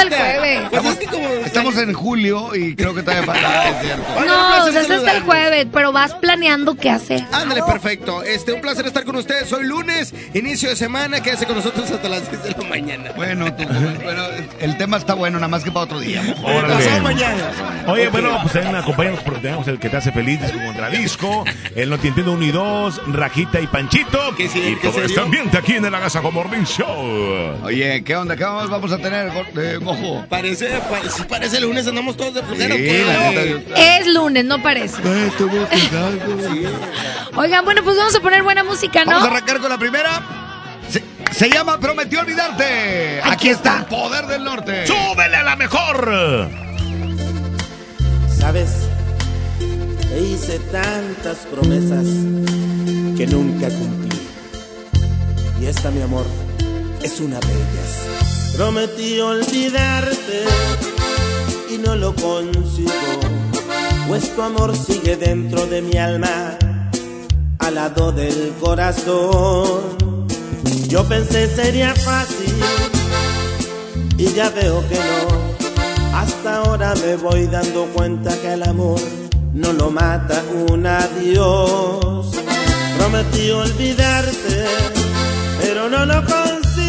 hasta el jueves. Pues es que como... Estamos en julio y creo que todavía falta, es cierto. No, o sea, es hasta el jueves, pero vas planeando qué hacer. Ándale, perfecto. Este, un placer estar con ustedes. Hoy lunes, inicio de semana. Quédese con nosotros hasta las 10 de la mañana. Bueno, tú- bueno, el tema está bueno, nada más que para otro día. Órale. Pasado mañana. Oye, bueno, pues también acompáñanos porque tenemos el que te hace feliz como Contradisco, el No Te Entiendo 1 y 2, Rajita y Panchito. ¿Qué sí? y ¿Qué todo este ambiente aquí en el Agasajo Morning Show. Oye, ¿qué onda? ¿Qué vamos, vamos a tener, eh, Parece, pa- sí parece lunes, andamos todos de flojera. Es lunes, no parece. Oigan, bueno, pues vamos a poner buena música, Vamos a ¿no? arrancar con la primera. Se, se llama Prometió Olvidarte. Aquí, Aquí está está. el poder del norte. ¡Súbele a la mejor! Sabes, te hice tantas promesas que nunca cumplí. Y esta, mi amor, es una de ellas. Prometí olvidarte y no lo consigo, pues tu amor sigue dentro de mi alma, al lado del corazón. Yo pensé sería fácil y ya veo que no. Hasta ahora me voy dando cuenta que el amor no lo mata un adiós. Prometí olvidarte, pero no lo consigo.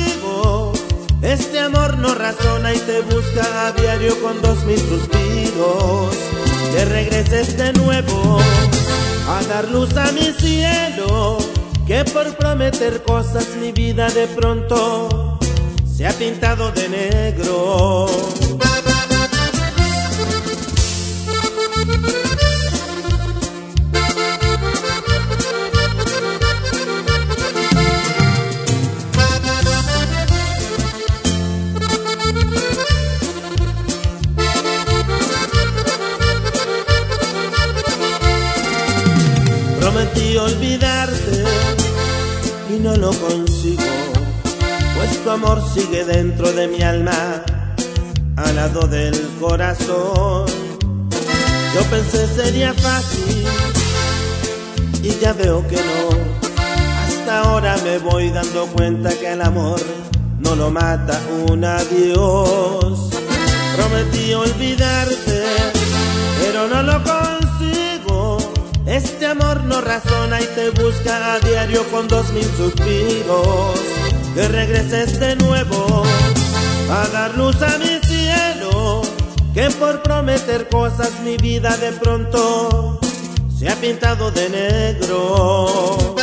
Este amor no razona y te busca a diario con dos mil suspiros. Que regreses de nuevo a dar luz a mi cielo. Que por prometer cosas mi vida de pronto se ha pintado de negro. Prometí olvidarte y no lo consigo, pues tu amor sigue dentro de mi alma, al lado del corazón. Yo pensé sería fácil y ya veo que no. Hasta ahora me voy dando cuenta que el amor no lo mata un adiós. Prometí olvidarte, pero no lo consigo. Este amor no razona y te busca a diario con dos mil suspiros. Que regreses de nuevo a dar luz a mi cielo. Que por prometer cosas mi vida de pronto se ha pintado de negro.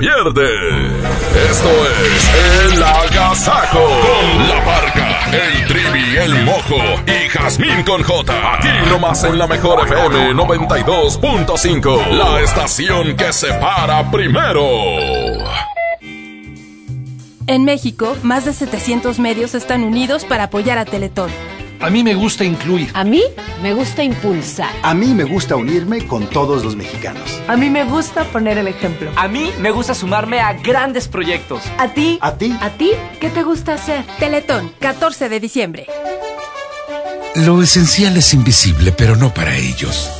Pierdes. Esto es El Agasajo con la parca, el trivi, el mojo y Jazmín con J. Aquí nomás en la mejor FM 92.5. La estación que se para primero. En México, más de 700 medios están unidos para apoyar a Teletón. A mí me gusta incluir. A mí me gusta impulsar. A mí me gusta unirme con todos los mexicanos. A mí me gusta poner el ejemplo. A mí me gusta sumarme a grandes proyectos. ¿A ti? ¿A ti? ¿A ti? ¿Qué te gusta hacer? Teletón, 14 de diciembre. Lo esencial es invisible, pero no para ellos.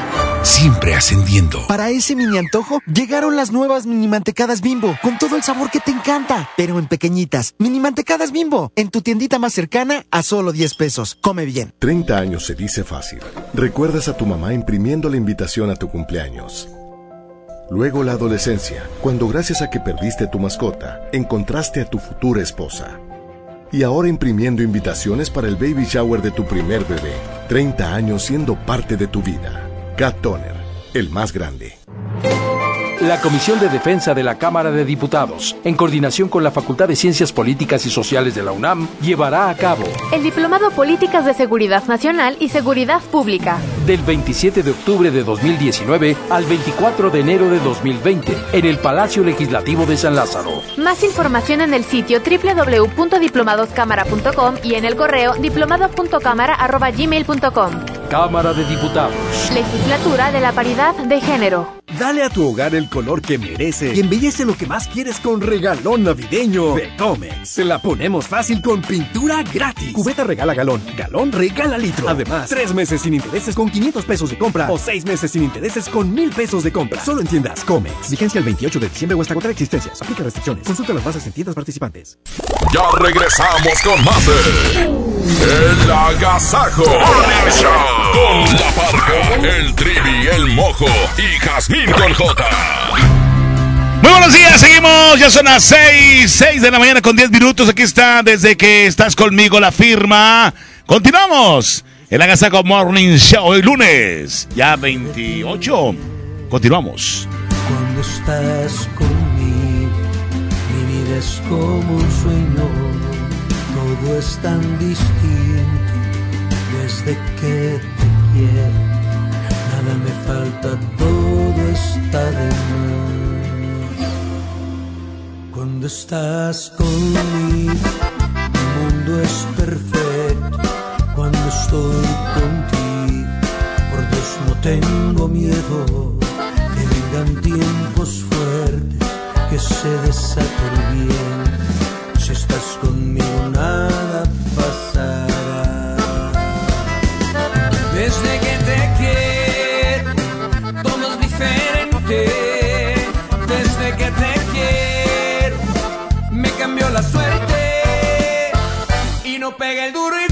Siempre ascendiendo. Para ese mini antojo, llegaron las nuevas mini mantecadas bimbo, con todo el sabor que te encanta, pero en pequeñitas. Mini mantecadas bimbo, en tu tiendita más cercana a solo 10 pesos. Come bien. 30 años se dice fácil. Recuerdas a tu mamá imprimiendo la invitación a tu cumpleaños. Luego la adolescencia, cuando gracias a que perdiste tu mascota, encontraste a tu futura esposa. Y ahora imprimiendo invitaciones para el baby shower de tu primer bebé. 30 años siendo parte de tu vida. Cat Toner, el más grande. La Comisión de Defensa de la Cámara de Diputados, en coordinación con la Facultad de Ciencias Políticas y Sociales de la UNAM, llevará a cabo el Diplomado Políticas de Seguridad Nacional y Seguridad Pública del 27 de octubre de 2019 al 24 de enero de 2020 en el Palacio Legislativo de San Lázaro. Más información en el sitio www.diplomadoscámara.com y en el correo diplomado.cámara.gmail.com. Cámara de Diputados. Legislatura de la Paridad de Género. Dale a tu hogar el color que merece y embellece lo que más quieres con regalón navideño de Comex. Se la ponemos fácil con pintura gratis. Cubeta regala galón, galón regala litro. Además, tres meses sin intereses con 500 pesos de compra o seis meses sin intereses con 1000 pesos de compra. Solo en tiendas Comex. Vigencia el 28 de diciembre o hasta contra existencias. Aplica restricciones. Consulta las bases en tiendas participantes. Ya regresamos con más El Agasajo. Morning Show. Con La Parca, el Trivi, el Mojo y Jazmín con J. Muy buenos días, seguimos, ya son las 6, 6 de la mañana con 10 minutos, aquí está, desde que estás conmigo la firma. Continuamos, el Agasaco Morning Show, hoy lunes, ya 28, continuamos. Cuando estás conmigo, mi vida es como un sueño, todo es tan distinto desde que te quiero, nada me falta, todo está de más. Cuando estás conmigo, mi mundo es perfecto. Cuando estoy contigo, por Dios no tengo miedo. Que vengan tiempos fuertes, que se desate el bien si estás conmigo nada pasará. Desde que te quiero, todo es diferente. Desde que te quiero, me cambió la suerte y no pega el duro y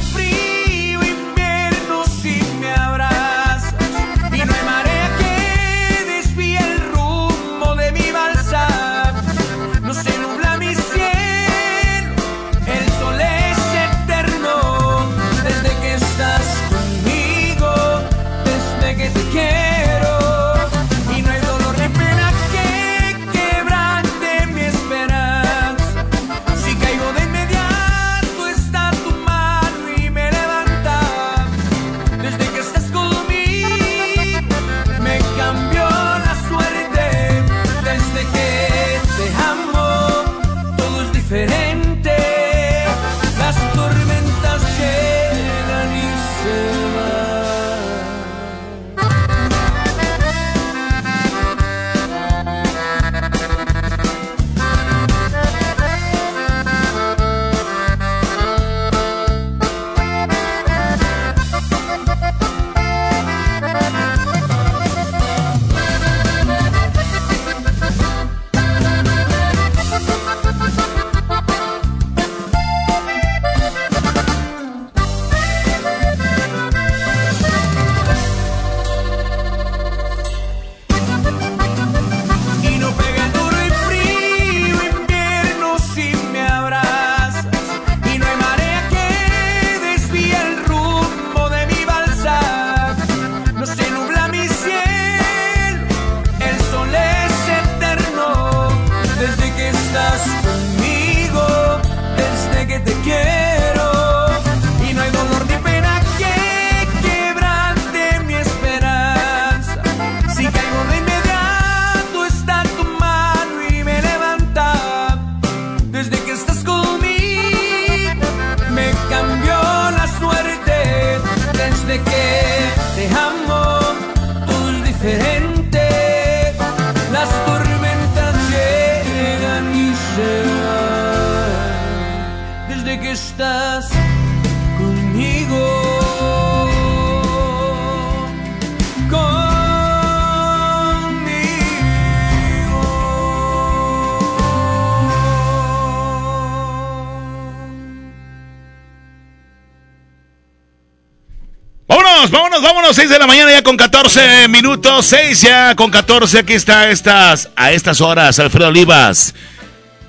6 de la mañana ya con 14 minutos. 6 ya con 14. Aquí está estas, a estas horas, Alfredo Olivas.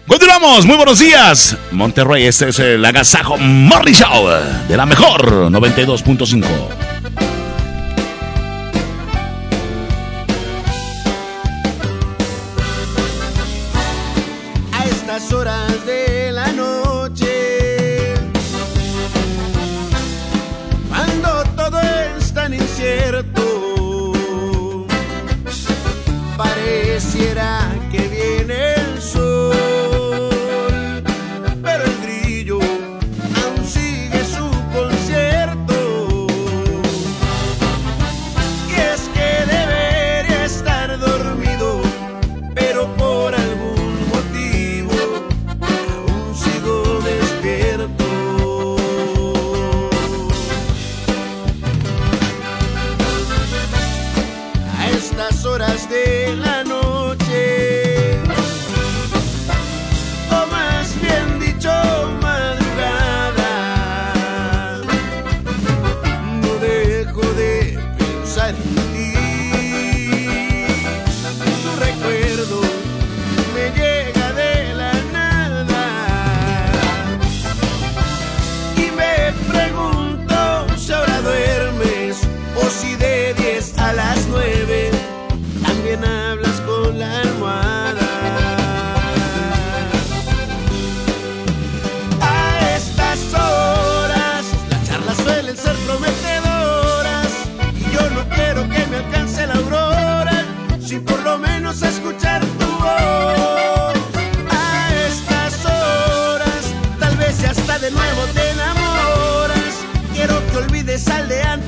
Continuamos, muy buenos días. Monterrey, este es el Agasajo Morning Show de la mejor 92.5.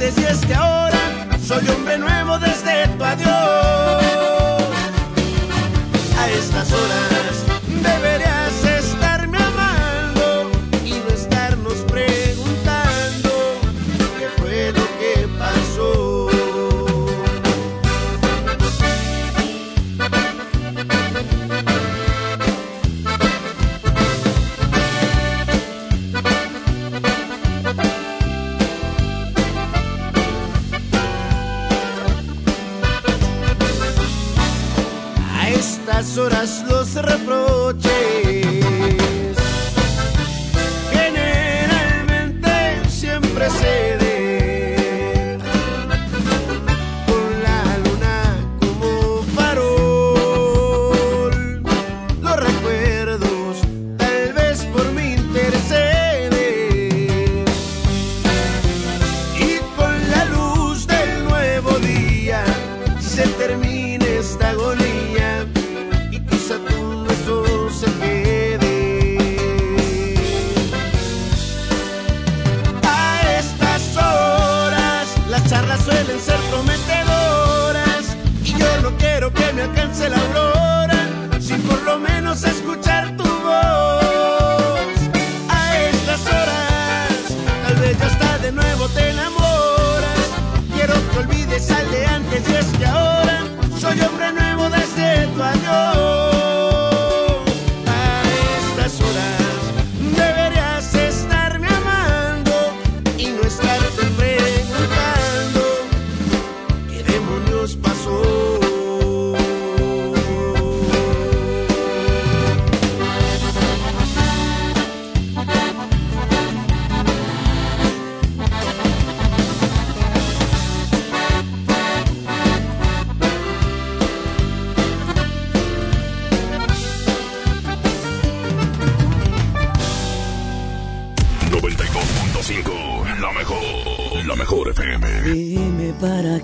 antes y es que ahora soy hombre.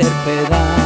hacer pedazos.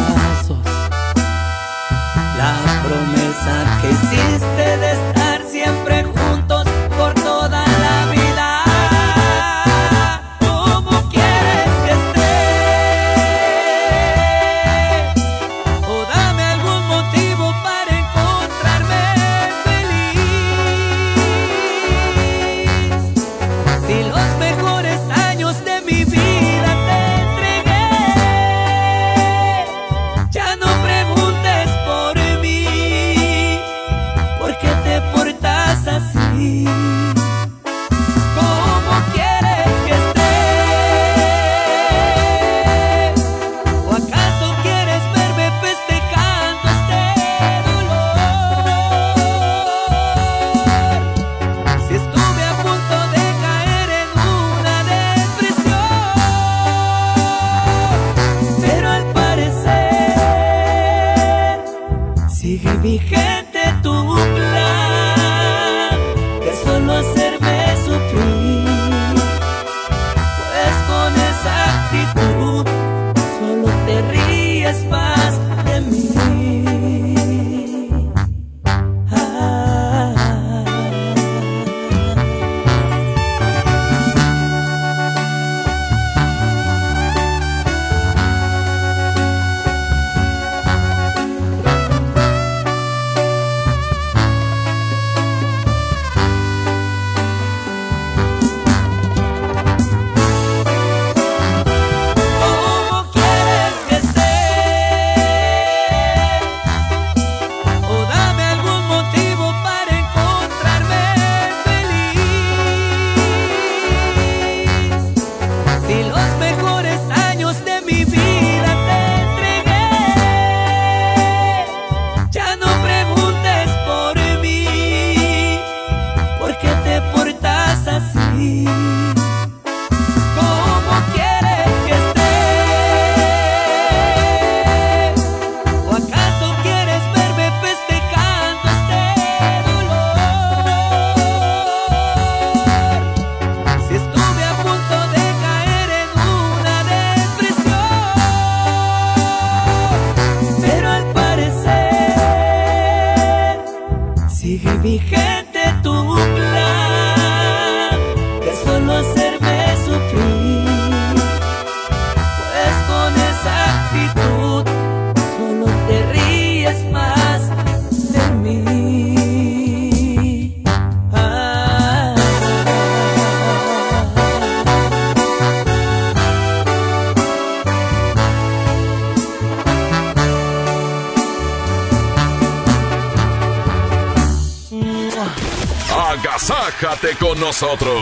Nosotros.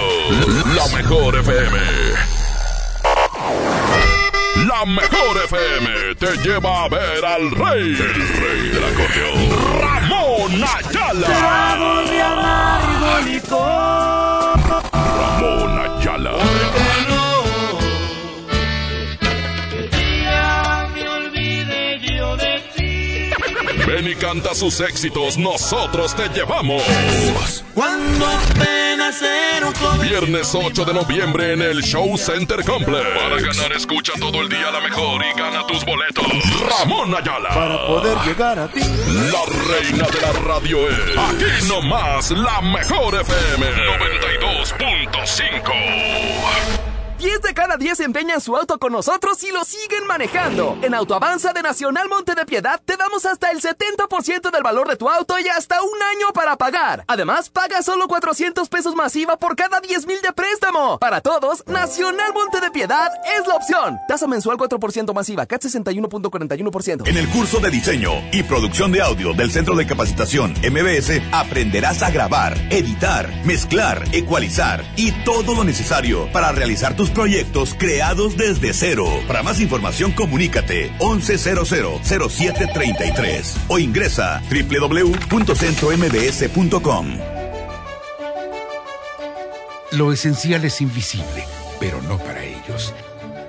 La mejor FM. La mejor FM te lleva a ver al rey. El rey del acordeón. Ramón Ayala. Ramón Ayala. Ven y canta sus éxitos, nosotros te llevamos. Cuando joven. Viernes 8 de noviembre en el Show Center Complex. Para ganar, escucha todo el día la mejor y gana tus boletos. Ramón Ayala. Para poder llegar a ti. La reina de la radio es. Aquí nomás, la mejor FM 92.5. 10 de cada 10 empeñan su auto con nosotros y lo siguen manejando. En Autoavanza de Nacional Monte de Piedad hasta el 70% del valor de tu auto y hasta un año para pagar. Además, paga solo 400 pesos masiva por cada 10 mil de préstamo. Para todos, Nacional Monte de Piedad es la opción. Tasa mensual 4% masiva, CAT 61.41%. En el curso de diseño y producción de audio del Centro de Capacitación MBS aprenderás a grabar, editar, mezclar, ecualizar y todo lo necesario para realizar tus proyectos creados desde cero. Para más información comunícate 11000733 o ingresa www.centrombs.com. Lo esencial es invisible, pero no para ellos.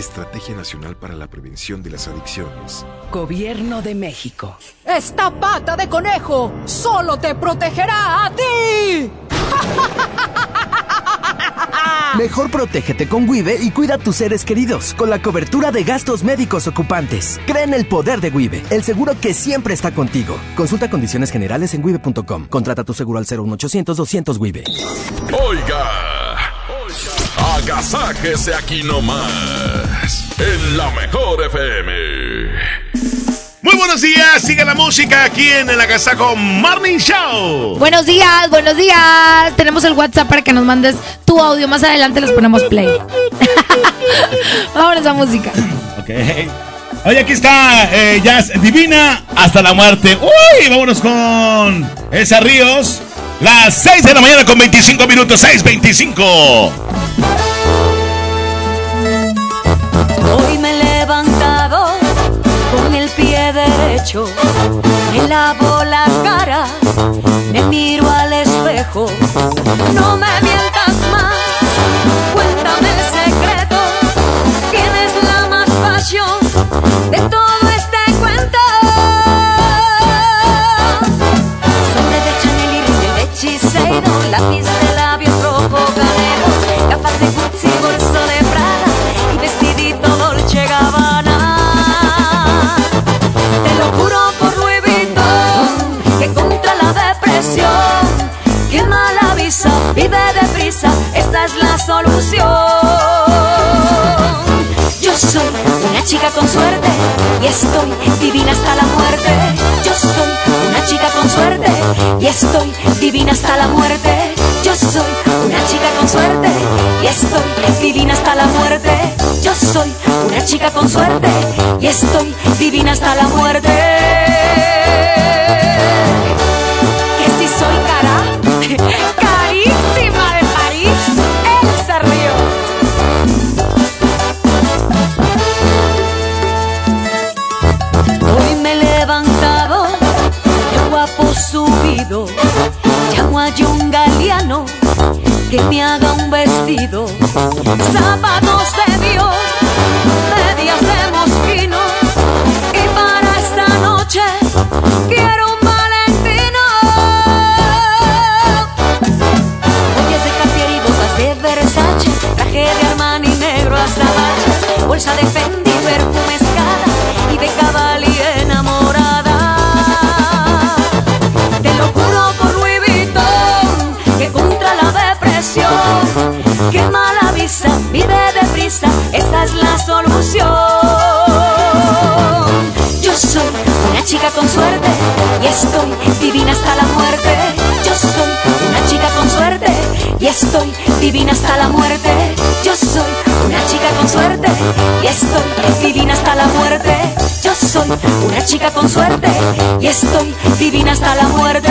Estrategia Nacional para la Prevención de las Adicciones. Gobierno de México. Esta pata de conejo solo te protegerá a ti. Mejor protégete con Wibe y cuida a tus seres queridos con la cobertura de gastos médicos ocupantes. Cree en el poder de Wibe, el seguro que siempre está contigo. Consulta condiciones generales en wibe.com. Contrata tu seguro al 01800 200 Wibe. Oiga, agasájese aquí nomás. En la mejor FM. Muy buenos días, sigue la música aquí en el Agasajo Morning Show. Buenos días, buenos días. Tenemos el WhatsApp para que nos mandes tu audio. Más adelante les ponemos play. Vámonos a música. Ok. Oye, aquí está eh, Jazz Divina hasta la muerte. Uy, vámonos con Elsa Ríos. Las 6 de la mañana con 25 minutos, 6.25. Hoy me he levantado con el pie derecho, me lavo la cara, me miro al espejo. No me mientas más, cuéntame el secreto. ¿Quién es la más pasión de todo este cuento? Sobre de Chanel y de hechicero, lápiz de labios rojo canelo, gafas de Gucci, Vive deprisa, esta es la solución. Yo soy una chica con suerte y estoy divina hasta la muerte. Yo soy una chica con suerte y estoy divina hasta la muerte. Yo soy una chica con suerte y estoy divina hasta la muerte. Yo soy una chica con suerte y estoy divina hasta la muerte. Que si soy cara. me haga un vestido, zapatos de Dios, medias de mosquino. Y para esta noche quiero un Valentino. Joyas de Cartier y botas de Versace, traje de Armani negro hasta bolsa de Fendi, perfume escala y de Cavalli que mala vista, vive deprisa, esa es la solución. Yo soy una chica con suerte y estoy divina hasta la muerte. Yo soy una chica con suerte y estoy divina hasta la muerte. Yo soy una chica con suerte y estoy divina hasta la muerte. Yo soy una chica con suerte y estoy divina hasta la muerte.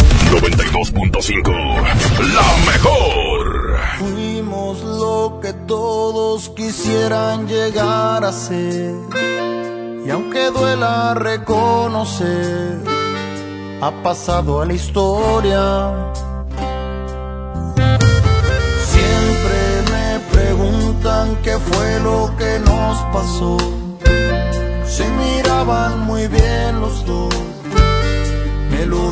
92.5 La mejor. Fuimos lo que todos quisieran llegar a ser. Y aunque duela reconocer, ha pasado a la historia. Siempre me preguntan qué fue lo que nos pasó. Se miraban muy bien los dos, me lo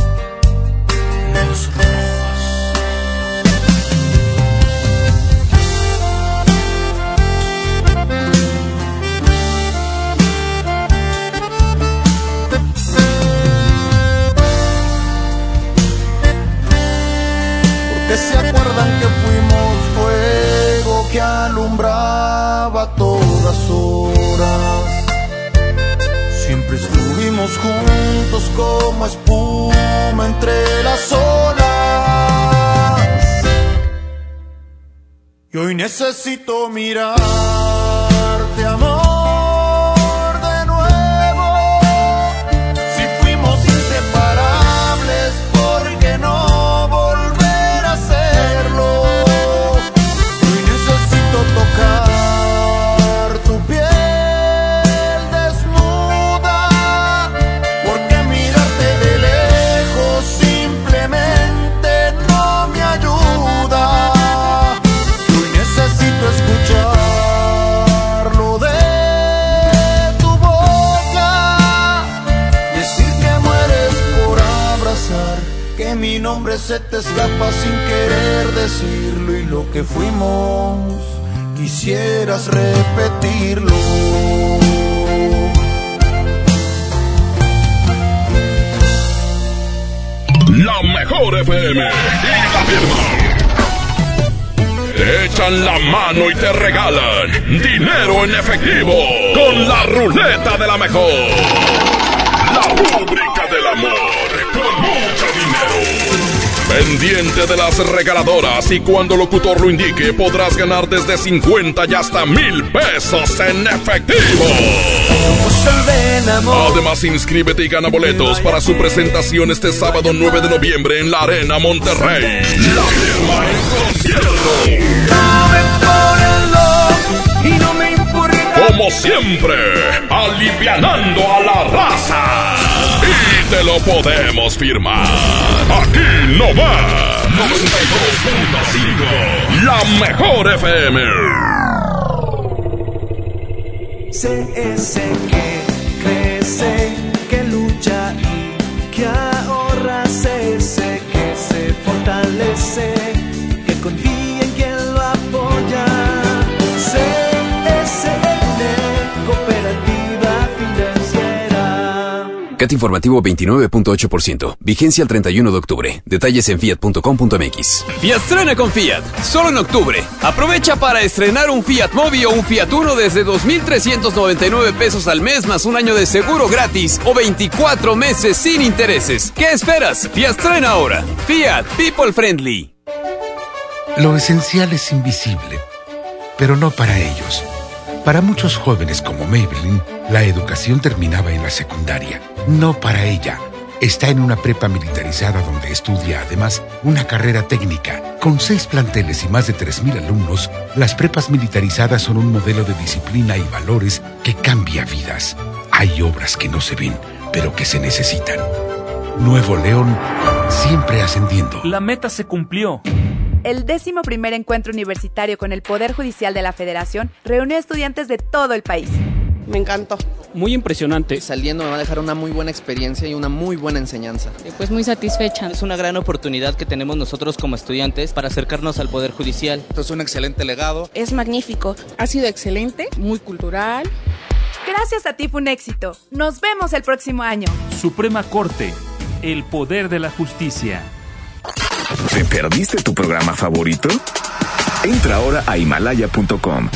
Necesito mirarte, amor, se te escapa sin querer decirlo. Y lo que fuimos, quisieras repetirlo. La mejor FM y la firma. Te echan la mano y te regalan dinero en efectivo con la ruleta de la mejor. La rúbrica Pendiente de las regaladoras y cuando el locutor lo indique podrás ganar desde 50 y hasta mil pesos en efectivo. Además inscríbete y gana boletos para su presentación este sábado 9 de noviembre en la Arena Monterrey. La firma en concierto. Como siempre, alivianando a la raza. Te lo podemos firmar. Aquí no va. 92.5. La mejor FM. Ese que crece, que lucha y que ahorra. Ese que se fortalece, CAT informativo 29.8%. Vigencia el 31 de octubre. Detalles en fiat.com.mx. Fiat con Fiat, solo en octubre. Aprovecha para estrenar un Fiat Mobi o un Fiat Uno desde 2.399 pesos al mes más un año de seguro gratis o 24 meses sin intereses. ¿Qué esperas? Fiat ahora. Fiat People Friendly. Lo esencial es invisible, pero no para ellos. Para muchos jóvenes como Maybelline, la educación terminaba en la secundaria. No para ella. Está en una prepa militarizada donde estudia además una carrera técnica. Con seis planteles y más de 3.000 alumnos, las prepas militarizadas son un modelo de disciplina y valores que cambia vidas. Hay obras que no se ven, pero que se necesitan. Nuevo León, siempre ascendiendo. La meta se cumplió. El décimo primer encuentro universitario con el Poder Judicial de la Federación reunió a estudiantes de todo el país. Me encantó. Muy impresionante. Saliendo me va a dejar una muy buena experiencia y una muy buena enseñanza. Pues muy satisfecha. Es una gran oportunidad que tenemos nosotros como estudiantes para acercarnos al Poder Judicial. Esto es un excelente legado. Es magnífico. Ha sido excelente, muy cultural. Gracias a ti fue un éxito. Nos vemos el próximo año. Suprema Corte, el poder de la justicia. ¿Te perdiste tu programa favorito? Entra ahora a himalaya.com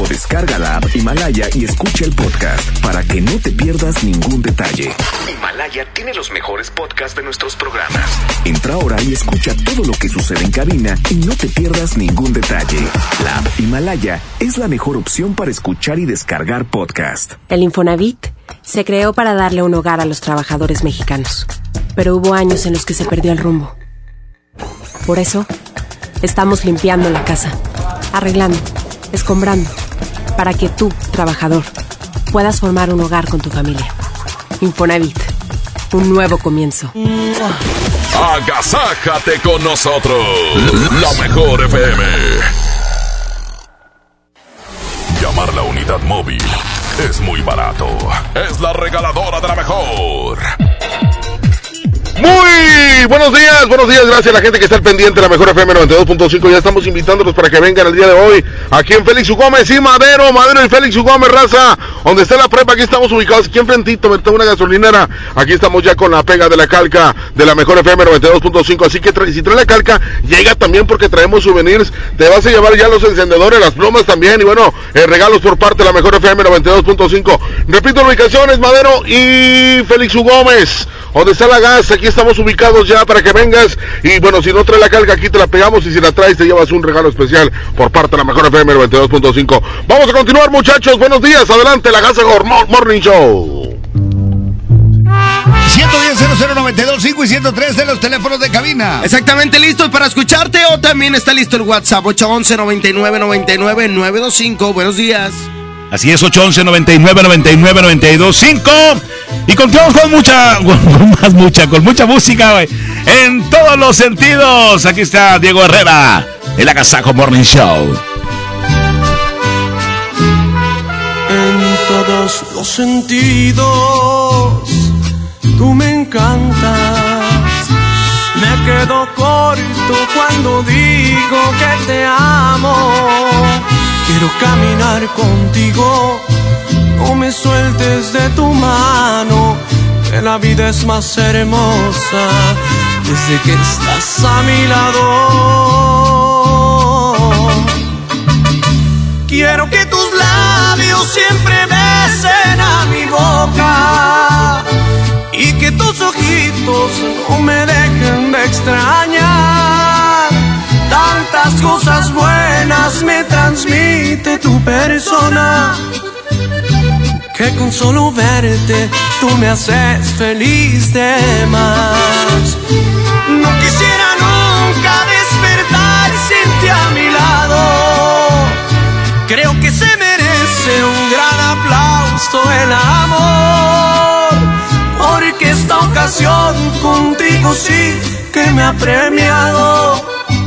o descarga la app Himalaya y escucha el podcast para que no te pierdas ningún detalle. Himalaya tiene los mejores podcasts de nuestros programas. Entra ahora y escucha todo lo que sucede en cabina y no te pierdas ningún detalle. La app Himalaya es la mejor opción para escuchar y descargar podcast. El Infonavit se creó para darle un hogar a los trabajadores mexicanos, pero hubo años en los que se perdió el rumbo. Por eso, estamos limpiando la casa, arreglando, escombrando, para que tú, trabajador, puedas formar un hogar con tu familia. Infonavit, un nuevo comienzo. Agasájate con nosotros. La mejor FM. Llamar la unidad móvil es muy barato. Es la regaladora de la mejor. Muy buenos días, buenos días, gracias a la gente que está al pendiente de la mejor FM 92.5. Ya estamos invitándolos para que vengan el día de hoy aquí en Félix U. Gómez y Madero, Madero y Félix U. Gómez, raza, donde está la prepa. Aquí estamos ubicados, aquí enfrentito, me una gasolinera. Aquí estamos ya con la pega de la calca de la mejor FM 92.5. Así que si trae la calca, llega también porque traemos souvenirs. Te vas a llevar ya los encendedores, las plumas también. Y bueno, eh, regalos por parte de la mejor FM 92.5. Repito, la ubicación es Madero y Félix U. Gómez, donde está la gas. Aquí estamos ubicados ya para que vengas. Y bueno, si no trae la calca, aquí te la pegamos. Y si la traes, te llevas un regalo especial por parte de la mejor FM 92.5. Vamos a continuar, muchachos. Buenos días. Adelante, la Gaza Morning Show. 110-0092-5 y 103 de los teléfonos de cabina. Exactamente listos para escucharte o también está listo el WhatsApp 811-9999-925. Buenos días. Así es, 811-9999-925. Y continuamos con mucha, con más mucha, con mucha música, güey. En todos los sentidos. Aquí está Diego Herrera, el Agasajo Morning Show. En todos los sentidos, tú me encantas. Me quedo corto cuando digo que te amo Quiero caminar contigo, no me sueltes de tu mano, que la vida es más hermosa desde que estás a mi lado. Quiero que tus labios siempre besen a mi boca y que tus ojitos no me dejen de extrañar. Tantas cosas buenas me transmite tu persona que con solo verte tú me haces feliz de más. No quisiera nunca despertar sin ti a mi lado. Creo que se merece un gran aplauso el amor. Porque esta ocasión contigo sí que me ha premiado.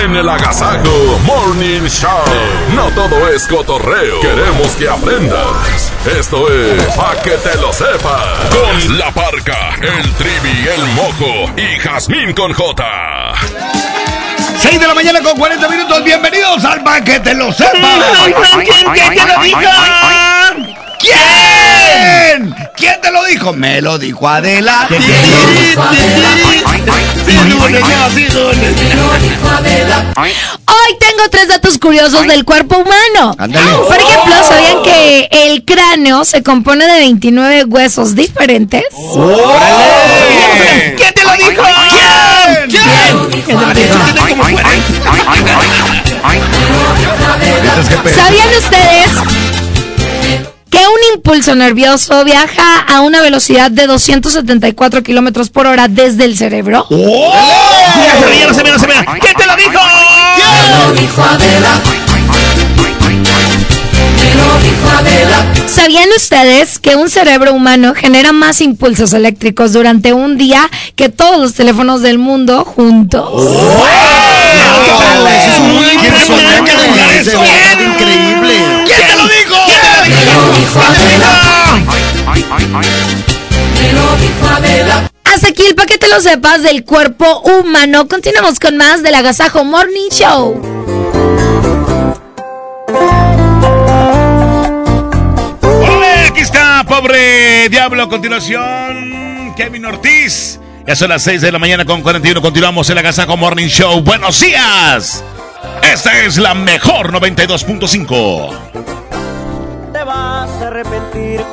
En el Agasajo Morning Show. No todo es cotorreo. Queremos que aprendas. Esto es Pa' que te lo sepas. Con la parca, el trivi, el mojo y Jazmín con J. 6 de la mañana con 40 minutos. Bienvenidos al Pa' que te lo sepas. ¿Quién te lo dijo? ¿Quién? ¿Quién te lo dijo? Me lo dijo Adela. Hoy tengo tres datos curiosos del cuerpo humano. Por ejemplo, ¿sabían que el cráneo se compone de 29 huesos diferentes? ¿Quién te lo dijo? ¿Quién? ¿Sabían ustedes que un impulso nervioso viaja a una velocidad de 274 kilómetros por hora desde el cerebro? Ya sabía, no sabía, no sabía. ¿Quién te lo dijo? ¿Sabían ustedes que un cerebro humano genera más impulsos eléctricos durante un día que todos los teléfonos del mundo juntos? increíble. ¿Quién te lo dijo? Hasta aquí el paquete lo sepas del cuerpo humano. Continuamos con más del Agasajo Morning Show. ¡Ole! Aquí está, pobre diablo. A continuación, Kevin Ortiz. Ya son las 6 de la mañana con 41. Continuamos en la Agasajo Morning Show. ¡Buenos días! Esta es la mejor 92.5. Te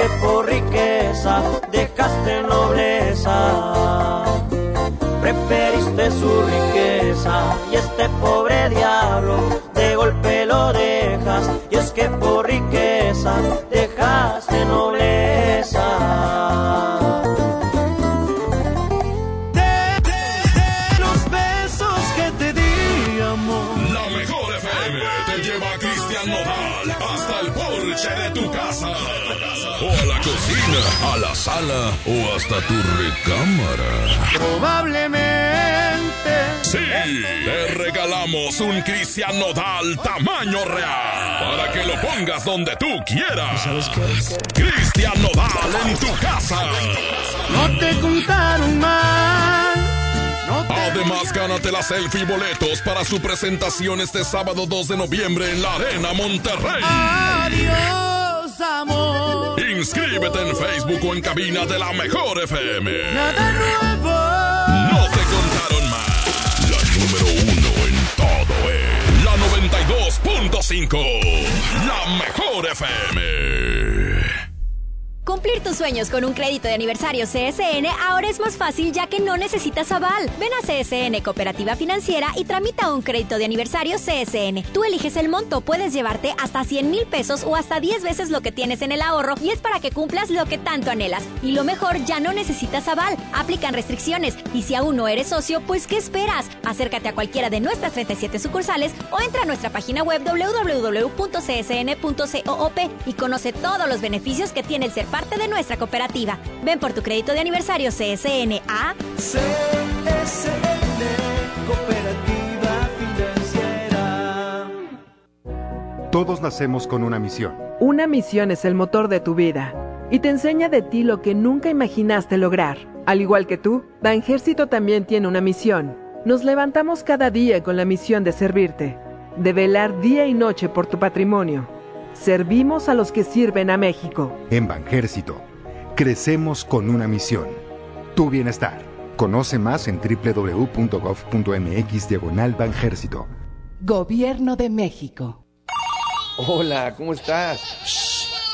que por riqueza dejaste nobleza. Preferiste su riqueza y este pobre diablo de golpe lo dejas, y es que por riqueza dejaste nobleza. Cocina, a la sala o hasta tu recámara. Probablemente. Sí, te regalamos un Cristian Nodal tamaño real para que lo pongas donde tú quieras. Cristian Nodal en tu casa. No te contaron mal. Además, gánate la selfie y boletos para su presentación este sábado 2 de noviembre en la Arena Monterrey. Adiós, Inscríbete en Facebook o en cabina de la Mejor FM. Nada nuevo. No te contaron más. La número uno en todo es la 92.5. La Mejor FM. Cumplir tus sueños con un crédito de aniversario CSN ahora es más fácil ya que no necesitas aval. Ven a CSN Cooperativa Financiera y tramita un crédito de aniversario CSN. Tú eliges el monto, puedes llevarte hasta 100 mil pesos o hasta 10 veces lo que tienes en el ahorro y es para que cumplas lo que tanto anhelas. Y lo mejor, ya no necesitas aval. Aplican restricciones y si aún no eres socio, pues ¿qué esperas? Acércate a cualquiera de nuestras 37 sucursales o entra a nuestra página web www.csn.coop y conoce todos los beneficios que tiene el ser parte de nuestra cooperativa. Ven por tu crédito de aniversario CSN a CSN, Cooperativa Financiera. Todos nacemos con una misión. Una misión es el motor de tu vida y te enseña de ti lo que nunca imaginaste lograr. Al igual que tú, Banjército también tiene una misión. Nos levantamos cada día con la misión de servirte, de velar día y noche por tu patrimonio. Servimos a los que sirven a México. En Banjército, crecemos con una misión. Tu bienestar. Conoce más en www.gov.mx diagonal Banjército. Gobierno de México. Hola, ¿cómo estás?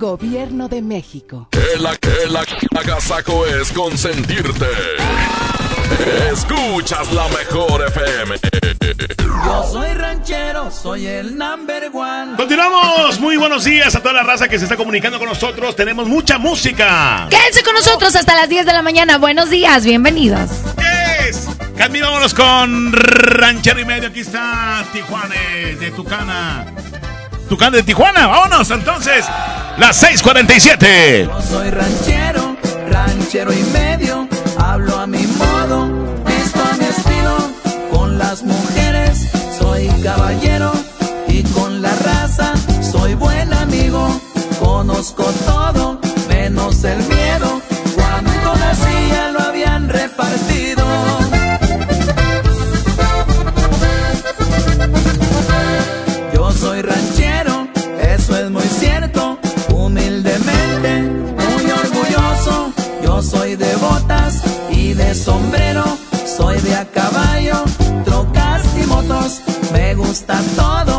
Gobierno de México. El, el agasajo es consentirte. Escuchas la mejor FM. Yo soy ranchero, soy el number one. Continuamos. Muy buenos días a toda la raza que se está comunicando con nosotros. Tenemos mucha música. Quédense con nosotros hasta las 10 de la mañana. Buenos días, bienvenidos. Yes. Cami, vámonos con Ranchero y Medio. Aquí está Tijuana de Tucana. Tucán de Tijuana. Vámonos entonces. Las 6:47. Yo soy ranchero, ranchero y medio. Hablo a mi modo, visto a mi estilo. Con las mujeres soy caballero. Y con la raza soy buen amigo. Conozco todo, menos el miedo. Cuando nacía lo habían repartido. Sombrero. Soy de a caballo, trocas y motos. Me gusta todo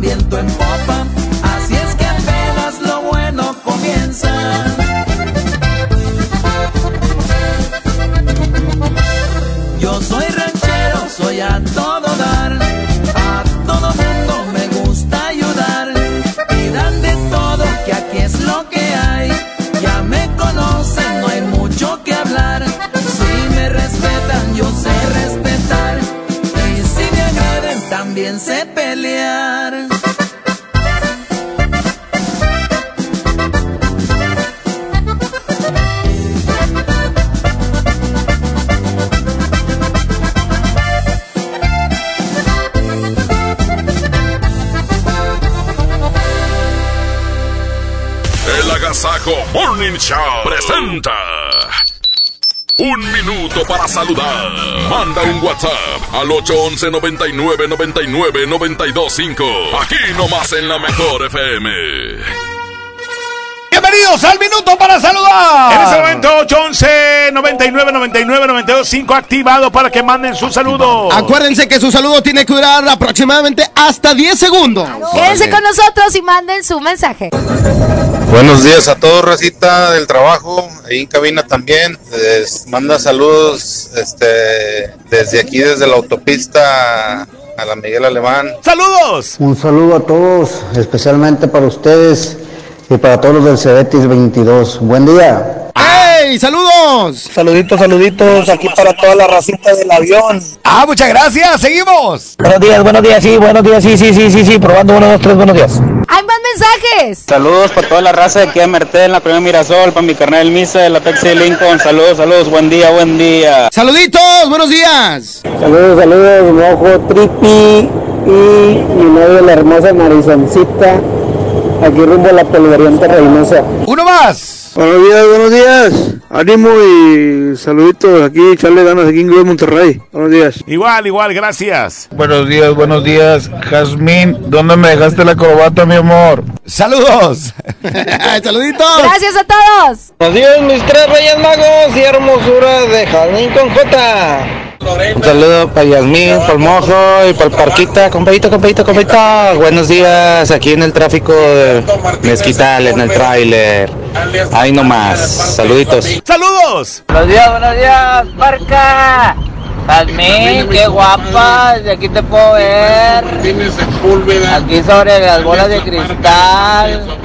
viento en Un minuto para saludar. Manda un WhatsApp al 811 99 99 925. Aquí nomás en la mejor FM. Bienvenidos al minuto para saludar. En este momento 811 99 99 925 activado para que manden su saludo. Acuérdense que su saludo tiene que durar aproximadamente hasta 10 segundos. Quédense con nosotros y manden su mensaje. Buenos días a todos, Recita del trabajo, ahí en cabina también. Les manda saludos este, desde aquí, desde la autopista a la Miguel Alemán. ¡Saludos! Un saludo a todos, especialmente para ustedes y para todos los del Cebetis 22. Buen día. Saludos. Saluditos, saluditos aquí para toda la racita del avión. Ah, muchas gracias. Seguimos. Buenos días, buenos días, sí, buenos días, sí, sí, sí, sí, sí, probando uno, dos, tres, buenos días. ¡Hay más mensajes! Saludos para toda la raza de aquí de Mertel, en la primera Mirasol, para mi carnal Misa de la Pepsi de Lincoln. Saludos, saludos, buen día, buen día. Saluditos, buenos días. Saludos, saludos, mojo, tripi y mi novia, la hermosa Marisoncita, aquí rumbo a la polvorienta Reynosa. Uno más. Buenos días, buenos días. Ánimo y saluditos aquí, echarle ganas aquí en Globo Monterrey. Buenos días. Igual, igual, gracias. Buenos días, buenos días. Jazmín, ¿dónde me dejaste la corbata, mi amor? Saludos. Saluditos. Gracias a todos. Buenos días, mis tres reyes magos y hermosura de Jazmín con J. Un saludo para Yasmín, para el Mojo y para el Parquita. Compayito, compayito, compayito. Buenos días aquí en el tráfico de Mezquital, en el tráiler. Ahí nomás. Saluditos. ¡Saludos! Buenos días, buenos días, Parca. Jazmín, qué guapa, de aquí te puedo ver. Aquí sobre las bolas de cristal.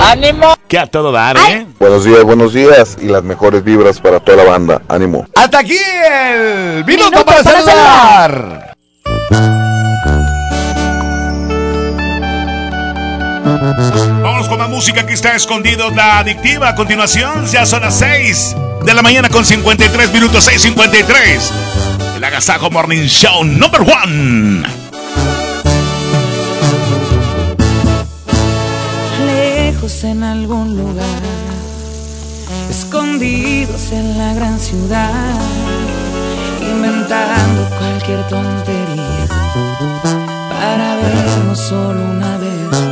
¡Ánimo! Que a todo dar, ¿eh? Buenos días, buenos días. Y las mejores vibras para toda la banda. Ánimo. Hasta aquí el minuto, para, saludar. Vamos con la música que está escondido, la adictiva. A continuación, ya son las 6 de la mañana con 53 minutos, 6.53. El Agasajo Morning Show number one. Lejos en algún lugar, escondidos en la gran ciudad, inventando cualquier tontería para vernos solo una vez.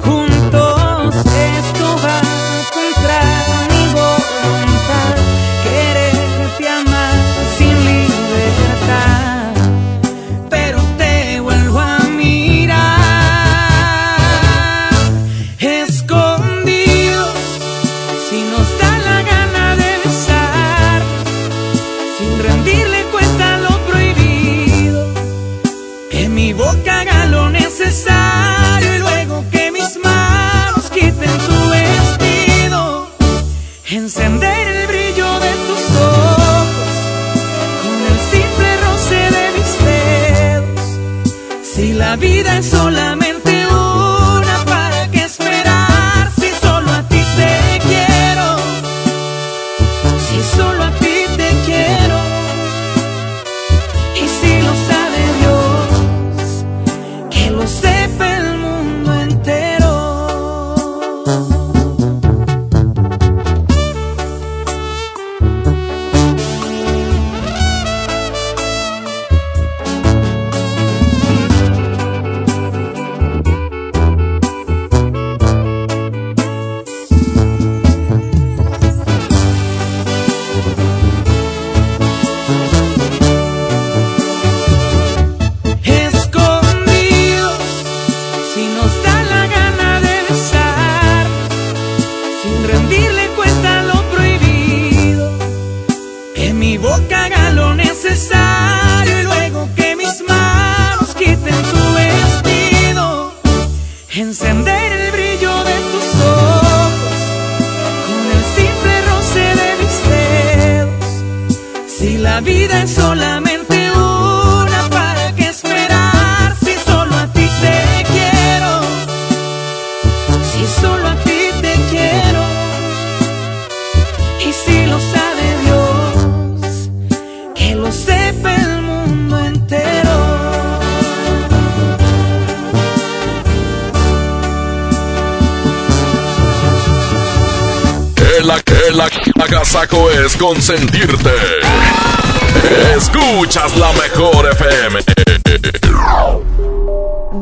Escuchas la mejor FM.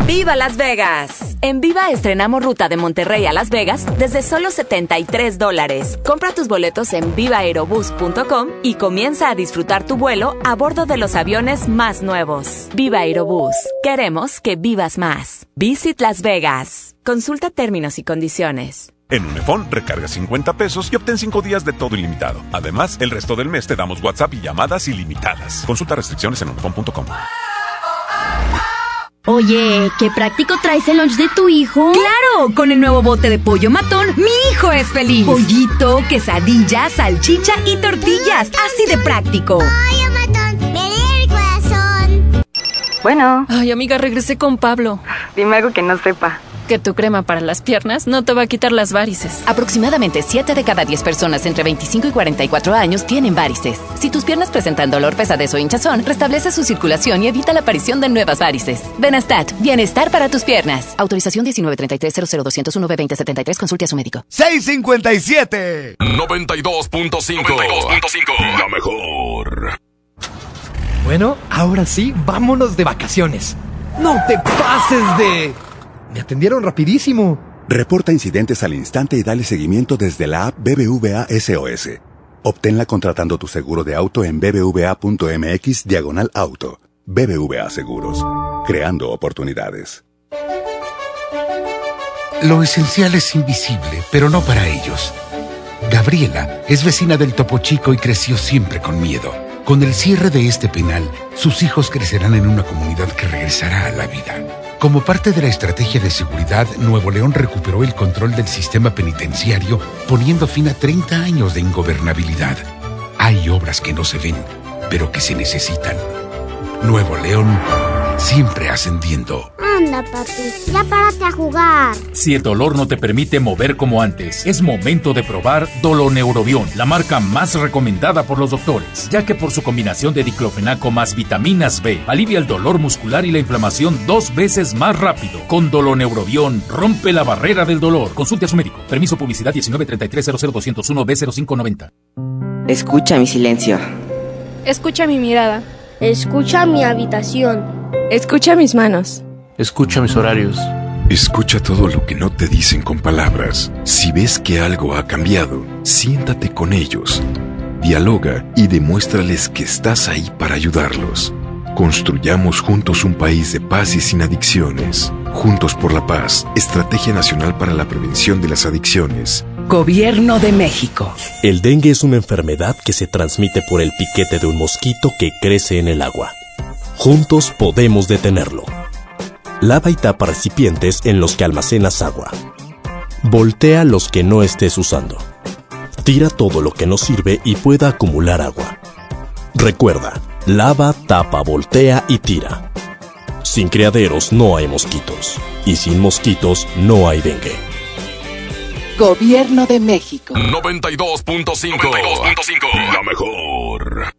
¡Viva Las Vegas! En Viva estrenamos ruta de Monterrey a Las Vegas desde solo 73 dólares. Compra tus boletos en vivaerobus.com y comienza a disfrutar tu vuelo a bordo de los aviones más nuevos. Viva Aerobús. Queremos que vivas más. Visit Las Vegas. Consulta términos y condiciones. En Unifón, recarga 50 pesos y obtén 5 días de todo ilimitado. Además, el resto del mes te damos WhatsApp y llamadas ilimitadas. Consulta restricciones en unifón.com. Oye, qué práctico traes el lunch de tu hijo. ¡Claro! Con el nuevo bote de pollo matón, mi hijo es feliz. Pollito, quesadilla, salchicha y tortillas. Así de práctico. Pollo matón, me el corazón. Bueno. Ay, amiga, regresé con Pablo. Dime algo que no sepa. Que tu crema para las piernas no te va a quitar las varices. Aproximadamente 7 de cada 10 personas entre 25 y 44 años tienen varices. Si tus piernas presentan dolor, pesadez o hinchazón, restablece su circulación y evita la aparición de nuevas varices. Benastat, bienestar para tus piernas. Autorización 1933 b 2073 consulte a su médico. 657 92.5 92.5 La mejor. Bueno, ahora sí, vámonos de vacaciones. No te pases de... Me atendieron rapidísimo. Reporta incidentes al instante y dale seguimiento desde la app BBVA SOS. Obténla contratando tu seguro de auto en bbva.mx diagonal auto. BBVA Seguros. Creando oportunidades. Lo esencial es invisible, pero no para ellos. Gabriela es vecina del Topo Chico y creció siempre con miedo. Con el cierre de este penal, sus hijos crecerán en una comunidad que regresará a la vida. Como parte de la estrategia de seguridad, Nuevo León recuperó el control del sistema penitenciario, poniendo fin a 30 años de ingobernabilidad. Hay obras que no se ven, pero que se necesitan. Nuevo León, siempre ascendiendo. Anda, papi, ya párate a jugar. Si el dolor no te permite mover como antes, es momento de probar Doloneurobion, la marca más recomendada por los doctores, ya que por su combinación de diclofenaco más vitaminas B, alivia el dolor muscular y la inflamación dos veces más rápido. Con Doloneurobion, rompe la barrera del dolor. Consulte a su médico. Permiso publicidad 193300201 B0590. Escucha mi silencio. Escucha mi mirada. Escucha mi habitación. Escucha mis manos. Escucha mis horarios. Escucha todo lo que no te dicen con palabras. Si ves que algo ha cambiado, siéntate con ellos. Dialoga y demuéstrales que estás ahí para ayudarlos. Construyamos juntos un país de paz y sin adicciones. Juntos por la paz, Estrategia Nacional para la Prevención de las Adicciones. Gobierno de México. El dengue es una enfermedad que se transmite por el piquete de un mosquito que crece en el agua. Juntos podemos detenerlo. Lava y tapa recipientes en los que almacenas agua. Voltea los que no estés usando. Tira todo lo que no sirve y pueda acumular agua. Recuerda, lava, tapa, voltea y tira. Sin criaderos no hay mosquitos. Y sin mosquitos no hay dengue. Gobierno de México. 92.5 La mejor.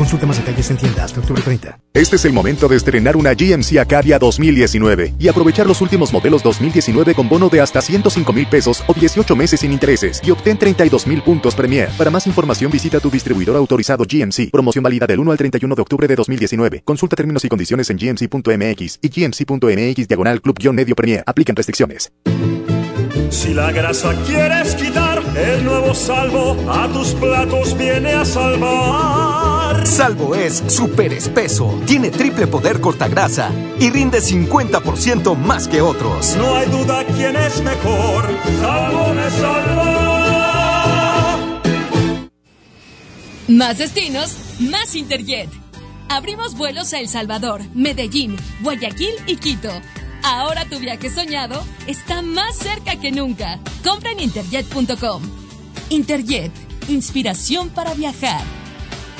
Consulta más detalles en tienda hasta octubre 30. Este es el momento de estrenar una GMC Acadia 2019 y aprovechar los últimos modelos 2019 con bono de hasta 105 mil pesos o 18 meses sin intereses y obtén 32 mil puntos Premier. Para más información visita tu distribuidor autorizado GMC. Promoción válida del 1 al 31 de octubre de 2019. Consulta términos y condiciones en gmc.mx y gmc.mx diagonal club-medio Premier. Aplican restricciones. Si la grasa quieres quitar, el nuevo salvo a tus platos viene a salvar. Salvo es súper espeso, tiene triple poder cortagrasa y rinde 50% más que otros. No hay duda quién es mejor. Salvo me salva. Más destinos, más Interjet. Abrimos vuelos a El Salvador, Medellín, Guayaquil y Quito. Ahora tu viaje soñado está más cerca que nunca. Compra en interjet.com. Interjet, inspiración para viajar.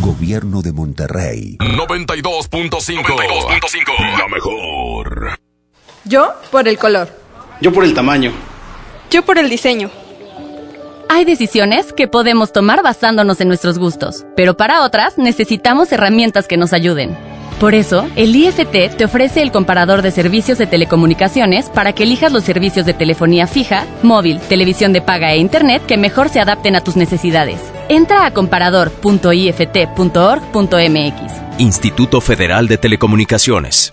Gobierno de Monterrey. 92.5. La mejor. Yo por el color. Yo por el tamaño. Yo por el diseño. Hay decisiones que podemos tomar basándonos en nuestros gustos, pero para otras necesitamos herramientas que nos ayuden. Por eso, el IFT te ofrece el comparador de servicios de telecomunicaciones para que elijas los servicios de telefonía fija, móvil, televisión de paga e internet que mejor se adapten a tus necesidades. Entra a comparador.ift.org.mx. Instituto Federal de Telecomunicaciones.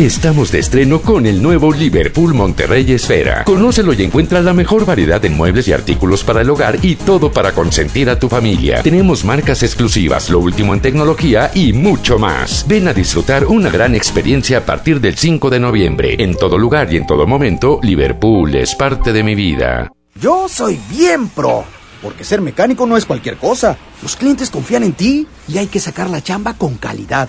Estamos de estreno con el nuevo Liverpool Monterrey Esfera. Conócelo y encuentra la mejor variedad en muebles y artículos para el hogar y todo para consentir a tu familia. Tenemos marcas exclusivas, lo último en tecnología y mucho más. Ven a disfrutar una gran experiencia a partir del 5 de noviembre. En todo lugar y en todo momento, Liverpool es parte de mi vida. Yo soy bien pro, porque ser mecánico no es cualquier cosa. Los clientes confían en ti y hay que sacar la chamba con calidad.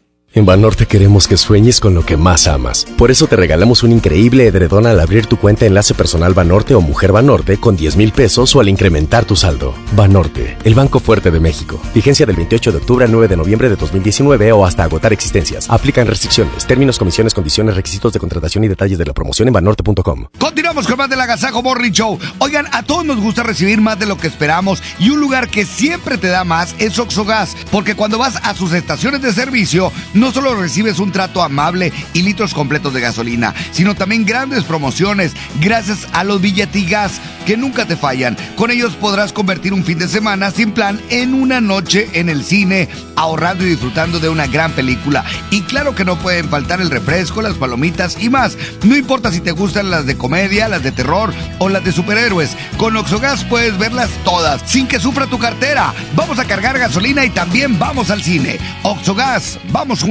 En Banorte queremos que sueñes con lo que más amas. Por eso te regalamos un increíble edredón al abrir tu cuenta Enlace Personal Banorte o Mujer Banorte con 10 mil pesos o al incrementar tu saldo. Banorte, el Banco Fuerte de México. Vigencia del 28 de octubre al 9 de noviembre de 2019 o hasta agotar existencias. Aplican restricciones, términos, comisiones, condiciones, requisitos de contratación y detalles de la promoción en banorte.com. Continuamos con más del Agasajo Morning Show. Oigan, a todos nos gusta recibir más de lo que esperamos y un lugar que siempre te da más es Oxogas, porque cuando vas a sus estaciones de servicio, no solo recibes un trato amable y litros completos de gasolina, sino también grandes promociones gracias a los billetigas que nunca te fallan. Con ellos podrás convertir un fin de semana sin plan en una noche en el cine, ahorrando y disfrutando de una gran película. Y claro que no pueden faltar el refresco, las palomitas y más. No importa si te gustan las de comedia, las de terror o las de superhéroes. Con Oxogas puedes verlas todas sin que sufra tu cartera. Vamos a cargar gasolina y también vamos al cine. Oxogas, vamos juntos.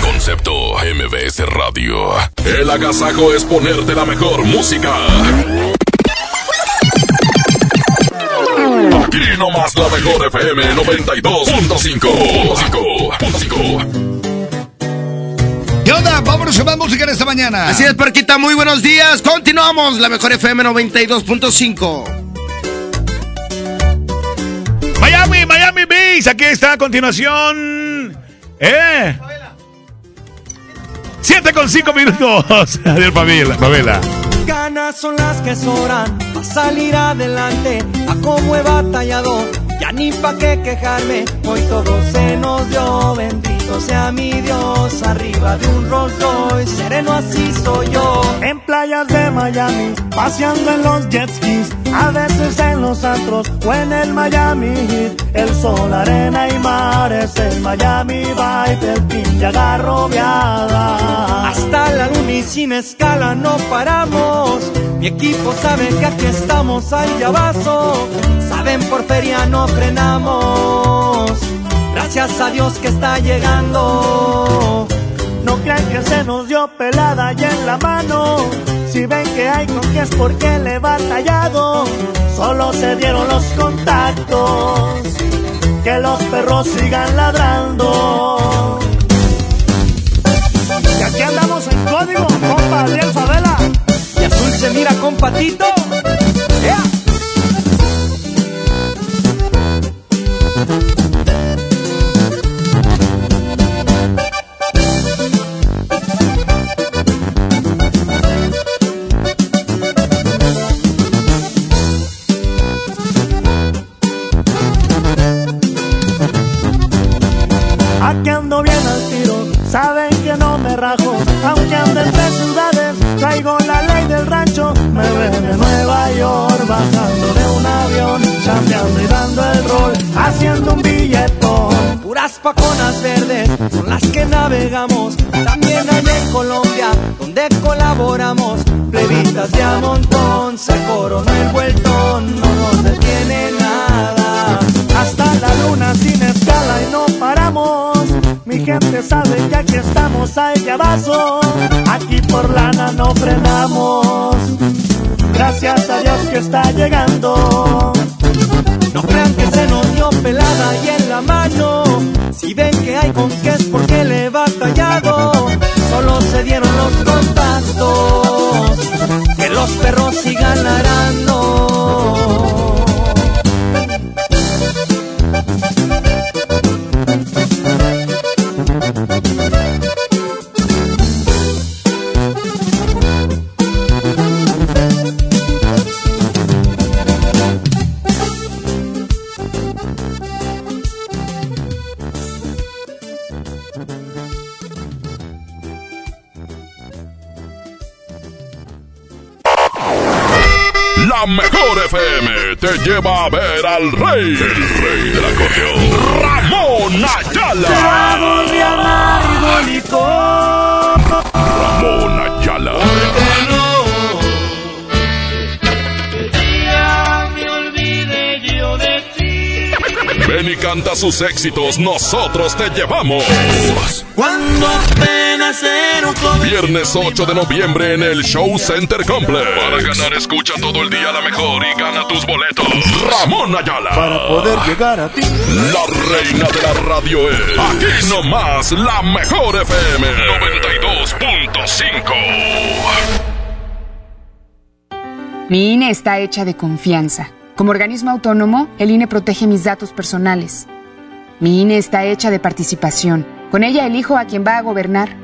Concepto MBS Radio. El agasajo es ponerte la mejor música. Aquí nomás la mejor FM 92.5. ¿Qué onda? Vámonos con más música en esta mañana. Así es, Parquita, muy buenos días. Continuamos, la mejor FM 92.5. Miami, Miami Beach. Aquí está a continuación. ¿Eh? Siete con cinco minutos. Adiós, Pamela. Pamela. Ganas son las que sobran para salir adelante. A cómo he batallado, ya ni pa' qué quejarme. Hoy todo se nos dio. Bendito sea mi Dios. Arriba de un Rolls Royce, sereno así soy yo. En playas de Miami, paseando en los jet skis. A veces en los antros o en el Miami Heat. El sol, arena y mar es el Miami Vibe. El pinche agarrobeada. Hasta la luna y sin escala no paramos. Mi equipo sabe que aquí estamos al llavazo. Saben por feria no frenamos. Gracias a Dios que está llegando. No crean que se nos dio pelada ya en la mano. Si ven que hay con que es porque le he batallado. Solo se dieron los contactos. Que los perros sigan ladrando. Y aquí andamos en código, compa Adriel Favela. Y azul se mira con patito. Aquí ando bien al tiro, saben que no me rajo, aunque ande entre ciudades, traigo la ley. ¡Ea! de Nueva York, bajando de un avión, chambeando y dando el rol, haciendo un billetón. Puras paconas verdes son las que navegamos. También hay en Colombia, donde colaboramos. Plebitas de a montón, se coronó el vueltón, no nos detiene nada. Hasta la luna sin escala y no paramos. Mi gente sabe ya que estamos de abajo. Aquí por lana no frenamos. Gracias a Dios que está llegando. No crean que se nos dio pelada y en la mano. Si ven que hay con qué es porque le he batallado. Solo se dieron los contactos. Que los perros sigan ladrando. Te lleva a ver al rey, el rey del acordeón, Ramón Ayala. Trago de amargo licor. Ramón Ayala. Ya me olvidé yo de ti. Ven y canta sus éxitos, nosotros te llevamos. Cuando apenas era un joven. Viernes 8 de noviembre en el Show Center Complex. Para ganar, escucha todo el día la mejor y gana tus boletos. Ramón Ayala. Para poder llegar a ti. La reina de la radio es. Aquí nomás, la mejor FM 92.5. Mi INE está hecha de confianza. Como organismo autónomo, el INE protege mis datos personales. Mi INE está hecha de participación. Con ella elijo a quien va a gobernar.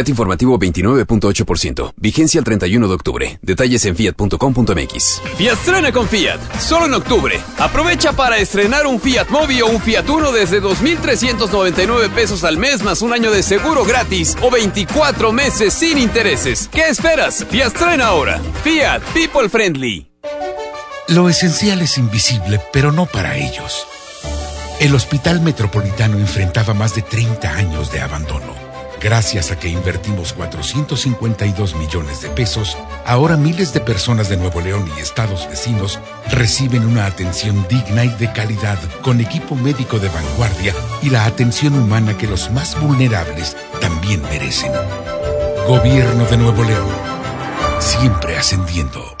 financiera. CAT informativo 29.8%. Vigencia el 31 de octubre. Detalles en fiat.com.mx. Fiat con Fiat, solo en octubre. Aprovecha para estrenar un Fiat Mobi o un Fiat Uno desde 2.399 pesos al mes más un año de seguro gratis o 24 meses sin intereses. ¿Qué esperas? Fiat ahora. Fiat People Friendly. Lo esencial es invisible, pero no para ellos. El Hospital Metropolitano enfrentaba más de 30 años de abandono. Gracias a que invertimos 452 millones de pesos, ahora miles de personas de Nuevo León y estados vecinos reciben una atención digna y de calidad con equipo médico de vanguardia y la atención humana que los más vulnerables también merecen. Gobierno de Nuevo León. Siempre ascendiendo.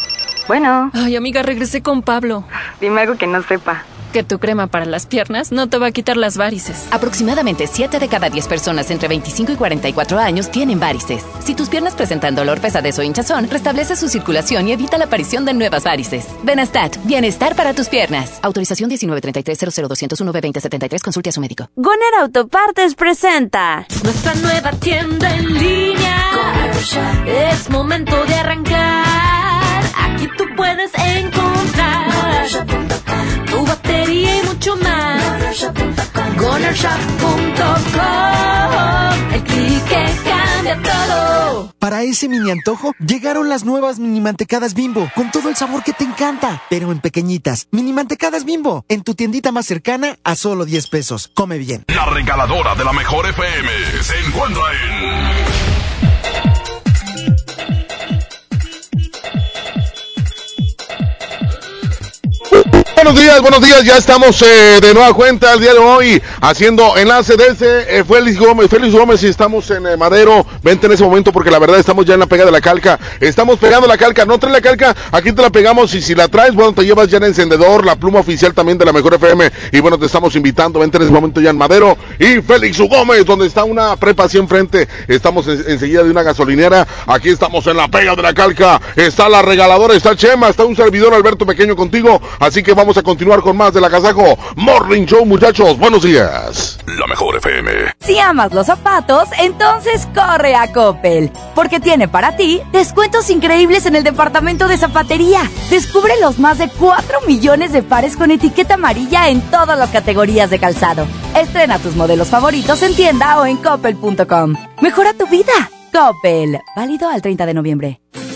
Bueno. Ay, amiga, regresé con Pablo. Dime algo que no sepa. Que tu crema para las piernas no te va a quitar las varices. Aproximadamente 7 de cada 10 personas entre 25 y 44 años tienen varices. Si tus piernas presentan dolor, pesadez o hinchazón, restablece su circulación y evita la aparición de nuevas varices. Benastat, bienestar para tus piernas. Autorización 1933-00201-2073. Consulte a su médico. Goner Autopartes presenta. Nuestra nueva tienda en línea. Es momento de arrancar. Aquí tú puedes encontrar mucho más. Gonershop.com. El clic que cambia todo. Para ese mini antojo, llegaron las nuevas mini mantecadas bimbo, con todo el sabor que te encanta, pero en pequeñitas. Mini mantecadas bimbo, en tu tiendita más cercana a solo 10 pesos. Come bien. La regaladora de la mejor FM se encuentra en. Buenos días, buenos días. Ya estamos eh, de nueva cuenta el día de hoy haciendo enlace desde eh, Félix Gómez. Félix Gómez y estamos en eh, Madero. Vente en ese momento porque la verdad estamos ya en la pega de la calca. Estamos pegando la calca. No trae la calca, aquí te la pegamos y si la traes, bueno, te llevas ya el encendedor, la pluma oficial también de la Mejor FM. Y bueno, te estamos invitando. Vente en ese momento ya en Madero y Félix Gómez, donde está una prepa así enfrente. Estamos en- enseguida de una gasolinera. Aquí estamos en la pega de la calca. Está la regaladora, está Chema, está un servidor Alberto Pequeño contigo. Así que vamos a continuar con más de la Casaco Morning Show, muchachos. Buenos días. La mejor FM. Si amas los zapatos, entonces corre a Coppel, porque tiene para ti descuentos increíbles en el departamento de zapatería. Descubre los más de 4 millones de pares con etiqueta amarilla en todas las categorías de calzado. Estrena tus modelos favoritos en tienda o en coppel.com. Mejora tu vida. Coppel, válido al 30 de noviembre.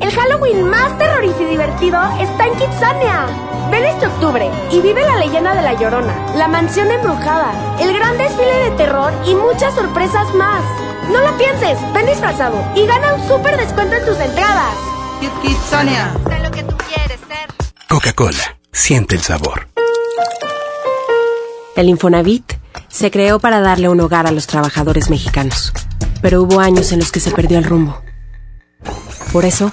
El Halloween más terrorífico y divertido está en Kitsania. Ven este octubre y vive la leyenda de la Llorona, la mansión embrujada, el gran desfile de terror y muchas sorpresas más. No lo pienses, ven disfrazado y gana un súper descuento en tus entradas. Kitsania. Sé lo que tú quieres ser. Coca-Cola. Siente el sabor. El Infonavit se creó para darle un hogar a los trabajadores mexicanos, pero hubo años en los que se perdió el rumbo. Por eso,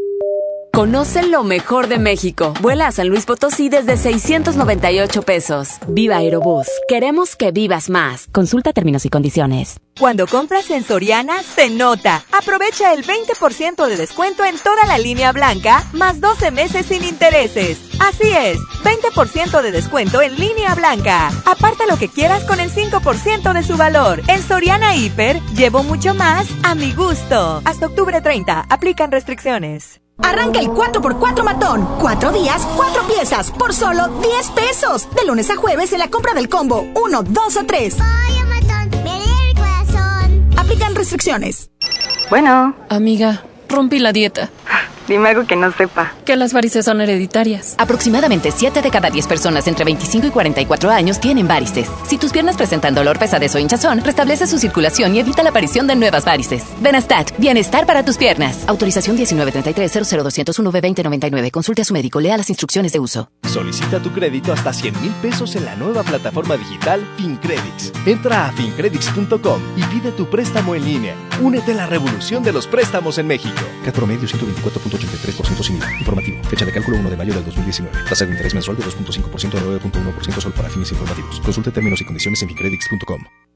Conoce lo mejor de México. Vuela a San Luis Potosí desde 698 pesos. Viva Aerobús. Queremos que vivas más. Consulta términos y condiciones. Cuando compras en Soriana, se nota. Aprovecha el 20% de descuento en toda la línea blanca, más 12 meses sin intereses. Así es, 20% de descuento en línea blanca. Aparta lo que quieras con el 5% de su valor. En Soriana Hiper, llevo mucho más a mi gusto. Hasta octubre 30, aplican restricciones. Arranca el 4x4 matón. Cuatro días, cuatro piezas, por solo 10 pesos. De lunes a jueves en la compra del combo 1, 2 o 3. Aplican restricciones. Bueno. Amiga, rompí la dieta. Dime algo que no sepa. Que las varices son hereditarias. Aproximadamente 7 de cada 10 personas entre 25 y 44 años tienen varices. Si tus piernas presentan dolor, pesadez o hinchazón, restablece su circulación y evita la aparición de nuevas varices. Benastat, bienestar para tus piernas. Autorización 1933-00201-2099. Consulte a su médico, lea las instrucciones de uso. Solicita tu crédito hasta 100 mil pesos en la nueva plataforma digital FinCredits. Entra a fincredits.com y pide tu préstamo en línea. Únete a la revolución de los préstamos en México. CAT promedio 124.83% sin IVA. Informativo. Fecha de cálculo 1 de mayo del 2019. Tasa de interés mensual de 2.5% a 9.1% solo para fines informativos. Consulte términos y condiciones en fincredits.com.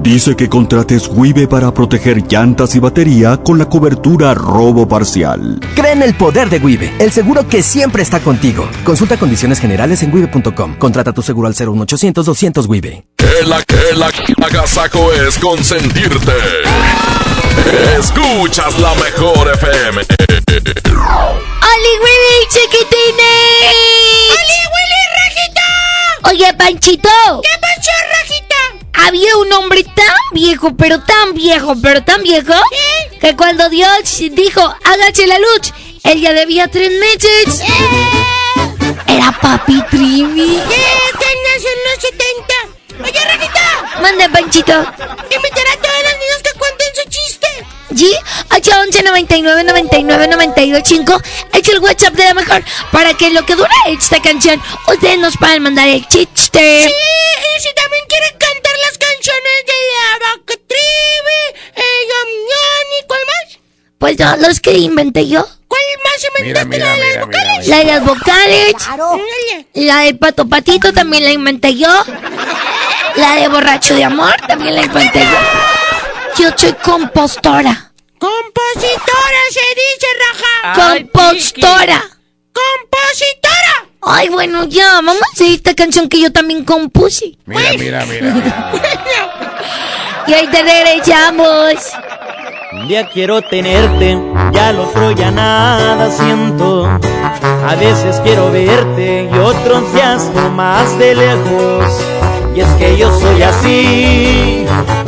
Dice que contrates Wibe para proteger llantas y batería con la cobertura robo parcial. Cree en el poder de Wibe, el seguro que siempre está contigo. Consulta condiciones generales en wibe.com. Contrata tu seguro al 01800 200 Wibe. El, el agasajo es consentirte. Escuchas la mejor FM. ¡Oli Willy, chiquitines! ¡Oli Willy, Rajita! Oye, Panchito. ¿Qué pasó, Rajita? Había un hombre tan viejo, pero tan viejo, pero tan viejo, ¿Sí? que cuando Dios dijo, agache la luz, él ya debía tres meses. Era papi Trivi. ¿Qué? ¿Qué nació en los 70? Oye, Rajita. Manda, Panchito. Invitará a todos los niños que cuenten su chiste. ¿Sí? 811 99 99 92 5 es el WhatsApp de la mejor para que lo que dura esta canción ustedes nos puedan mandar el chiste. Sí, y si también quieren cantar las canciones de la vaca tribe, ¿y cuál más? Pues no, los que inventé yo. ¿Cuál más inventaste? Mira, ¿La de mira, las mira, vocales? La de las vocales. Claro. La del pato patito también la inventé yo. La de borracho de amor también la inventé yo. Yo soy compostora. Compositora se dice, Raja. compostora. Compositora. Ay, bueno, ya, vamos a hacer esta canción que yo también compuse. Mira, mira, mira. Y ahí te regresamos. Un día quiero tenerte, ya al otro ya nada siento. A veces quiero verte y otros días más de lejos. Y es que yo soy así,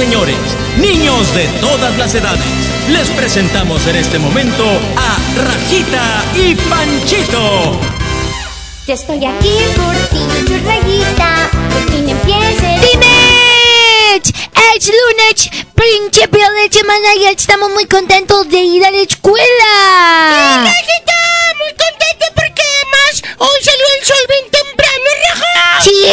Señores, niños de todas las edades, les presentamos en este momento a Rajita y Panchito. Yo estoy aquí por ti, tu rayita, por fin empieces. ¡Teenage! ¡Es lunes! ¡Principio de semana y estamos muy contentos de ir a la escuela! Rajita! Muy contento porque además hoy salió el sol bien temprano, Raja. Sí,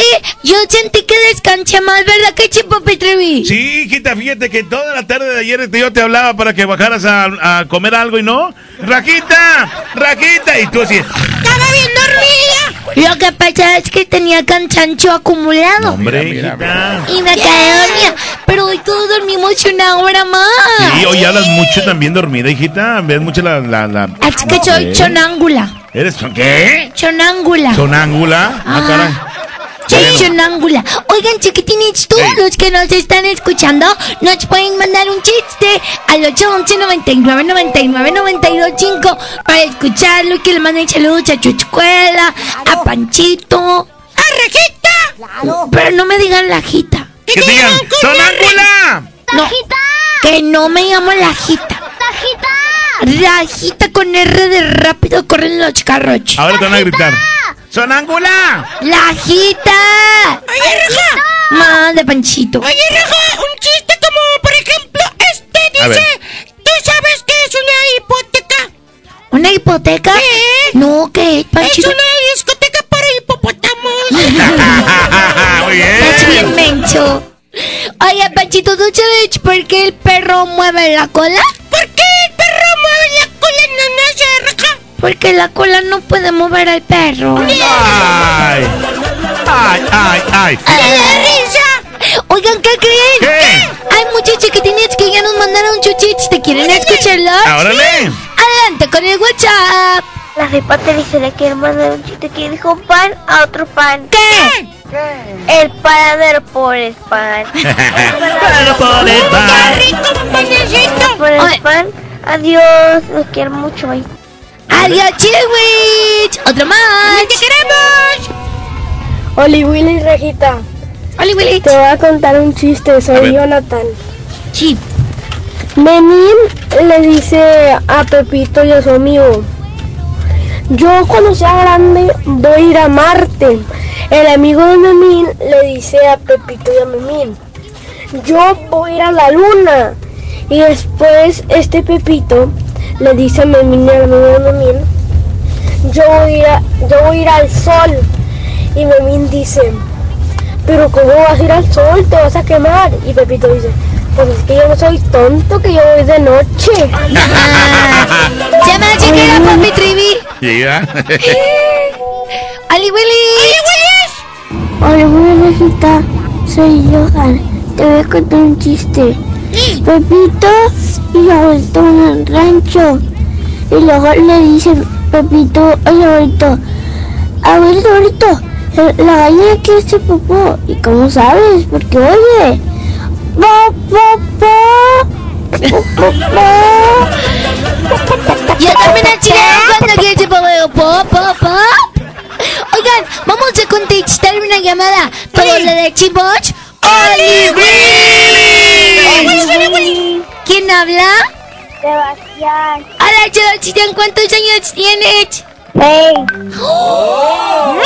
yo sentí que descansé más, ¿verdad que Chipo Petrevi? Sí, hijita, fíjate que toda la tarde de ayer yo te hablaba para que bajaras a, a comer algo y no. ¡Rajita! ¡Rajita! Y tú así. Estaba bien dormida. Lo que pasa es que tenía cansancio acumulado. Hombre, hijita. Y me quedé dormida. Pero hoy todos dormimos una hora más. Sí, hoy hablas mucho también dormida, hijita. Ves mucho la... la, la... Así que soy chonángula. ¿Eres qué? Chonángula. ¿Sonángula? Ah, caray. Soy Bueno. chonángula. Oigan, chiquitines, todos Ey. los que nos están escuchando, nos pueden mandar un chiste al 811 99 99 92 5 para escucharlo y que le manden saludos a su escuela, a Panchito. ¡A Rajita! Pero no me digan lajita. ¡Que te digan! ¡Sonángula! No, que no me llamo lajita. Rajita con R de rápido corren los carros. Ahora te van a gritar. ¡Sonángula! ¡Lajita! Oye, Raja. Más de Panchito. Oye, Raja, un chiste como, por ejemplo, este dice... ¿Tú sabes qué es una hipoteca? ¿Una hipoteca? No, ¿qué es, Es Panchito? una discoteca para hipopótamos. Muy bien. Estás bien menso. Oye, Panchito, ¿tú sabes por qué el perro mueve la cola? ¿Por qué el perro mueve la cola en la nasa, Raja? Porque la cola no puede mover al perro. ¡Ay! ¡Ay, ay, ay! ¡Me da risa! Oigan, ¿qué creen? ¿Qué? Hay muchos chiquitines que ya nos mandaron su chiste. ¿Quieren escucharlo? ¡Órale! Adelante con el WhatsApp. La de Patricia le quiere mandar un chiste que dijo pan a otro pan. ¿Qué? El panadero por el pan. Pero por el ¡Qué bar. rico, panecito! por el Ay. pan. Adiós, los quiero mucho. Bye. Adiós, Chiwich. Otro más. ¡Te queremos! Oli Willy Rejita, Oli, Willy. te voy a contar un chiste, soy. Jonathan. Sí. Memín le dice a Pepito y a su amigo, yo cuando sea grande voy a ir a Marte. El amigo de Memín le dice a Pepito y a Memín, yo voy a ir a la luna. Y después este Pepito le dice a Memín yo voy, a yo voy a ir al sol. Y Memín dice, pero ¿cómo vas a ir al sol? Te vas a quemar. Y Pepito dice, pues es que yo no soy tonto, que yo voy de noche. Se me hace que era Papi Trivi. Llega. Ali Willy. Hola, buena visita. Soy Johan. Te voy a contar un chiste. Pepito y abuelito en el rancho. Y luego le dice Pepito al abuelito, abuelito, abuelito, la gallina quiere hacer popó. ¿Y cómo sabes? Porque oye. Pa, pa, pa. Yo también así cuando quiere ese po- po- po- po. Oigan, vamos a contestar una llamada. Todo lo de Chiboch. ¡Oli Willy! ¿Quién habla? Sebastián. Hola, Sebastián, ¿cuántos años tienes? Seis. ¡Oh!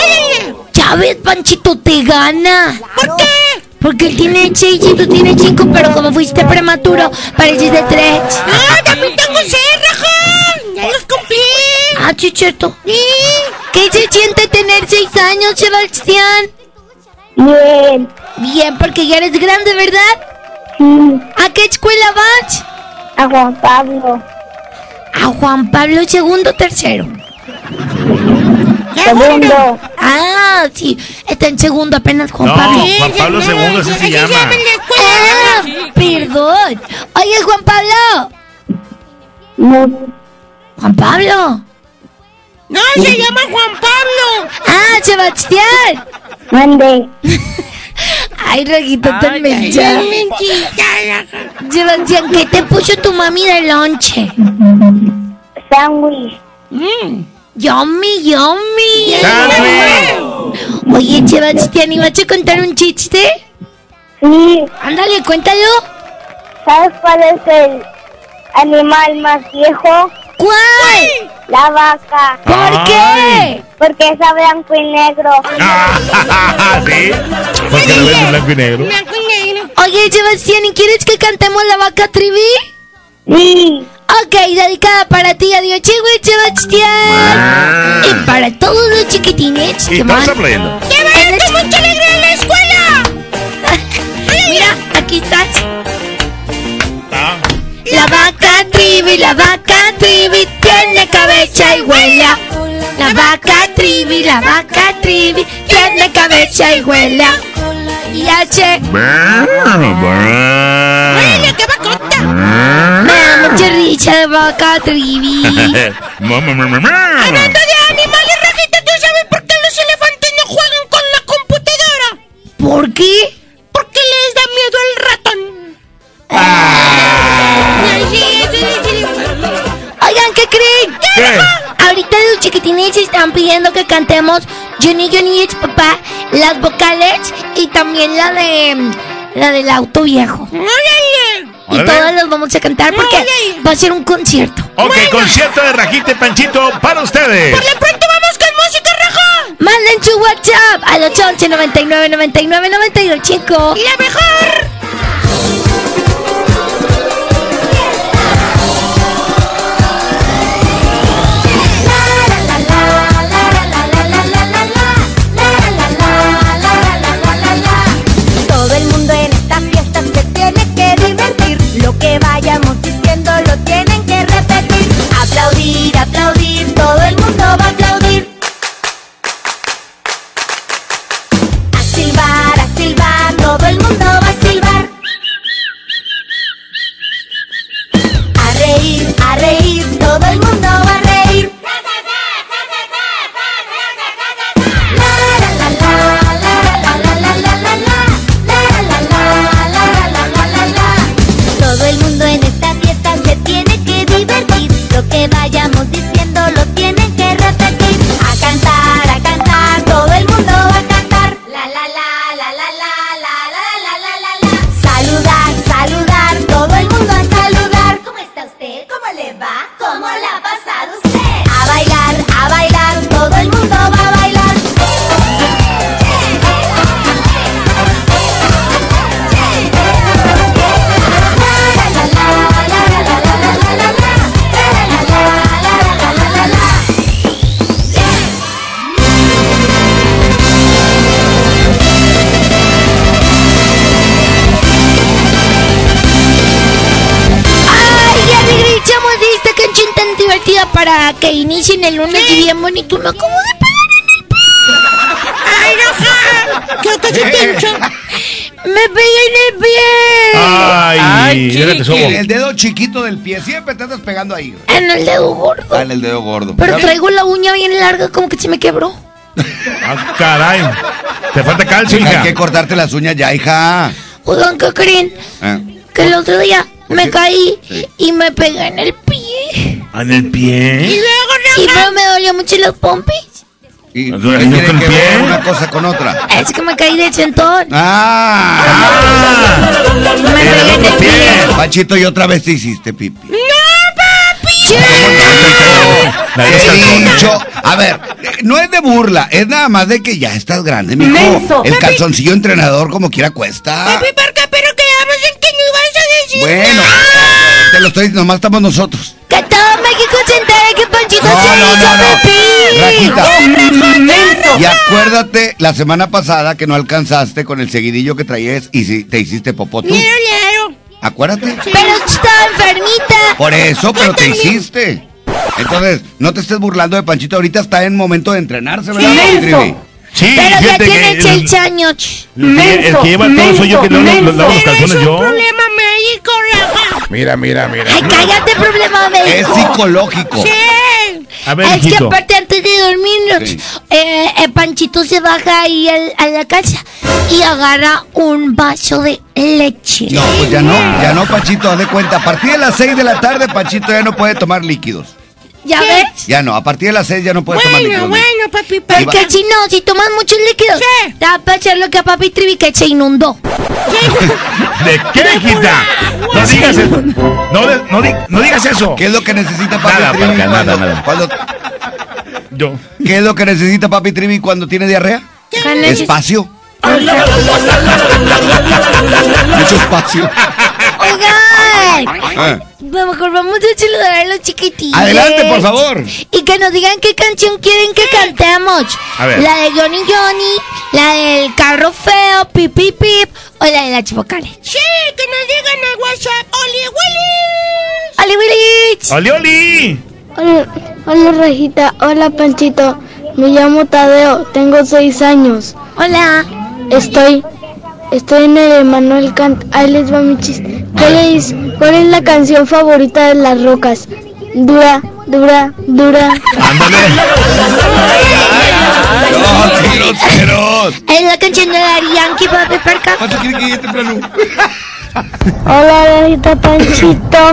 Ya ves, Panchito, te gana. ¿Por qué? Porque él tiene seis y tú tienes cinco, pero como fuiste prematuro, pareces de tres. ¡Ah, también tengo seis, raja! ¡Ya los cumplí! Ah, sí, cierto. Sí. ¿Qué se siente tener seis años, Sebastián? Bien. Bien, porque ya eres grande, ¿verdad? Sí. ¿A qué escuela vas? A Juan Pablo. A Juan Pablo II o tercero. Segundo. Ah, sí. Está en segundo apenas Juan No, Pablo. Juan Pablo II, así se llama. Ah, perdón. Oye, Juan Pablo. No. Juan Pablo. No, se llama Juan Pablo. Ah, Sebastián. Mande. Ay, Rajito, tan raja. Sebastián, ¿qué te puso tu mami de lonche? Sándwich. Mm. Yummy, yummy. Sándwich. Oye, Sebastián, ¿y vas a contar un chiste? Sí. Ándale, cuéntalo. ¿Sabes cuál es el animal más viejo? ¿Cuál? La vaca. ¿Por qué? Porque es a blanco y negro. Ah, ¿Sí? Porque lo ves en blanco y negro. Blanco y negro. Oye, Sebastián, ¿y quieres que cantemos la vaca trivi? Sí. Ok, dedicada para ti, adiós, chihuahua, Sebastián. Y para todos los chiquitines Y que van. aplaudiendo. ¡Te va a dar mucha alegría en la escuela! Mira, aquí estás. Ah. La vaca trivi, la vaca trivi tiene cabeza y huela. La vaca trivi, la vaca trivi tiene cabeza y huela. Y hace ¡Oye, qué vacota! me da mucha risa de vaca trivi. Mamá, mamá, mamá. Hablando de animales, Rajita, ¿tú sabes por qué los elefantes no juegan con la computadora? ¿Por qué? Porque les da miedo el ratón. Ah. Oigan, ¿qué creen? ¿Qué? Ahorita los chiquitines están pidiendo que cantemos Johnny Johnny es papá, las vocales y también la de la del auto viejo. Y todas las vamos a cantar porque va a ser un concierto. Ok, concierto de Rajita y Panchito para ustedes. Por lo pronto vamos con música, Raja. Manden su WhatsApp al 811 99 99 92 chico. ¡La mejor! Y bonito. Me acabo de ¡Ay, Raja! ¿Qué te Eh. pincho? Me pegué en el pie. Ay, déjate sobo. El dedo chiquito del pie, siempre te andas pegando ahí. En el dedo gordo. Ah, en el dedo gordo. Pero traigo la uña bien larga, como que se me quebró. Ah, caray. Te falta calcio, Hay hija. que cortarte las uñas ya, hija. Oigan, ¿qué creen? Ah, Que el otro día me qué? caí Sí. y me pegué en el pie. ¿En el Y pie? Raja. Pero me dolió mucho las pompis. ¿Y ¿No con tiene que pie? ver una cosa con otra? Es que me caí del sentón. Ah, Me pegué en el pie. Pachito, y otra vez te hiciste pipi. ¡No, La de He dicho, a ver, no es de burla, es nada más de que ya estás grande, mijo. Menso. El Papi. calzoncillo entrenador como quiera cuesta. Papi, ¿por qué? Pero quedamos en que no ibas a decir Bueno, te lo estoy, nomás estamos nosotros. Que que Panchito No, se no, no, no. Rajita. Y acuérdate la semana pasada que no alcanzaste con el seguidillo que traías y si te hiciste popó tú. Acuérdate. Pero estaba enfermita. Por eso, pero te hiciste. Entonces, no te estés burlando de Panchito. Ahorita está en momento de entrenarse, ¿verdad, Trivi? Sí, Pero ya tiene años. el, que- lleva todo soy yo que lavo los, lavo los calzones Es un yo. problema médico, Rafa. Mira, mira, mira. Ay, cállate, problema Es médico. psicológico. Sí. A ver, Es que hijito. aparte antes de dormirnos, Sí. eh, Panchito se baja ahí al- a la casa y agarra un vaso de leche. No, pues ya no, ya no, Panchito, haz de cuenta. A partir de las 6 de la tarde, Panchito ya no puede tomar líquidos. ¿Ya ves? Ya no, a partir de las 6 ya no puede tomar Bueno, líquidos. bueno, papi, Y papi. va- Porque si no, si tomas muchos líquidos, Sí. te va a pasar lo que a papi Trivi que se inundó. ¿De qué, hijita? No digas eso. No, de- no, di- no digas eso. ¿Qué es lo que necesita Papi Nada, Trivi cuando, nada, nada. cuando- Yo. ¿Qué es lo que necesita Papi Trivi cuando tiene diarrea? Espacio. Mucho espacio. Oigan, Ah. mejor vamos a saludar a los chiquitines. Adelante, por favor. Y que nos digan qué canción quieren que cantemos. A ver. La de Johnny Johnny, la del carro feo, pip pip pip, o la de la chupacale. Sí, que nos digan al WhatsApp. ¡Oli, Willy! ¡Ali Willich! ¡Oli, oli! Hola, hola Rajita, hola Panchito, me llamo Tadeo, tengo seis años. Hola. Estoy, estoy en el Emanuel Kant, ahí les va mi chiste. ¿Cuál es, ¿Cuál es la canción favorita de las rocas? Dura, dura, dura. Ándale. ¡No, qué groseros! Es la canción de la Yankee, papi Perca. ¿Cuánto quiere que llegue temprano? Hola Rajita Panchito,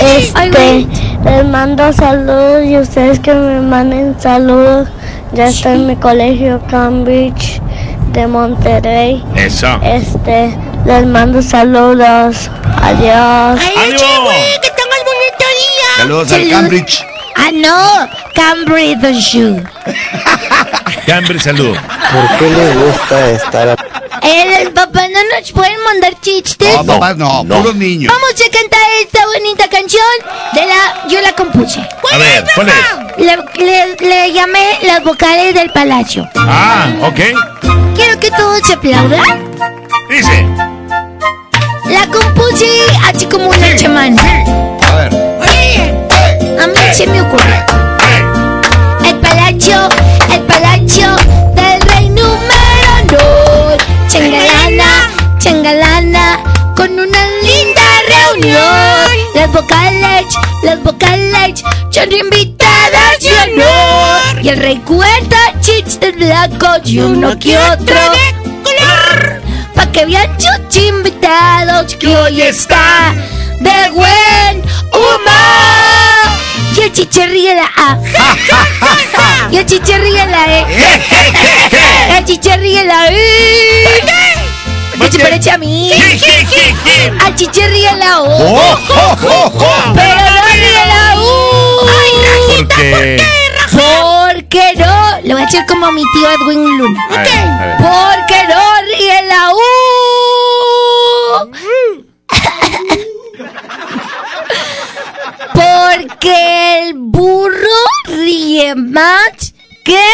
este, les mando saludos y ustedes que me manden saludos. Ya estoy en mi colegio Cambridge de Monterrey. Eso. Este, les mando saludos. Adiós. ¡Ay, Adiós. güey! ¡Que tengas bonito día! Saludos al. Cambridge. Ah, no, Cambridge Shoe. Cambre, saludo. ¿Por qué le gusta estar El papá no nos pueden mandar chistes. No, papás, no, puros niños. Vamos a cantar esta bonita canción de la. Yo la compuse. A ver, ¿cuál es? Le, le- le llamé las vocales del palacio. Ah, ok. Que todos se aplaudan. Dice. La compuse así como una semana. A ver. A mí se me ocurre. El palacio, el palacio del rey número dos. Changalana, changalana, con una linda reunión. Las vocales, las vocales son invitadas de honor. Y el rey cuenta chistes blancos y uno que otro. Pa' que vean sus invitados que hoy está de buen humor. Y el chiche ríe la A. Y el chiche ríe la E. El chiche ríe la E. Que se parece a mí. Al chiche ríe la O. ¡Oh, oh, oh, oh! Pero no ríe la U. Porque. Porque no. Le voy a decir como mi tío Edwin Luna. A ver, a ver. Porque no ríe la U. Porque el burro ríe más que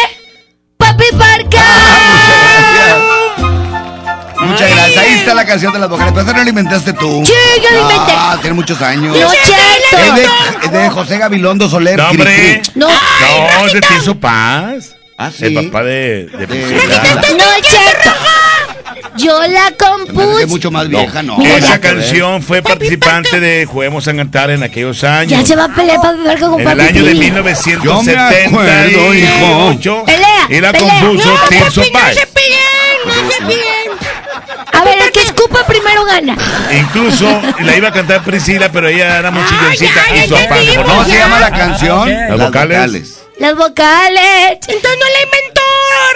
Papi Parca. Muchas gracias. Ahí está la canción de las vocales. Pero esa no la inventaste tú. Sí, yo la inventé. Ah, tiene muchos años. No es de, es de José Gabilondo Soler. No, hombre. No, No, es de Tirso Paz. Ah, sí. El papá de, de De- no. Yo la compuse. es mucho más vieja, no. Esa canción fue participante de Juguemos a Cantar en aquellos años. Ya se va a pelear Papi Parca con En el Papi año de Trivi. 1978 Pelea, y la pelea. compuso No, Tirso Paz. A ver, el que escupa primero gana. Incluso la iba a cantar Priscila, pero ella era muy chilloncita y su papá dijo, ¿Cómo no, se llama la canción? Las vocales. Las vocales. Entonces no la inventó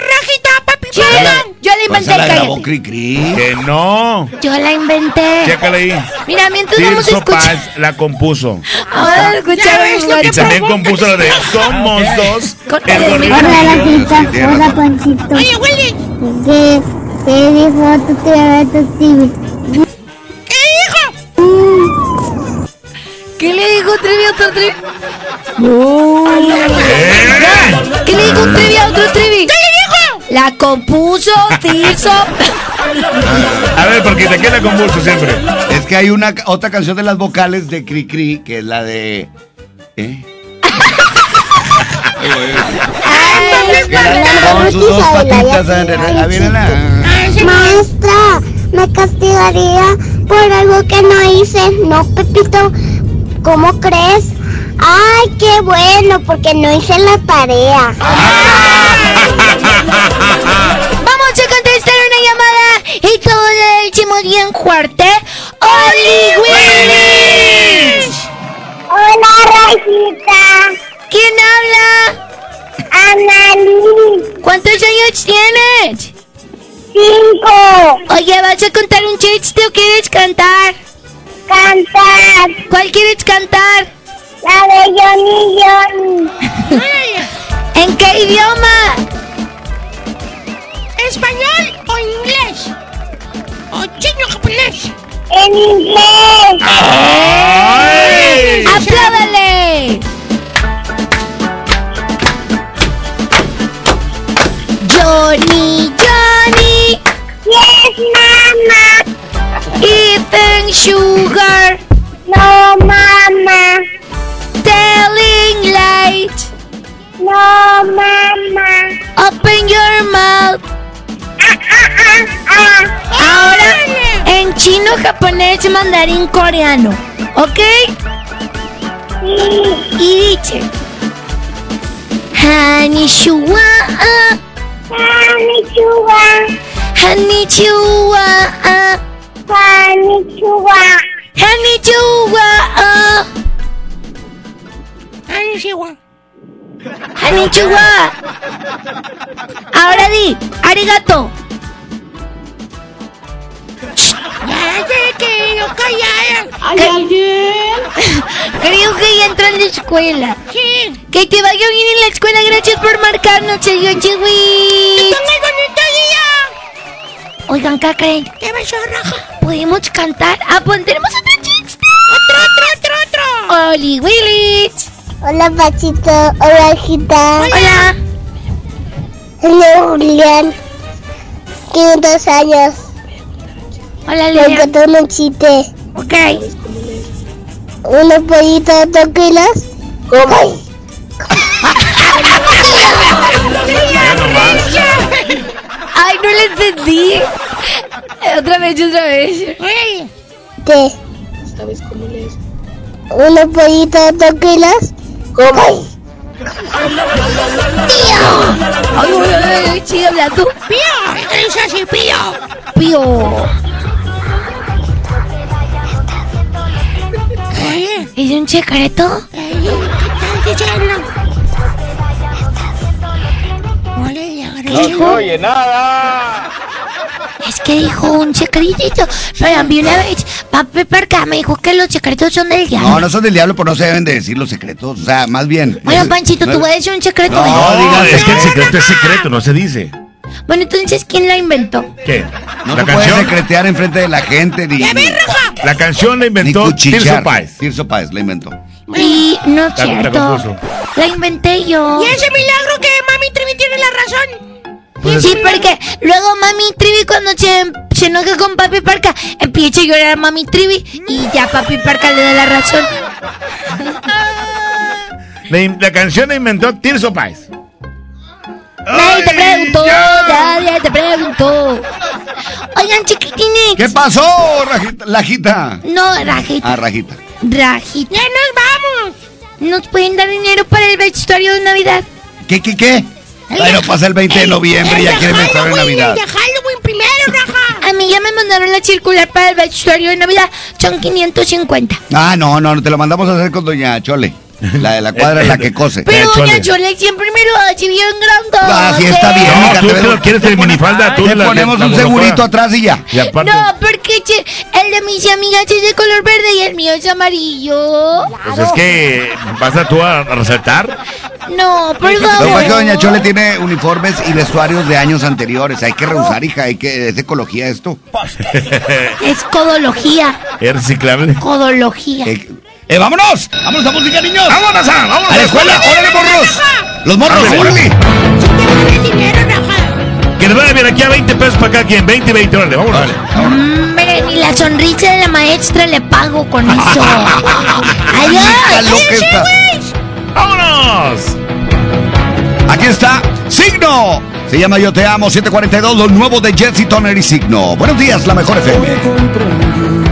Rajita, papi. Yo la, Yo la inventé, Esa la cállate. grabó Cri Cri. Que no. Yo la inventé. Chécale ahí. Mira, mientras vamos a Tirso escuchar. Paz la compuso. Ahora escuchar Y también compuso la de Somos dos. Hola, Rafita. Hola, Panchito. Oye, Willy. ¿Qué, qué dijo tu TV? ¿Qué dijo? ¿Qué le dijo un trivi a otro trivi? No. ¿Qué le dijo un trivi a otro trivi? ¿Qué le dijo? La compuso Tirso. A ver, porque te queda convulso siempre. Es que hay una otra canción de las vocales de Cri Cri que es la de. ¿Eh? Que la- con sus dos patitas. ah, ah. Maestra, me castigaría por algo que no hice. No, Pepito, ¿cómo crees? Ay, qué bueno, porque no hice la tarea. Vamos a contestar una llamada y todo le decimos bien fuerte. ¡Oli Willis! Hola, Rajita. ¿Quién habla? Annalise. ¿Cuántos años tienes? Cinco. Oye, ¿vas a contar un chiste o quieres cantar? Cantar. ¿Cuál quieres cantar? La de Johnny Johnny. ¿En qué idioma? ¿Español o inglés? ¿O chino japonés? En inglés. ¡Apláudale! Johnny, Johnny, mamá. eating sugar, No, mamá. telling light. No, mamá. Open your mouth. Ahora en chino, japonés, mandarín, coreano. ¿Ok? Y dice: Hanishua, Konnichiwa. Konnichiwa. Hanishua, Konnichiwa. Hanishua. Ahora di: Arigato. Ya callada. Creo que ya entró en la escuela. Sí. Que te vaya bien en la escuela. Gracias por marcarnos, señor Chihuahua. ¡Tenga bonito día! Oigan, ¿qué creen? ¿Qué pasó, Raja? ¿Podemos cantar? Ah, pues tenemos otro chiste. Otro, otro, otro, otro. Oli Willis. Hola, Pachito. Hola, hijita. Hola. Hola, Julián. Tiene dos años. Hola, Me Lea. contó un chiste. Ok. Unos pollitos tranquilos. ¿Cómo? Ay, no le entendí. Otra vez, otra vez. ¿Qué? Unos pollitos tranquilos. ¿Cómo? Ay, ay, ay, ay, sigue hablando. Pío, ¿qué dice así, Pío? Pío. Oye, ¿Es un secreto? ¿qué estás diciendo? Le digas, oye nada. Es que dijo un secretito. Pero a mí una vez, papi Perca me dijo que los secretos son del diablo. No, no son del diablo, pero no se deben de decir los secretos. O sea, más bien. Bueno, es- Panchito, no tú es- vas a decir un secreto. No, ¿eh? digas es que el secreto es secreto, no se dice. Bueno, entonces, ¿quién la inventó? ¿Qué? No ¿La se puede canción? secretear enfrente de la gente ni, La canción la inventó. Tirso Páez. Tirso Páez la inventó. Y no es La- la cierto. La inventé yo. ¿Y ese milagro que Mami Trivi tiene la razón? Pues sí, porque luego Mami Trivi cuando se, se enoja con Papi Parca empieza a llorar Mami Trivi y ya Papi Parca le da la razón. La, la canción la inventó Tirso Páez. Nadie te preguntó, nadie te preguntó. Oigan, chiquitines. ¿Qué pasó, Rajita? Lajita. No, Rajita. Ah, Rajita. Rajita. Ya nos vamos. ¿Nos pueden dar dinero para el vestuario de Navidad? ¿Qué, qué, qué? Bueno, pasa el 20 de noviembre y ya quieren estar en Navidad. de Halloween primero, Raja. A mí ya me mandaron la circular para el vestuario de Navidad. Son 550. Ah, no, no, te lo mandamos a hacer con Doña Chole. La de la cuadra es la que cose. Pero doña Chole siempre me lo hace bien grande. Ah, sí está bien. No, tú te lo quieres de minifalda, tú Le ponemos la un segurito atrás y ya. Y aparte, No, porque che, el de mis amigas es de color verde y el mío es amarillo. pues es que vas a tú a resaltar. No, por Lo que pasa es que favor. Doña Chole tiene uniformes y vestuarios de años anteriores. Hay que rehusar, hija. Hay que, es ecología esto. Es codología. ¿Es reciclable? Codología. ¡Eh, vámonos! ¡Vámonos a música, niños! ¡Vámonos a, vámonos ¡A la escuela! ¡Órale, morros! ¡Los morros, órale! Que les vaya bien aquí a 20 pesos para cada quien. 20 y 20, órale, vámonos. Hombre, ni la sonrisa de la maestra le pago con eso. Adiós. ¡Vámonos! Aquí está Signo. Se llama Yo Te Amo 742, lo nuevo de Jesse Toner y Signo. Buenos días, la mejor FM.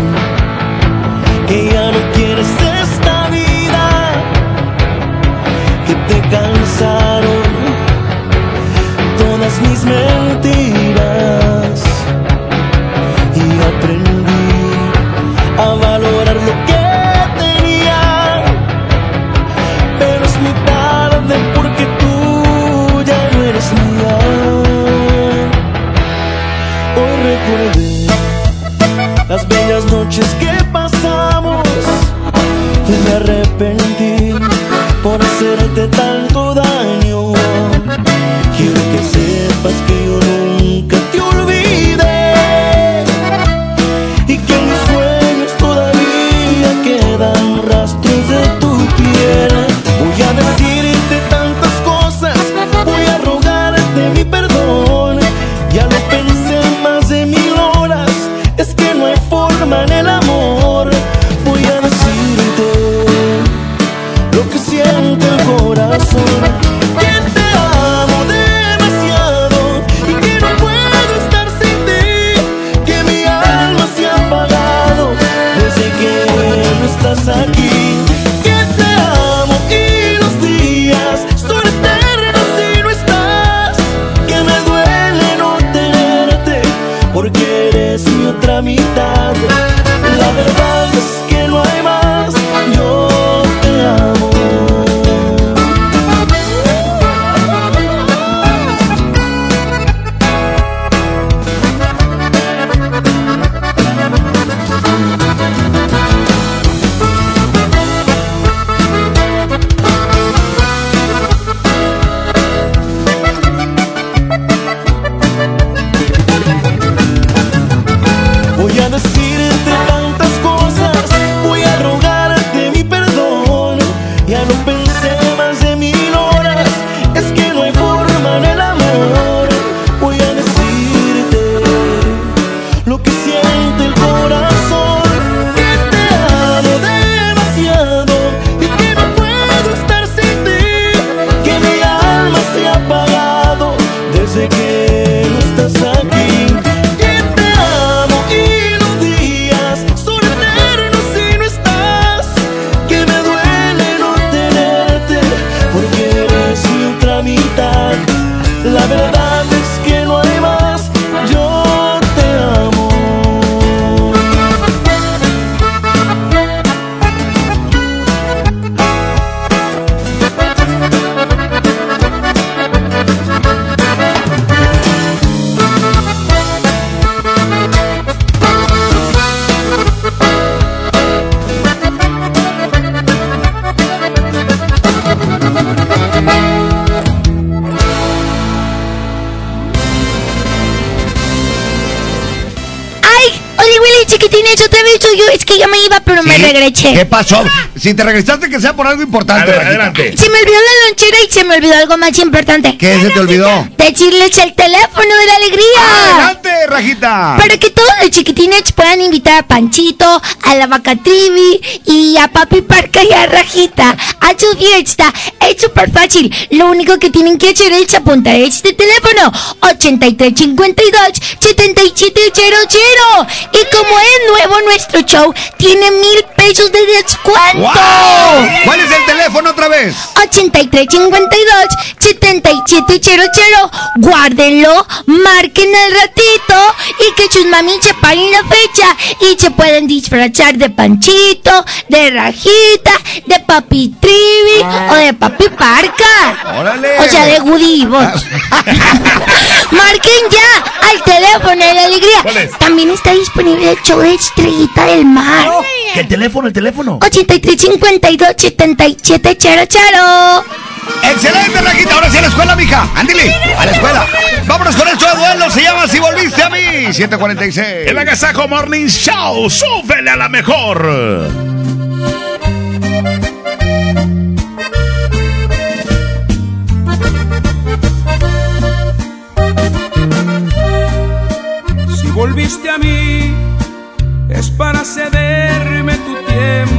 Hacerte tanto no ¿Qué pasó? Si te regresaste, que sea por algo importante. Ver, adelante. Se me olvidó la lonchera y se me olvidó algo más importante. ¿Qué se te olvidó? Decirles el teléfono de la alegría. ¡Adelante, Rajita! Para que todos los chiquitines puedan invitar a Panchito, a la vaca Trivi y a Papi Parca y a Rajita a su fiesta. Es súper fácil. Lo único que tienen que hacer es apuntar este teléfono 8352 7700. Y como es nuevo nuestro show, tiene mil pesos de descuento. ¡Wow! ¿Cuál es el teléfono otra vez? 8352 7700. Guárdenlo, marquen al ratito y que sus mami separen la fecha y se pueden disfrazar de Panchito, de Rajita, de Papi Trivi o de Papi Parca. ¡Órale! O sea, de Woody Boss. Marquen ya al teléfono de la alegría. ¿Cuál es? También está disponible el show de Estrellita del Mar. ¿Qué el teléfono, el teléfono? 83 52 77 charo charo. ¡Excelente, Rajita! Ahora sí a la escuela, mija. Ándale, a la escuela. Vámonos con esto de duelo. Se llama Si Volviste a mí. 746. El Agasajo Morning Show. ¡Súbele a la mejor! Si volviste a mí, es para cederme tu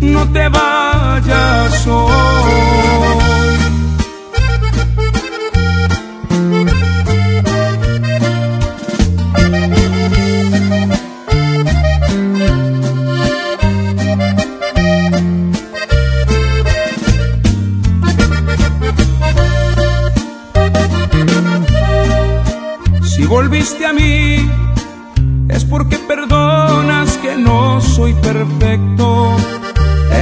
no te vayas hoy. Si volviste a mí, es porque perdonas que no soy perfecto.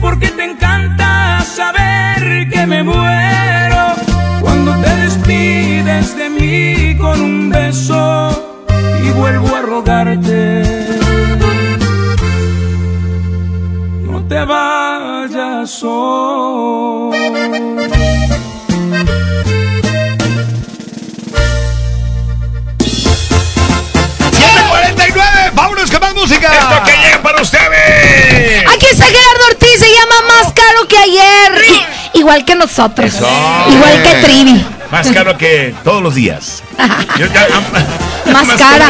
porque te encanta saber que me muero cuando te despides de mí con un beso y vuelvo a rogarte. No te vayas. 749. Vámonos con más música. Esto que llega para ustedes. Aquí está Gerardo Se llama Más Caro que ayer. Igual que nosotros. Eso. Igual que Trivi. Más caro que todos los días. Yo ya- am- Más cara.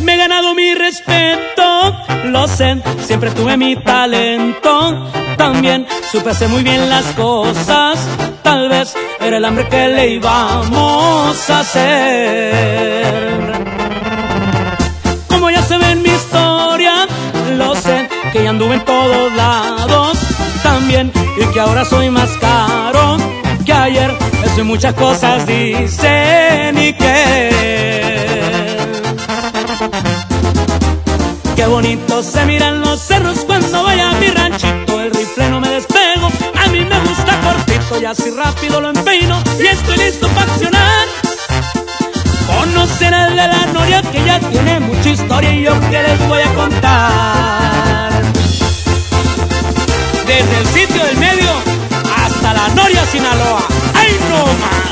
Me he ganado mi respeto, lo sé, siempre tuve mi talento. También supe hacer muy bien las cosas, tal vez era el hambre que le íbamos a hacer. Como ya se ve en mi historia, lo sé, que ya anduve en todos lados. También, y que ahora soy más caro que ayer. Eso y muchas cosas dicen y que. Qué bonito se miran los cerros cuando voy a mi ranchito. El rifle no me despego, a mí me gusta cortito y así rápido lo empeino y estoy listo para accionar. Conocer al de la noria que ya tiene mucha historia y yo que les voy a contar. Desde el sitio del medio hasta la noria Sinaloa. ¡Ay no más!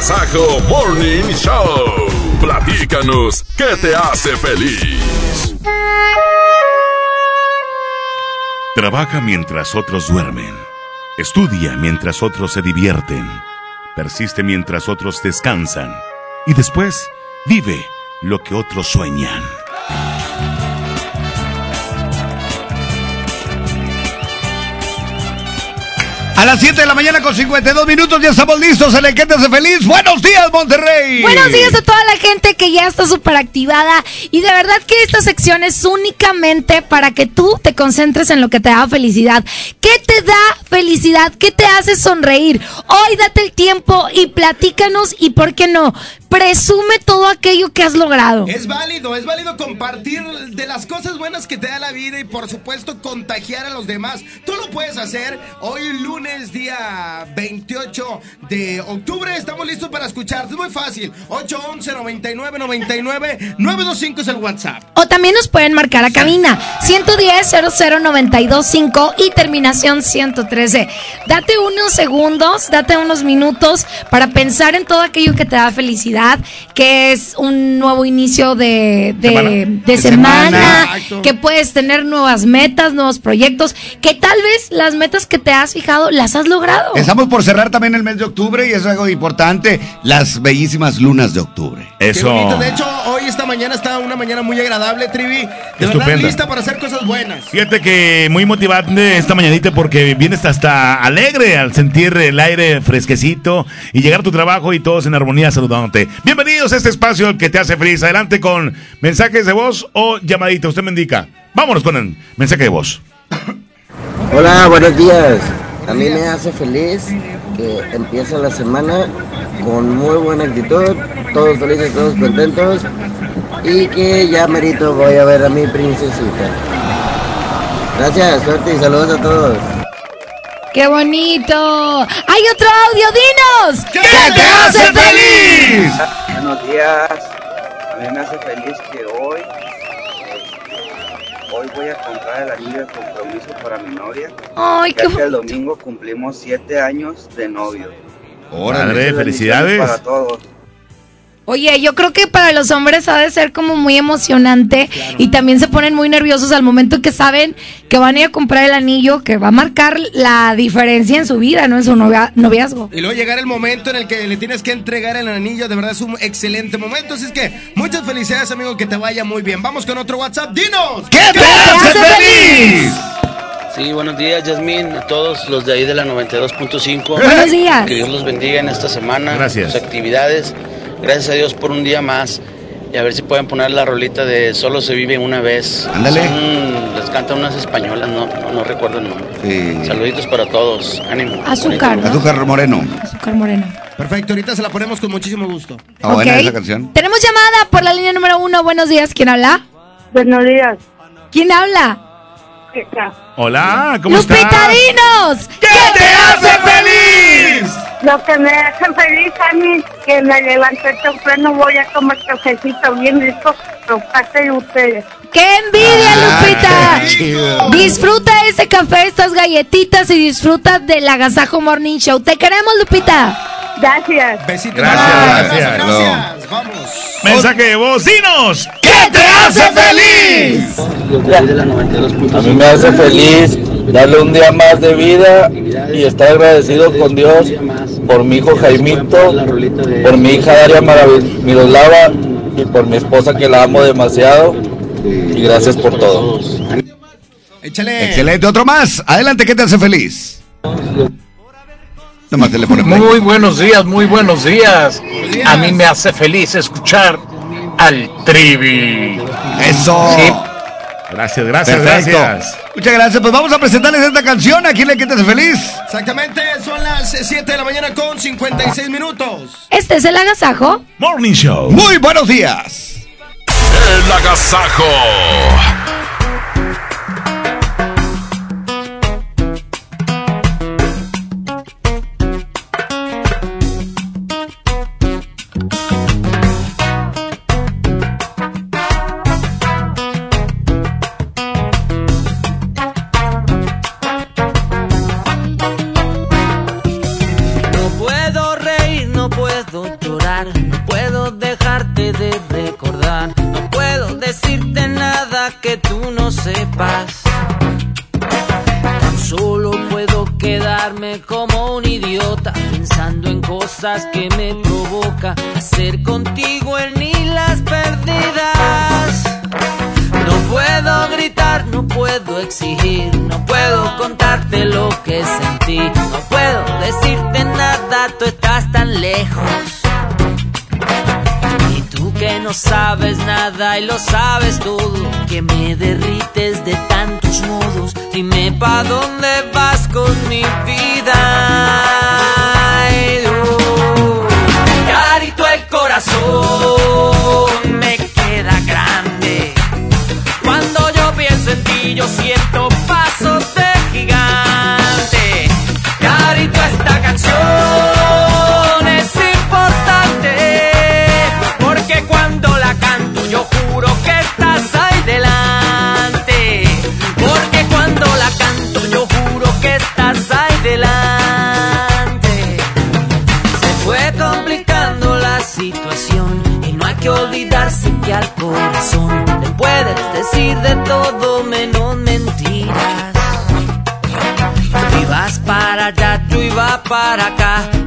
Agasajo Morning Show. Platícanos, ¿qué te hace feliz? Trabaja mientras otros duermen. Estudia mientras otros se divierten. Persiste mientras otros descansan. Y después vive lo que otros sueñan. A las 7 de la mañana con 52 minutos ya estamos listos en el que te hace feliz. Buenos días, Monterrey. Buenos días a toda la gente que ya está súper activada. Y de verdad que esta sección es únicamente para que tú te concentres en lo que te da felicidad. ¿Qué te da felicidad? ¿Qué te hace sonreír? Hoy date el tiempo y platícanos y, ¿por qué no? Presume todo aquello que has logrado. Es válido, es válido compartir de las cosas buenas que te da la vida y por supuesto contagiar a los demás. Tú lo puedes hacer hoy lunes día 28 de octubre. Estamos listos para escucharte. Es muy fácil. 811 99 99 925 es el WhatsApp. O también nos pueden marcar a cabina 110 00925 y terminación 113. Date unos segundos, date unos minutos para pensar en todo aquello que te da felicidad, que es un nuevo inicio de, de, Semana. de De semana, semana. Exacto. que puedes tener nuevas metas, nuevos proyectos, que tal vez las metas que te has fijado las has logrado. Estamos por cerrar también el mes de octubre y es algo importante, las bellísimas lunas de octubre. Qué bonito. De hecho, hoy esta mañana está una mañana muy agradable, Trivi. De verdad Estupenda. lista para hacer cosas buenas. Fíjate que muy motivante esta mañanita porque vienes hasta alegre al sentir el aire fresquecito y llegar a tu trabajo y todos en armonía saludándote. Bienvenidos a este espacio que te hace feliz. Adelante con mensajes de voz o llamadita. Usted me indica. Vámonos con el mensaje de voz. Hola, buenos días. A mí me hace feliz que empiece la semana con muy buena actitud, todos felices, todos contentos y que ya merito voy a ver a mi princesita. Gracias, suerte y saludos a todos. ¡Qué bonito! ¡Hay otro audio! ¡Dinos! ¿Qué te hace feliz? Buenos días. A mí me hace feliz que hoy, hoy voy a comprar el anillo de compromiso para mi novia. Ay, ya qué que el domingo cumplimos siete años de novio. Órale, felicidades. Para todos. Oye, yo creo que para los hombres ha de ser como muy emocionante y también se ponen muy nerviosos al momento que saben que van a ir a comprar el anillo que va a marcar la diferencia en su vida, ¿no? En su novia- noviazgo. Y luego llegar el momento en el que le tienes que entregar el anillo, de verdad es un excelente momento. Así es que muchas felicidades, amigo, que te vaya muy bien. Vamos con otro WhatsApp. ¡Dinos! ¿Qué te hace feliz? Sí, buenos días, Yasmín, a todos los de ahí de la 92.5. Buenos días. Que Dios los bendiga en esta semana. Gracias. Sus actividades. Gracias a Dios por un día más. Y a ver si pueden poner la rolita de Solo se vive una vez. Ándale. Son- les cantan unas españolas, no, no, no recuerdo el nombre. Sí. Saluditos para todos. Ánimo. Azúcar, ¿no? Azúcar moreno. Azúcar moreno. Perfecto, ahorita se la ponemos con muchísimo gusto. Está buena Ok. esa canción. Tenemos llamada por la línea número uno. Buenos días. ¿Quién habla? Buenos días. ¿Quién habla? Hola, ¿cómo estás? dinos. ¿Qué te hace feliz? Lo que me hace feliz a mí que me levanté temprano voy a tomar cafecito bien rico, lo pasen ustedes. ¡Qué envidia, Ah, Lupita! Disfruta ese café, estas galletitas y disfruta del Agasajo Morning Show. Te queremos, Lupita. Gracias. Besitos. Gracias, Gracias, gracias. gracias. Vamos. Mensaje de voz, dinos. ¿Qué te hace feliz? Los de ahí de la 92.5. A mí me hace feliz darle un día más de vida y estar agradecido con Dios por mi hijo Jaimito, por mi hija Daria Miroslava y por mi esposa que la amo demasiado. Y gracias por todo. Échale. Excelente, otro más. Adelante, ¿qué te hace feliz? Nomás le pone play. Muy buenos días, muy buenos días. A mí me hace feliz escuchar al Trivi. Eso. Sí. Gracias, gracias, Perfecto. gracias. Muchas gracias. Pues vamos a presentarles esta canción. ¿A quién le quitas feliz? Exactamente, son las 7 de la mañana con 56 minutos. Este es el agasajo. Morning Show. Muy buenos días. El agasajo. Que me provoca hacer contigo el ni las perdidas. No puedo gritar, no puedo exigir, no puedo contarte lo que sentí, no puedo decirte nada, tú estás tan lejos. Y tú que no sabes nada y lo sabes todo, que me derrites de tantos modos, dime pa' dónde de todo menos mentiras. Tú ibas para allá, yo iba para acá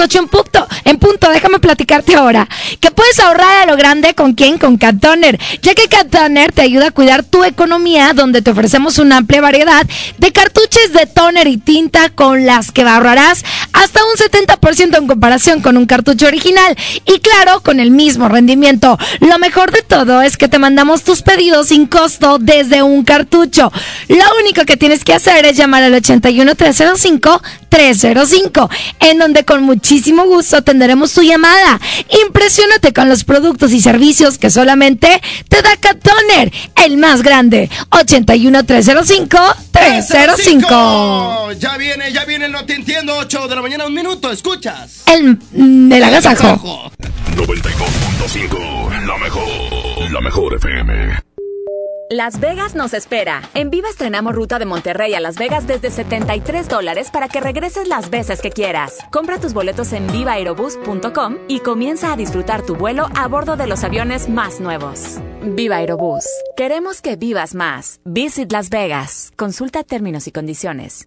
las 8 en punto. En punto, déjame platicarte ahora. Que puedes ahorrar grande con quién? Con Cat Toner. Ya que Cat Toner te ayuda a cuidar tu economía, donde te ofrecemos una amplia variedad de cartuches de toner y tinta con las que ahorrarás hasta un 70% en comparación con un cartucho original. Y claro, con el mismo rendimiento. Lo mejor de todo es que te mandamos tus pedidos sin costo desde un cartucho. Lo único que tienes que hacer es llamar al 81 305 305, en donde con muchísimo gusto atenderemos tu llamada. Impresionate con los productos y servicios que solamente te da Cat Toner, el más grande. 81 305 305. Ya viene, ya viene, no te entiendo. 8 de la mañana, un minuto, escuchas. El, mm, el agasajo. 92.5, la mejor, la mejor FM. Las Vegas nos espera. En Viva estrenamos ruta de Monterrey a Las Vegas desde 73 dólares para que regreses las veces que quieras. Compra tus boletos en vivaerobus.com y comienza a disfrutar tu vuelo a bordo de los aviones más nuevos. Viva Aerobús. Queremos que vivas más. Visit Las Vegas. Consulta términos y condiciones.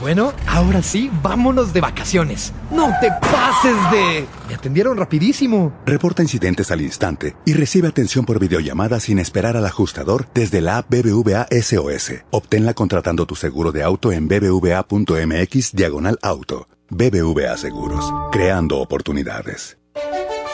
Bueno, ahora sí, vámonos de vacaciones. No te pases de... Me atendieron rapidísimo. Reporta incidentes al instante y recibe atención por videollamada sin esperar al ajustador desde la app BBVA SOS. Obténla contratando tu seguro de auto en bbva.mx diagonal auto. BBVA Seguros, creando oportunidades.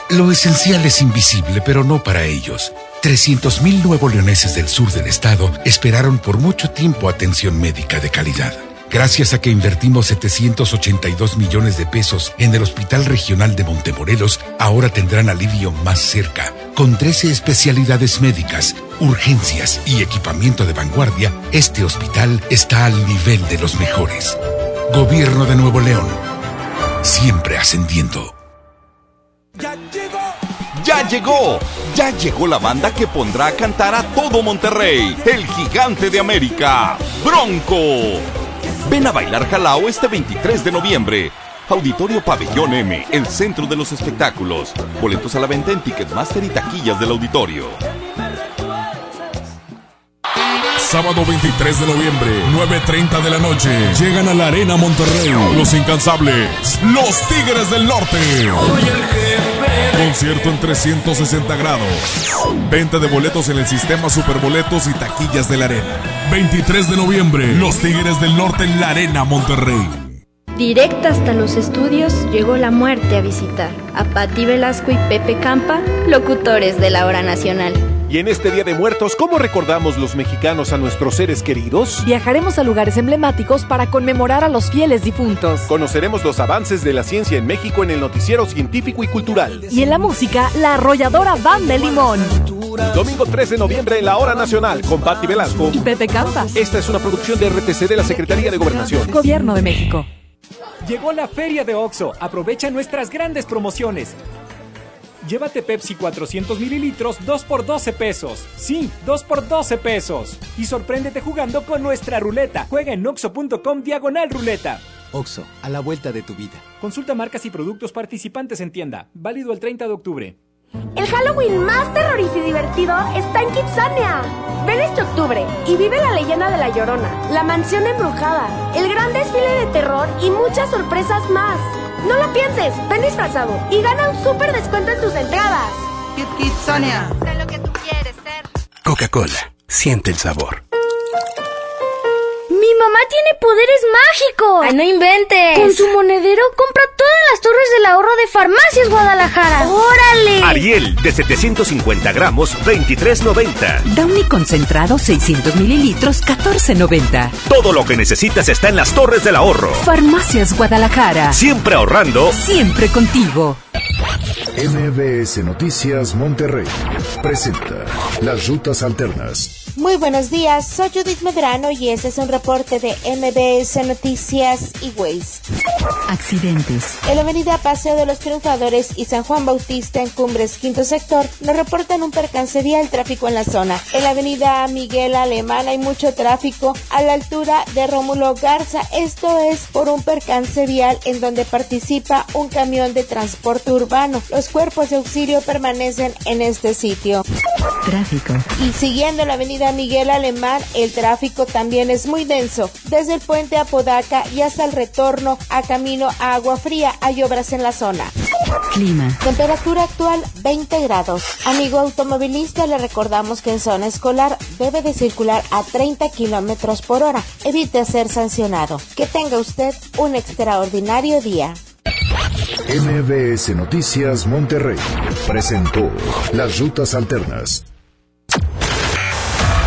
Lo esencial es invisible, pero no para ellos. 300.000 nuevos leoneses del sur del estado esperaron por mucho tiempo atención médica de calidad. Gracias a que invertimos 782 millones de pesos en el Hospital Regional de Montemorelos, ahora tendrán alivio más cerca. Con 13 especialidades médicas, urgencias y equipamiento de vanguardia, este hospital está al nivel de los mejores. Gobierno de Nuevo León. Siempre ascendiendo. Ya llegó, ya llegó la banda que pondrá a cantar a todo Monterrey, el gigante de América, Bronco. Ven a bailar Jalao este 23 de noviembre. Auditorio Pabellón M, el centro de los espectáculos. Boletos a la venta en Ticketmaster y taquillas del auditorio. Sábado 23 de noviembre, 9.30 de la noche. Llegan a la Arena Monterrey. Los incansables. Los Tigres del Norte. Concierto en 360 grados. Venta de boletos en el sistema Superboletos y taquillas de la Arena. 23 de noviembre, Los Tigres del Norte en la Arena Monterrey. Directa hasta los estudios llegó la muerte a visitar a Patti Velasco y Pepe Campa, locutores de la hora nacional. Y en este Día de Muertos, ¿cómo recordamos los mexicanos a nuestros seres queridos? Viajaremos a lugares emblemáticos para conmemorar a los fieles difuntos. Conoceremos los avances de la ciencia en México en el noticiero científico y cultural. Y en la música, la arrolladora Banda de Limón. Domingo 3 de noviembre en la Hora Nacional con Patti Velasco y Pepe Campa. Esta es una producción de RTC de la Secretaría de Gobernación. Gobierno de México. Llegó la feria de OXO. Aprovecha nuestras grandes promociones. Llévate Pepsi 400 mililitros 2 por 12 pesos. Sí, 2 por 12 pesos. Y sorpréndete jugando con nuestra ruleta. Juega en oxo.com diagonal ruleta. Oxo, a la vuelta de tu vida. Consulta marcas y productos participantes en tienda. Válido el 30 de octubre. El Halloween más terrorífico y divertido está en Kitsania. Ven este octubre y vive la leyenda de la Llorona, la mansión embrujada, el gran desfile de terror y muchas sorpresas más. No lo pienses, ven disfrazado y gana un súper descuento en tus entradas. Kit Kitsania. Sé lo que tú quieres ser. Coca-Cola, siente el sabor. ¡Mi mamá tiene poderes mágicos! ¡Ay, no inventes! Con su monedero compra todas las torres del ahorro de Farmacias Guadalajara. ¡Órale! Ariel, de 750 gramos, 23.90. Downy concentrado, 600 mililitros, 14.90. Todo lo que necesitas está en las torres del ahorro. Farmacias Guadalajara. Siempre ahorrando. Siempre contigo. MBS Noticias Monterrey presenta Las Rutas Alternas. Muy buenos días, soy Judith Medrano y este es un reporte de MBS Noticias y Waze. Accidentes. En la avenida Paseo de los Triunfadores y San Juan Bautista en Cumbres, quinto sector, nos reportan un percance vial tráfico en la zona. En la avenida Miguel Alemán hay mucho tráfico a la altura de Rómulo Garza. Esto es por un percance vial en donde participa un camión de transporte urbano. Los cuerpos de auxilio permanecen en este sitio. Tráfico. Y siguiendo la avenida Miguel Alemán, el tráfico también es muy denso. Desde el puente Apodaca y hasta el retorno a camino a Agua Fría hay obras en la zona. Clima. Temperatura actual 20 grados. Amigo automovilista, le recordamos que en zona escolar debe de circular a 30 kilómetros por hora. Evite ser sancionado. Que tenga usted un extraordinario día. MBS Noticias Monterrey presentó Las Rutas Alternas.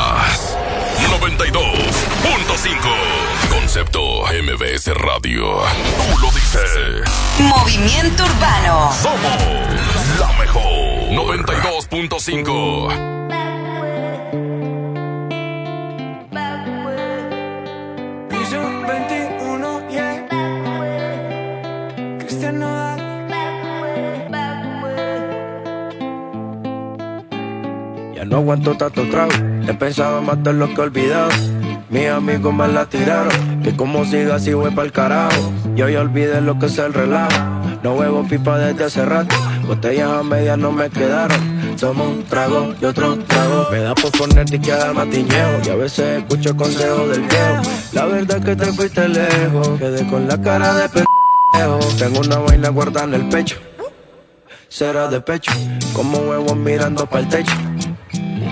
92.5. Concepto MBS Radio. Tú lo dices. Movimiento Urbano. Somos la mejor. 92.5. Piso 21, yeah. Cristian Nodal. Ya no aguanto tanto trago. He pensado de lo que he olvidado. Mis amigos me la tiraron. Que como siga así voy pa'l carajo. Yo ya olvidé lo que es el relajo. No huevo pipa desde hace rato. Botellas a medias no me quedaron. Somos un trago y otro trago. Me da por ponerte y quedar matiñeo. Y a veces escucho consejos del viejo. La verdad es que te fuiste lejos. Quedé con la cara de pendejo. Tengo una vaina guardada en el pecho. Será de pecho. Como huevos mirando para el techo.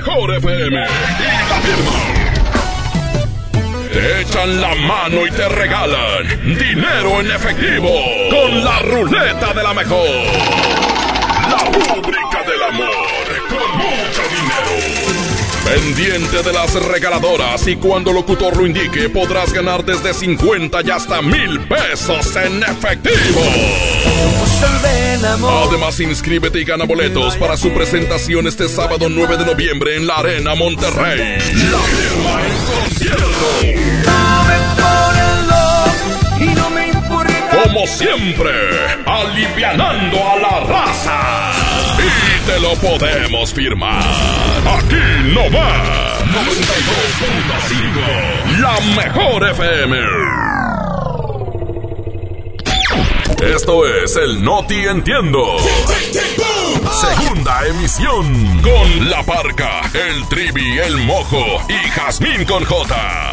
mejor FM y la firma. Te echan la mano y te regalan dinero en efectivo con la ruleta de la mejor. La rúbrica del amor con dinero. Pendiente de las regaladoras y cuando locutor lo indique podrás ganar desde 50 y hasta mil pesos en efectivo. Además, inscríbete y gana boletos para su presentación este sábado 9 de noviembre en la Arena Monterrey. La. Como siempre, alivianando a la raza. Te lo podemos firmar. Aquí no va. 92.5. La mejor FM. Esto es el Noti Entiendo. Segunda emisión. Con La Parca, el Trivi, el Mojo y Jazmín con J.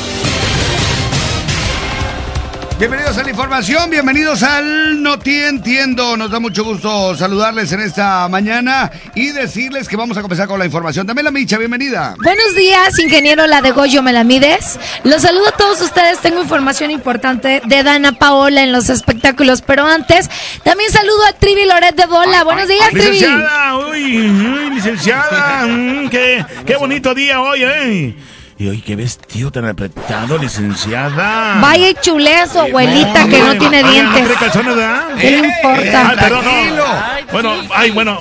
Bienvenidos a la información, bienvenidos al No Te Entiendo. Nos da mucho gusto saludarles en esta mañana y decirles que vamos a comenzar con la información. También la Micha, bienvenida. Buenos días, ingeniero La de Goyo Melamides. Los saludo a todos ustedes. Tengo información importante de Dana Paola en los espectáculos, pero antes también saludo a Trivi Loret de Bola. Buenos días, Trivi. Licenciada, uy, uy licenciada, mm, qué, qué bonito día hoy, ¿eh? Y hoy qué vestido tan apretado, licenciada. Vaya chulezo, abuelita, que no tiene dientes. ¿No calzones, verdad? ¿Qué le importa? Ay, perdón, no. Bueno, ay, bueno,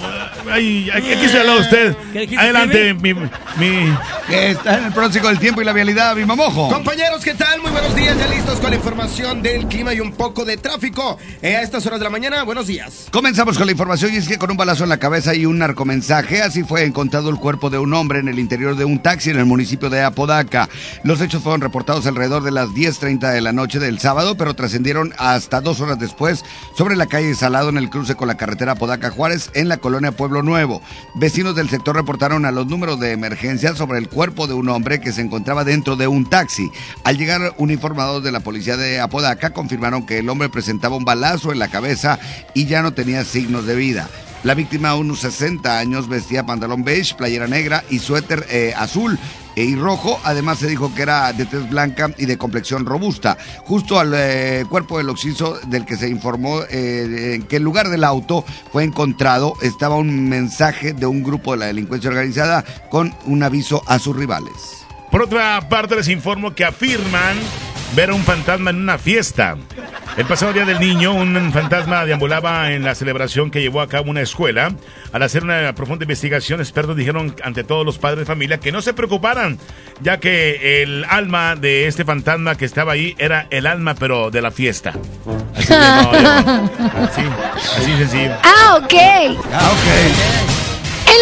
ay, aquí se habló usted. Adelante, mi, mi... Está en el próximo del tiempo y la vialidad, mi mamojo. Compañeros, ¿qué tal? Muy buenos días, ya listos con la información del clima y un poco de tráfico. Eh, a estas horas de la mañana, buenos días. Comenzamos con la información y es que con un balazo en la cabeza y un narcomensaje, así fue encontrado el cuerpo de un hombre en el interior de un taxi en el municipio de Apodaca. Los hechos fueron reportados alrededor de las 10.30 de la noche del sábado, pero trascendieron hasta dos horas después sobre la calle Salado en el cruce con la carretera Apodaca Juárez en la colonia Pueblo Nuevo. Vecinos del sector reportaron a los números de emergencia sobre el cuerpo de un hombre que se encontraba dentro de un taxi. Al llegar uniformados de la policía de Apodaca confirmaron que el hombre presentaba un balazo en la cabeza y ya no tenía signos de vida. La víctima, unos 60 años, vestía pantalón beige, playera negra y suéter eh, azul y rojo. Además se dijo que era de tez blanca y de complexión robusta. Justo al eh, cuerpo del occiso del que se informó eh, en que el lugar del auto fue encontrado estaba un mensaje de un grupo de la delincuencia organizada con un aviso a sus rivales. Por otra parte, les informo que afirman ver a un fantasma en una fiesta. El pasado día del niño, un fantasma deambulaba en la celebración que llevó a cabo una escuela. Al hacer una profunda investigación, expertos dijeron ante todos los padres de familia que no se preocuparan, ya que el alma de este fantasma que estaba ahí era el alma, pero de la fiesta. Así que no, no. Así, así sencillo. Ah, ok. Ah, ok.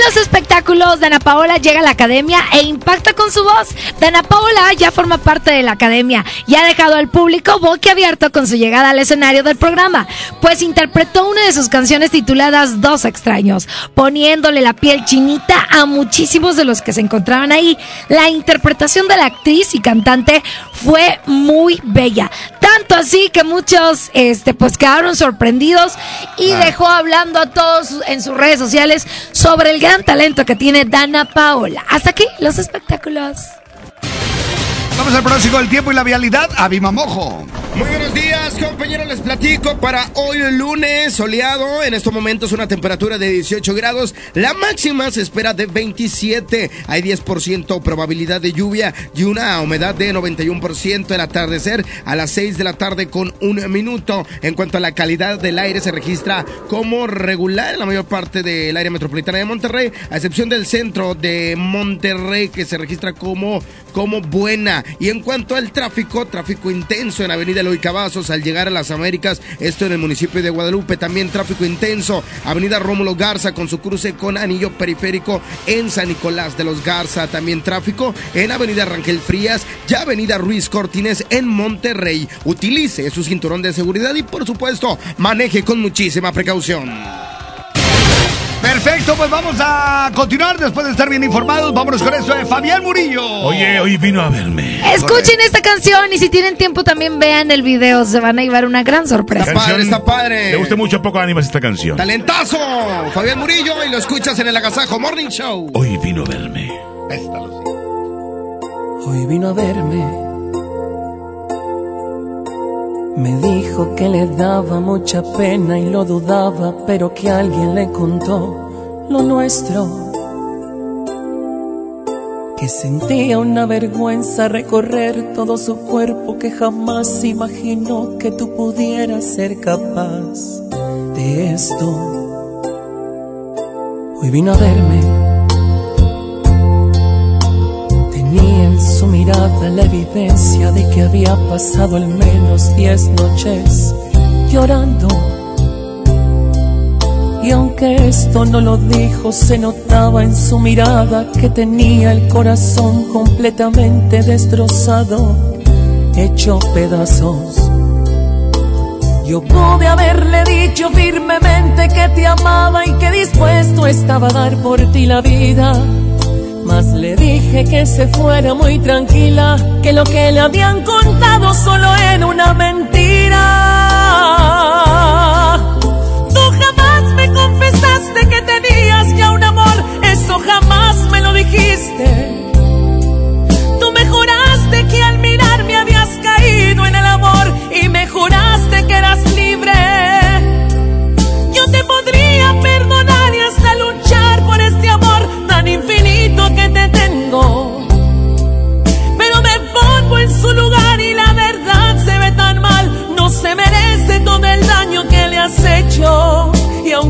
Los espectáculos, Dana Paola llega a la academia e impacta con su voz. Dana Paola ya forma parte de la academia y ha dejado al público boquiabierto con su llegada al escenario del programa, pues interpretó una de sus canciones tituladas Dos extraños, poniéndole la piel chinita a muchísimos de los que se encontraban ahí. La interpretación de la actriz y cantante fue muy bella, tanto así que muchos este pues quedaron sorprendidos y dejó hablando a todos en sus redes sociales sobre el gran talento que tiene Dana Paola. Hasta aquí los espectáculos. Vamos al próximo del tiempo y la vialidad a Bimamojo. Muy buenos días, compañeros. Les platico para hoy lunes soleado. En estos momentos una temperatura de 18 grados. La máxima se espera de 27. Hay 10% probabilidad de lluvia y una humedad de 91%. El atardecer a las 6 de la tarde con un minuto. En cuanto a la calidad del aire, se registra como regular en la mayor parte del área metropolitana de Monterrey, a excepción del centro de Monterrey, que se registra como, como buena. Y en cuanto al tráfico, tráfico intenso en Avenida Eloy Cavazos al llegar a las Américas, esto en el municipio de Guadalupe, también tráfico intenso, Avenida Rómulo Garza con su cruce con anillo periférico en San Nicolás de los Garza, también tráfico en Avenida Rangel Frías y Avenida Ruiz Cortines en Monterrey. Utilice su cinturón de seguridad y por supuesto maneje con muchísima precaución. Perfecto, pues vamos a continuar después de estar bien informados. Vámonos con esto de Fabián Murillo. Oye, hoy vino a verme. Escuchen esta canción y si tienen tiempo también vean el video. Se van a llevar una gran sorpresa. Está padre, está padre. Le gusta mucho poco ánimas esta canción. Talentazo, Fabián Murillo y lo escuchas en el Agasajo Morning Show. Hoy vino a verme. Hoy vino a verme. Me dijo que le daba mucha pena y lo dudaba, pero que alguien le contó lo nuestro que sentía una vergüenza recorrer todo su cuerpo que jamás imaginó que tú pudieras ser capaz de esto. Hoy vino a verme. En su mirada la evidencia de que había pasado al menos diez noches llorando y aunque esto no lo dijo, se notaba en su mirada que tenía el corazón completamente destrozado, hecho pedazos. Yo pude haberle dicho firmemente que te amaba y que dispuesto estaba a dar por ti la vida. Mas le dije que se fuera muy tranquila, que lo que le habían contado solo era una mentira confesaste que tenías ya un amor, eso jamás me lo dijiste.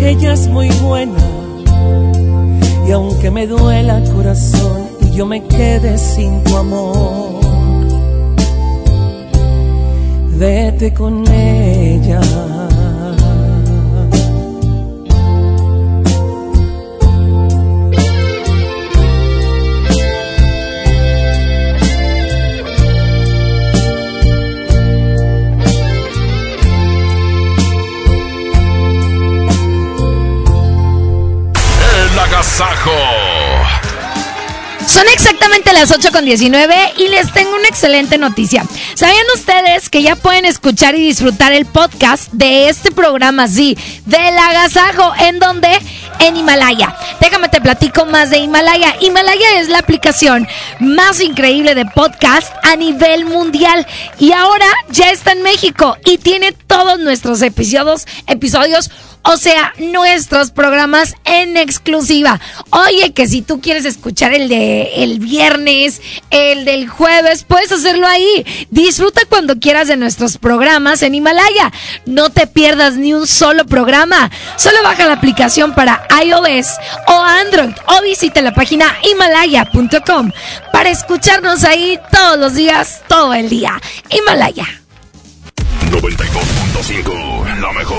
ella es muy buena. Y aunque me duela corazón y yo me quede sin tu amor, vete con ella. Son exactamente las 8 con 19 y les tengo una excelente noticia. ¿Sabían ustedes que ya pueden escuchar y disfrutar el podcast de este programa, sí, del agasajo, en donde? En Himalaya. Déjame te platico más de Himalaya. Himalaya es la aplicación más increíble de podcast a nivel mundial y ahora ya está en México y tiene todos nuestros episodios, episodios o sea, nuestros programas en exclusiva. Oye, que si tú quieres escuchar el de el viernes, el del jueves, puedes hacerlo ahí. Disfruta cuando quieras de nuestros programas en Himalaya. No te pierdas ni un solo programa. Solo baja la aplicación para iOS o Android o visita la página himalaya.com para escucharnos ahí todos los días, todo el día. Himalaya. 92.5, la mejor,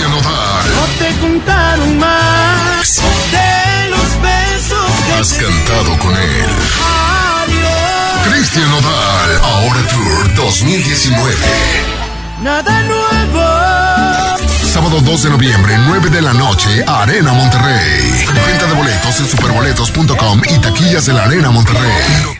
Cristian Odal. No te contaron más de los besos que Has cantado con él. Adiós. Cristian Odal, ahora Tour 2019. Nada nuevo. Sábado 2 de noviembre, 9 de la noche, Arena Monterrey. Venta de boletos en superboletos.com y taquillas de la Arena Monterrey.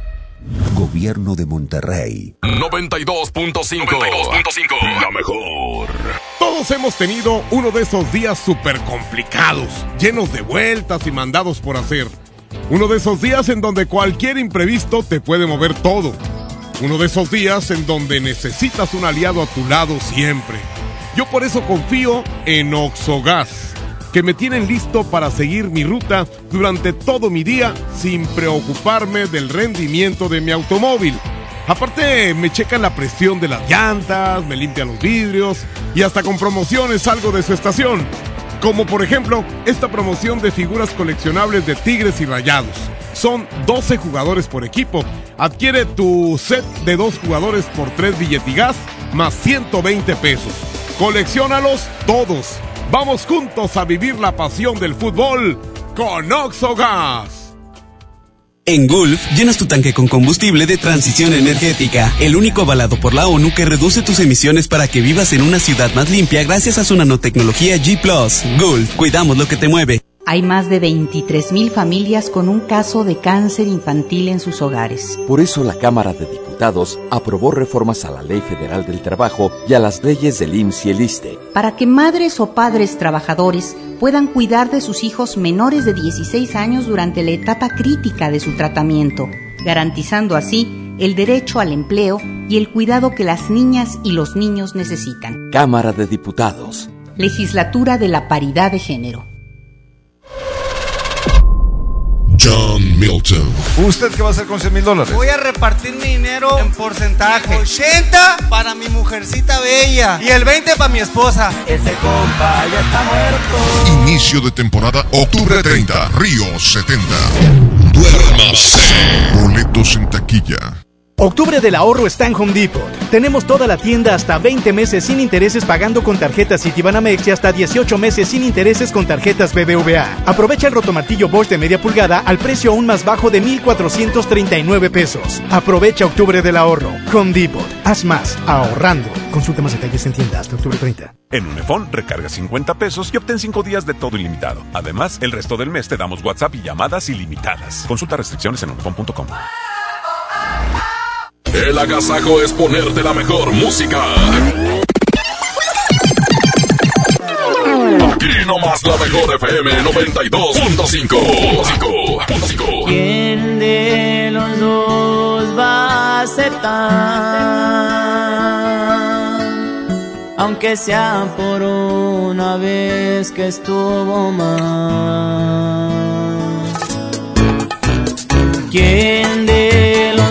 Gobierno de Monterrey. 92.5. La mejor. Todos hemos tenido uno de esos días súper complicados, llenos de vueltas y mandados por hacer. Uno de esos días en donde cualquier imprevisto te puede mover todo. Uno de esos días en donde necesitas un aliado a tu lado siempre. Yo por eso confío en Oxogas, que me tienen listo para seguir mi ruta durante todo mi día sin preocuparme del rendimiento de mi automóvil. Aparte, me checan la presión de las llantas, me limpian los vidrios y hasta con promociones salgo de su estación. Como por ejemplo, esta promoción de figuras coleccionables de Tigres y Rayados. Son 12 jugadores por equipo. Adquiere tu set de dos jugadores por 3 billetigas más 120 pesos. Colecciónalos todos. Vamos juntos a vivir la pasión del fútbol con Oxogas. En Gulf, llenas tu tanque con combustible de transición energética, el único avalado por la ONU que reduce tus emisiones para que vivas en una ciudad más limpia gracias a su nanotecnología G ⁇ Gulf, cuidamos lo que te mueve. Hay más de 23.000 familias con un caso de cáncer infantil en sus hogares. Por eso la Cámara de Diputados aprobó reformas a la Ley Federal del Trabajo y a las leyes del IMSS y el ISTE. Para que madres o padres trabajadores puedan cuidar de sus hijos menores de 16 años durante la etapa crítica de su tratamiento, garantizando así el derecho al empleo y el cuidado que las niñas y los niños necesitan. Cámara de Diputados. Legislatura de la Paridad de Género. John Milton. ¿Usted qué va a hacer con 100 mil dólares? Voy a repartir mi dinero en porcentaje. 80 para mi mujercita bella y el 20 para mi esposa. Ese compa ya está muerto. Inicio de temporada, octubre 30, Río 70. Duérmase. Boletos en taquilla. Octubre del ahorro está en Home Depot. Tenemos toda la tienda hasta 20 meses sin intereses pagando con tarjetas Citibanamex y hasta 18 meses sin intereses con tarjetas BBVA. Aprovecha el rotomartillo Bosch de media pulgada al precio aún más bajo de 1,439 pesos. Aprovecha Octubre del ahorro. Home Depot. Haz más ahorrando. Consulta más detalles en tienda hasta octubre 30. En Unifón, recarga 50 pesos y obtén 5 días de todo ilimitado. Además, el resto del mes te damos WhatsApp y llamadas ilimitadas. Consulta restricciones en unifón.com. El agasajo es ponerte la mejor música. Aquí nomás la mejor FM 92.5. ¿Quién de los dos va a aceptar? Aunque sea por una vez que estuvo mal. ¿Quién de los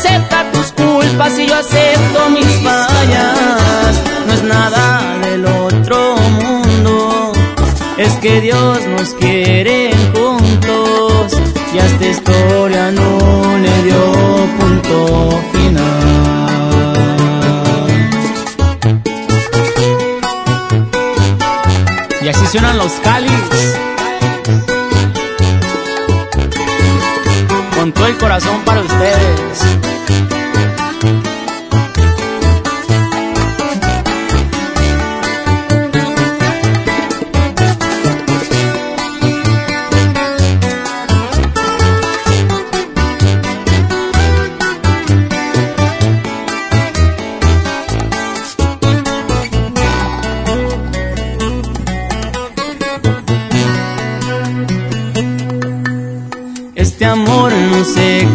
Tú aceptas tus culpas y yo acepto mis fallas. No es nada del otro mundo, es que Dios nos quiere juntos y a esta historia no le dio punto final. Y así suenan los cáliz. El corazón para ustedes.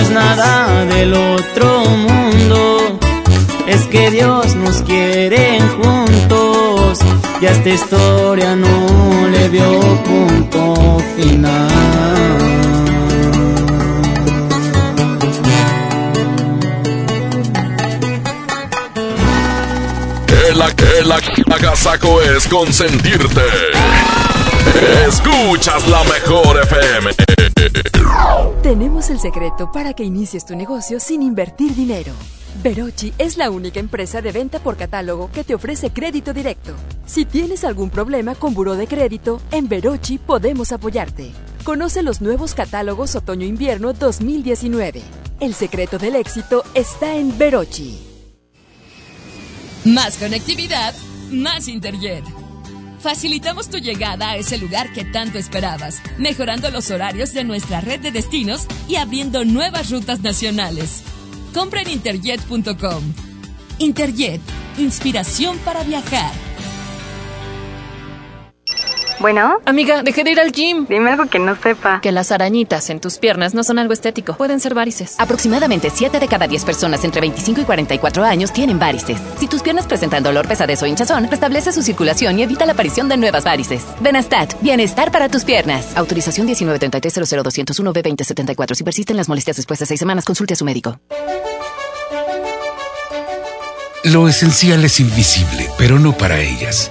Es nada del otro mundo, es que Dios nos quiere juntos y a esta historia no le dio punto final. El, el, el agasaco es consentirte. Escuchas la mejor FM. Tenemos el secreto para que inicies tu negocio sin invertir dinero. Verochi es la única empresa de venta por catálogo que te ofrece crédito directo. Si tienes algún problema con buró de crédito, en Verochi podemos apoyarte. Conoce los nuevos catálogos Otoño-Invierno 2019. El secreto del éxito está en Verochi. Más conectividad, más Interjet. Facilitamos tu llegada a ese lugar que tanto esperabas, mejorando los horarios de nuestra red de destinos y abriendo nuevas rutas nacionales. Compra en interjet.com. Interjet, inspiración para viajar. Bueno. Amiga, dejé de ir al gym. Dime algo que no sepa. Que las arañitas en tus piernas no son algo estético. Pueden ser varices. Aproximadamente 7 de cada 10 personas entre 25 y 44 años tienen varices. Si tus piernas presentan dolor, pesadez o hinchazón, restablece su circulación y evita la aparición de nuevas varices. Benastat, bienestar para tus piernas. Autorización 1933 b 2074 Si persisten las molestias después de 6 semanas, consulte a su médico. Lo esencial es invisible, pero no para ellas.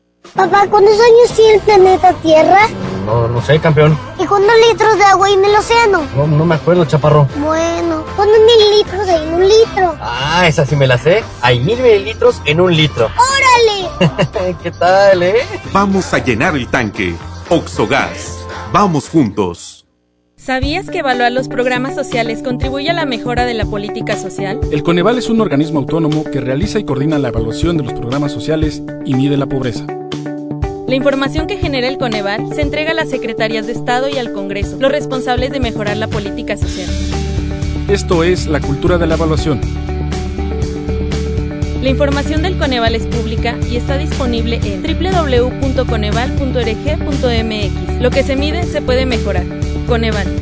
Papá, ¿cuántos años tiene el planeta Tierra? No, no sé, campeón. ¿Y cuántos litros de agua hay en el océano? No, no me acuerdo, chaparro. Bueno, ¿cuántos mililitros hay en un litro? Ah, esa sí me la sé. Hay mil mililitros en un litro. ¡Órale! ¿Qué tal, eh? Vamos a llenar el tanque. Oxogas. Vamos juntos. ¿Sabías que evaluar los programas sociales contribuye a la mejora de la política social? El Coneval es un organismo autónomo que realiza y coordina la evaluación de los programas sociales y mide la pobreza. La información que genera el Coneval se entrega a las secretarias de Estado y al Congreso, los responsables de mejorar la política social. Esto es la cultura de la evaluación. La información del Coneval es pública y está disponible en www.coneval.org.mx. Lo que se mide se puede mejorar. Coneval.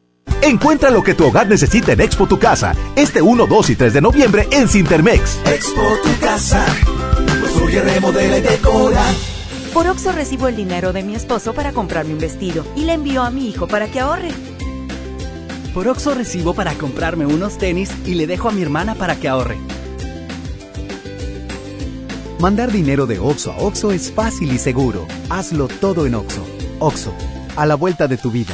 Encuentra lo que tu hogar necesita en Expo Tu Casa, este 1, 2 y 3 de noviembre en Cintermex. Expo tu casa. Construye, remodela y decora. Por Oxo recibo el dinero de mi esposo para comprarme un vestido y le envío a mi hijo para que ahorre. Por Oxo recibo para comprarme unos tenis y le dejo a mi hermana para que ahorre. Mandar dinero de Oxo a Oxo es fácil y seguro. Hazlo todo en Oxo. Oxo, a la vuelta de tu vida.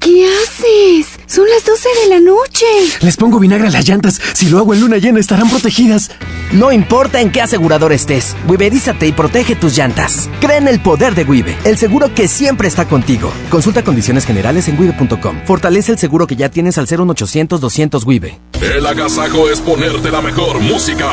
¿Qué haces? Son las 12 de la noche. Les pongo vinagre a las llantas. Si lo hago en luna llena, estarán protegidas. No importa en qué asegurador estés, Wiberízate y protege tus llantas. Cree en el poder de Wibe, el seguro que siempre está contigo. Consulta condiciones generales en wibe.com. Fortalece el seguro que ya tienes al 01800 200 Wibe. El agasajo es ponerte la mejor música.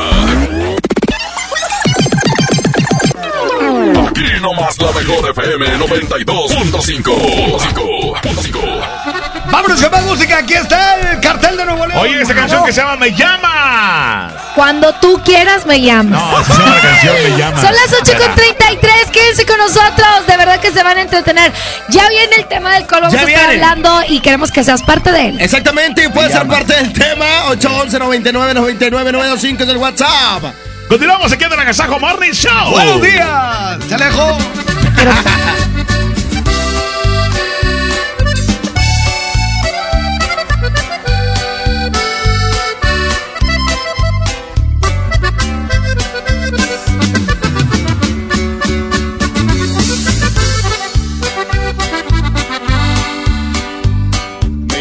Aquí nomás la mejor FM 92.5. Vámonos con más música. Aquí está el cartel de Nuevo León. Oye, esa canción que se llama Me Llamas. Cuando tú quieras me llamas. No, se llama la canción Me Llamas. Son las 8 con 33. Quédense con nosotros. De verdad que se van a entretener. Ya viene el tema del cual vamos a estar hablando y queremos que seas parte de él. Exactamente, y puede ser parte del tema. 811 99 99 925 es el WhatsApp. Continuamos aquí en el Agasajo Morning Show. Buenos días.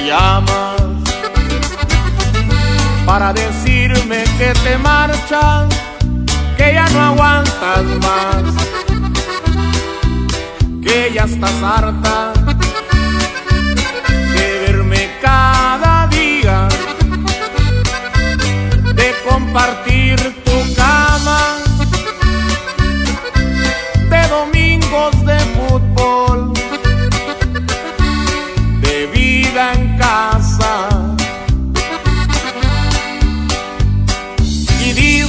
Llamas para decirme que te marchas, que ya no aguantas más, que ya estás harta de verme cada día, de compartir tu cama, de domingos de fútbol de vida en casa.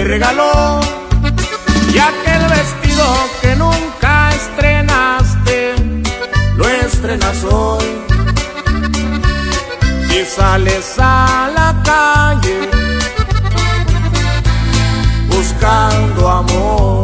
te regaló y aquel vestido que nunca estrenaste lo estrenas hoy. Y sales a la calle buscando amor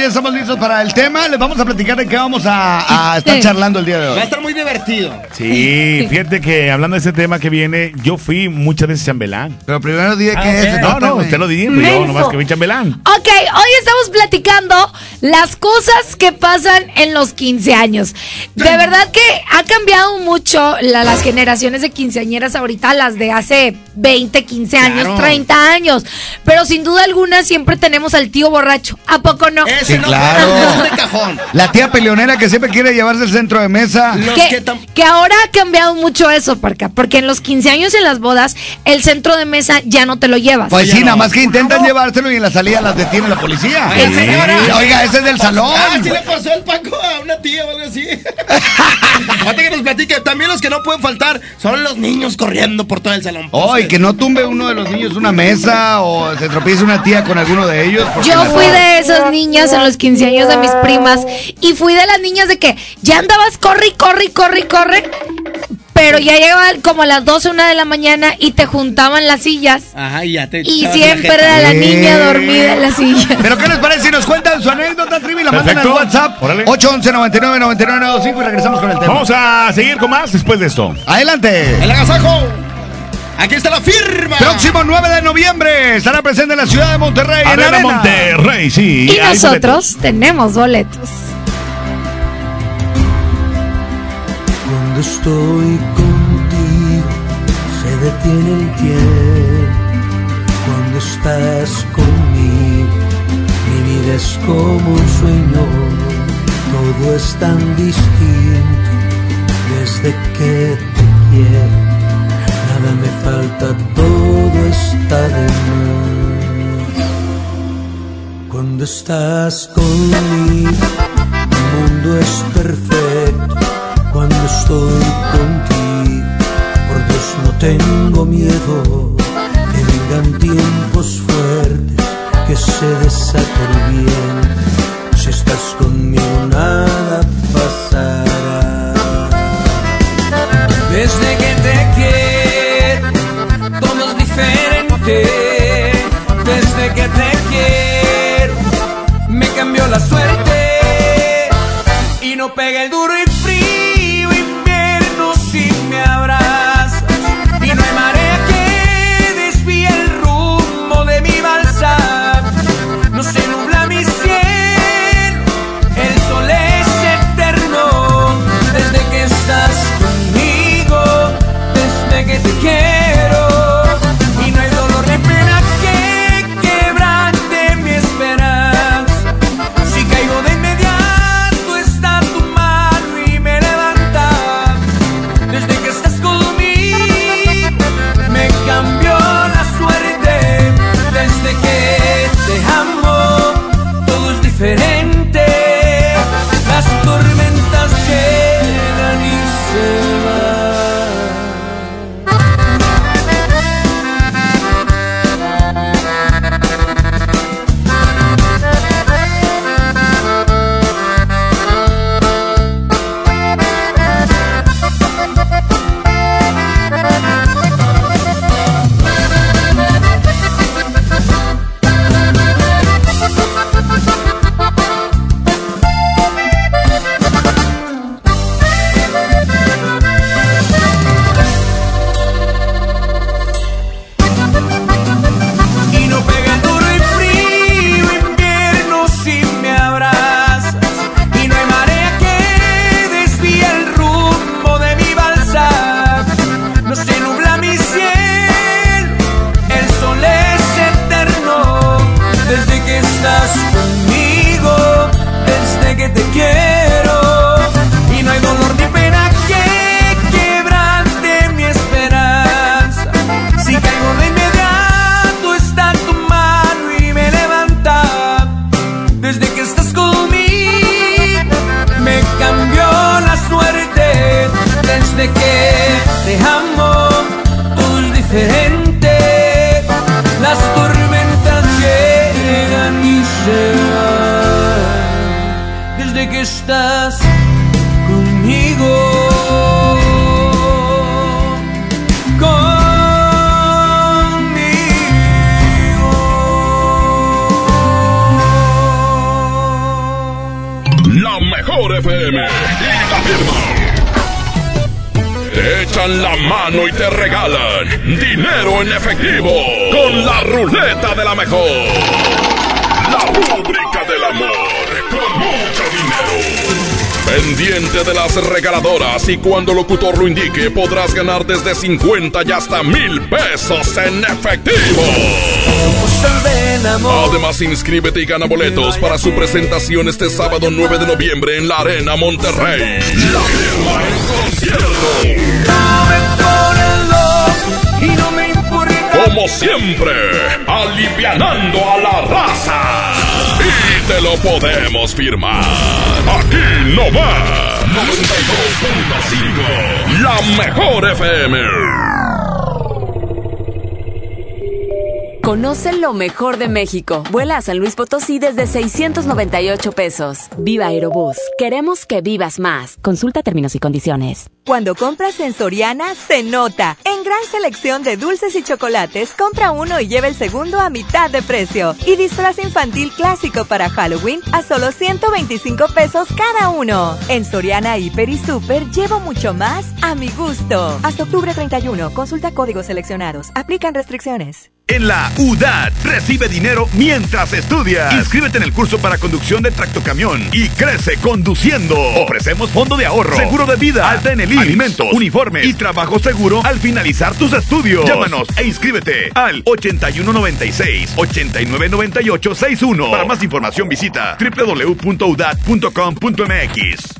37 minutos ya estamos listos para el tema. Les vamos a platicar de qué vamos a, a estar charlando el día de Va a hoy. estar muy divertido. Sí, fíjate que hablando de ese tema que viene, yo fui muchas veces chambelán. Pero primero dije Ah, que ok. es. No, no, usted lo dije, pero yo nomás que vi chambelán. Ok, hoy estamos platicando las cosas que pasan en los 15 años. De verdad que ha cambiado mucho la- las generaciones de quinceañeras ahorita, las de hace 20, 15 años, Claro. 30 años. Pero sin duda alguna siempre tenemos al tío borracho. ¿A poco no? Ese Sí, no, claro. No es de cajón. La tía peleonera que siempre quiere llevarse el centro de mesa. Los que, que tam- que ahora ha cambiado mucho eso, porque, porque en los 15 años en las bodas, el centro de mesa ya no te lo llevas. Pues sí, no. nada más que intentan llevárselo y en la salida las detiene la policía. Ay, señora. Oiga, ese es del salón. Ah, sí le pasó el Paco a una tía o algo así. Fíjate que nos platique. También los que no pueden faltar son los niños corriendo por todo el salón. Oh, y que no tumbe uno de los niños una mesa o se tropiece una tía con alguno de ellos. Yo la- fui de esas niñas en los 15 años de mis primas y fui de las niñas de que ya andabas corre corre corre corre, pero ya llegaban como a las 12, una de la mañana y te juntaban las sillas Ajá, y ya te. y siempre la era la niña dormida en la silla. Pero ¿qué les parece si nos cuentan su anécdota, Trivi? La mandan al. WhatsApp. Órale. 811 99 99 95 y regresamos con el tema. Vamos a seguir con más después de esto. Adelante. El agasajo. Aquí está la firma. Próximo 9 de noviembre estará presente en la ciudad de Monterrey. en Arena Arena. Monterrey, sí. Y nosotros tenemos boletos. Cuando estoy contigo se detiene el tiempo. Cuando estás conmigo mi vida es como un sueño. Todo es tan distinto desde que te quiero. Nada me falta, todo está de más. Cuando estás conmigo mi mundo es perfecto cuando estoy contigo. Por Dios no tengo miedo que vengan tiempos fuertes, que se desate el. Si estás conmigo nada pasará. Desde que Que te quiero, me cambió la suerte. Y no pega el duro y con la ruleta de la mejor. La rúbrica del amor con mucho dinero. Pendiente de las regaladoras y cuando el locutor lo indique podrás ganar desde 50 y hasta mil pesos en efectivo. Además, inscríbete y gana boletos para su presentación este sábado 9 de noviembre en la Arena Monterrey. La firma en concierto. Como siempre, alivianando a la raza. Y te lo podemos firmar. Aquí no va. 92.5. La mejor FM. Conoce lo mejor de México. Vuela a San Luis Potosí desde 698 pesos. Viva Aerobús. Queremos que vivas más. Consulta términos y condiciones. Cuando compras en Soriana, se nota. En gran selección de dulces y chocolates, compra uno y lleva el segundo a mitad de precio. Y disfraz infantil clásico para Halloween a solo 125 pesos cada uno. En Soriana, Hiper y Super, llevo mucho más a mi gusto. Hasta octubre 31, consulta códigos seleccionados. Aplican restricciones. En la UDAT recibe dinero mientras estudias. Inscríbete en el curso para conducción de tractocamión y crece conduciendo. Ofrecemos fondo de ahorro, seguro de vida, alta en el alimentos, uniformes y trabajo seguro al finalizar tus estudios. Llámanos e inscríbete al 8196-899861. Para más información visita www.udat.com.mx.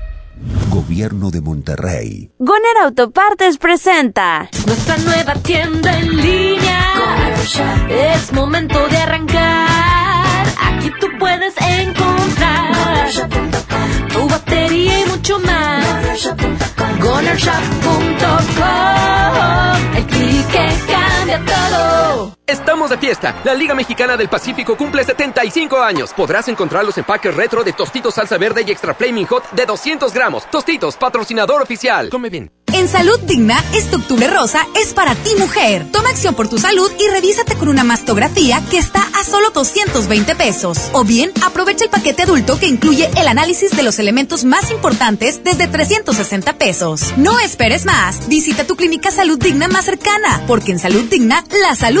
Gobierno de Monterrey. Goner Autopartes presenta Nuestra nueva tienda en línea. Es momento de arrancar. Aquí tú puedes encontrar tu batería y mucho más. GonerShop.com El clic que cambia Estamos de fiesta. La Liga Mexicana del Pacífico cumple 75 años. Podrás encontrar los empaques retro de Tostitos Salsa Verde y Extra Flaming Hot de 200 gramos. Tostitos, patrocinador oficial. Come bien. En Salud Digna, este octubre rosa es para ti mujer. Toma acción por tu salud y revísate con una mastografía que está a solo 220 pesos. O bien, aprovecha el paquete adulto que incluye el análisis de los elementos más importantes desde 360 pesos. No esperes más. Visita tu clínica Salud Digna más cercana, porque en Salud Digna, la salud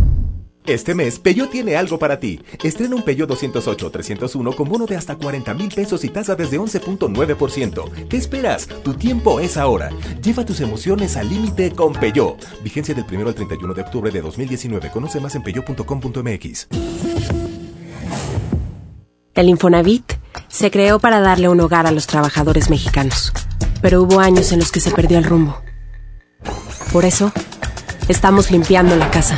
Este mes, Peyo tiene algo para ti. Estrena un Peyo 208 301 con bono de hasta 40 mil pesos y tasa desde 11.9%. ¿Qué esperas? Tu tiempo es ahora. Lleva tus emociones al límite con Peyo. Vigencia del 1 al 31 de octubre de 2019. Conoce más en peyo.com.mx. El Infonavit se creó para darle un hogar a los trabajadores mexicanos, pero hubo años en los que se perdió el rumbo. Por eso, estamos limpiando la casa,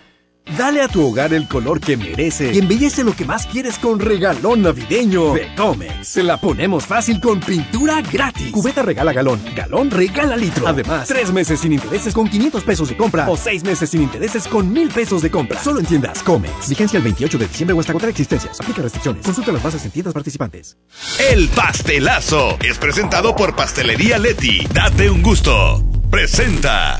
Dale a tu hogar el color que merece y embellece lo que más quieres con regalón navideño de Comex. Se la ponemos fácil con pintura gratis. Cubeta regala galón, galón regala litro. Además, tres meses sin intereses con 500 pesos de compra o seis meses sin intereses con 1000 pesos de compra. Solo en tiendas Comex. Vigencia el 28 de diciembre o hasta contra existencias. Aplica restricciones. Consulta las bases en participantes. El pastelazo es presentado por Pastelería Leti. Date un gusto. Presenta.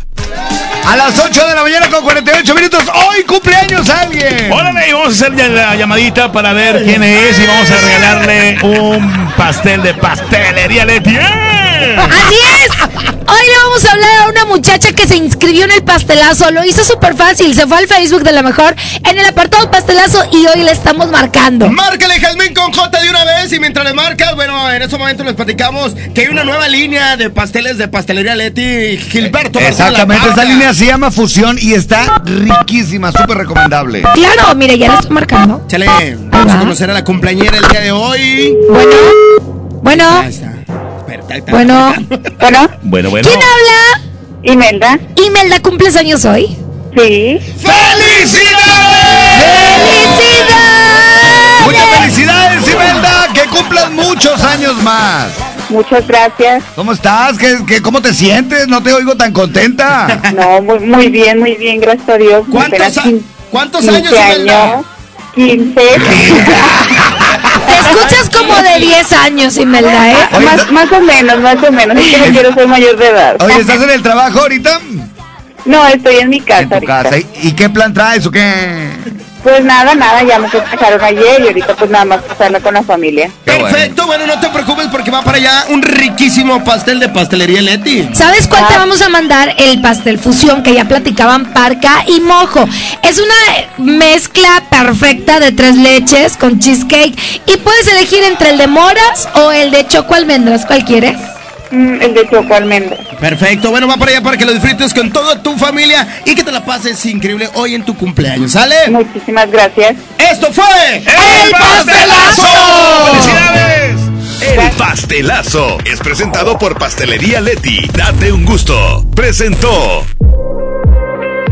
A las 8 de la mañana con 48 minutos. Hoy cumpleaños alguien. Órale, y vamos a hacer ya la llamadita para ver quién es y vamos a regalarle un pastel de pastelería Leti. ¡Eh! Así. Hoy le vamos a hablar a una muchacha que se inscribió en el pastelazo. Lo hizo súper fácil. Se fue al Facebook de la mejor en el apartado pastelazo y hoy le estamos marcando. Márcale Jazmín con J de una vez y mientras le marcas, bueno, en este momento les platicamos que hay una nueva línea de pasteles de pastelería Leti Gilberto. Exactamente, esta línea se llama Fusión y está riquísima, súper recomendable. Claro, mire, ya le estoy marcando. Chale, vamos a conocer a la cumpleañera el día de hoy. Bueno, bueno. Ahí está. Bueno, bueno. Bueno, bueno. ¿Quién habla? Imelda. Imelda, ¿cumples años hoy? Sí. ¡Felicidades! Muchas felicidades, Imelda. Que cumplan muchos años más. Muchas gracias. ¿Cómo estás? ¿Qué, qué, cómo te sientes? No te oigo tan contenta. No, muy, muy bien, muy bien, gracias a Dios. ¿Cuántos a- cuántos 15 años, Imelda? años. 15. Escuchas como de 10 años, Imelda, ¿eh? más, más o menos, más o menos. Es que no quiero ser mayor de edad. Oye, ¿estás en el trabajo ahorita? No, estoy en mi casa En tu ahorita. casa. ¿Y, y qué plan traes o qué? Pues nada, nada, ya me festejaron ayer y ahorita pues nada más pasarla con la familia. Perfecto, bueno, no te preocupes porque va para allá un riquísimo pastel de pastelería Leti. ¿Sabes cuál te vamos a mandar? El pastel fusión que ya platicaban Parca y Mojo. Es una mezcla perfecta de tres leches con cheesecake y puedes elegir entre el de moras o el de choco almendras. ¿Cuál quieres? Mm, el de choco almendras. Perfecto, bueno, va para allá para que lo disfrutes con toda tu familia y que te la pases increíble hoy en tu cumpleaños, ¿sale? Muchísimas gracias. Esto fue ¡El pastelazo! ¡Felicidades! El pastelazo es presentado por Pastelería Leti. Date un gusto. Presentó.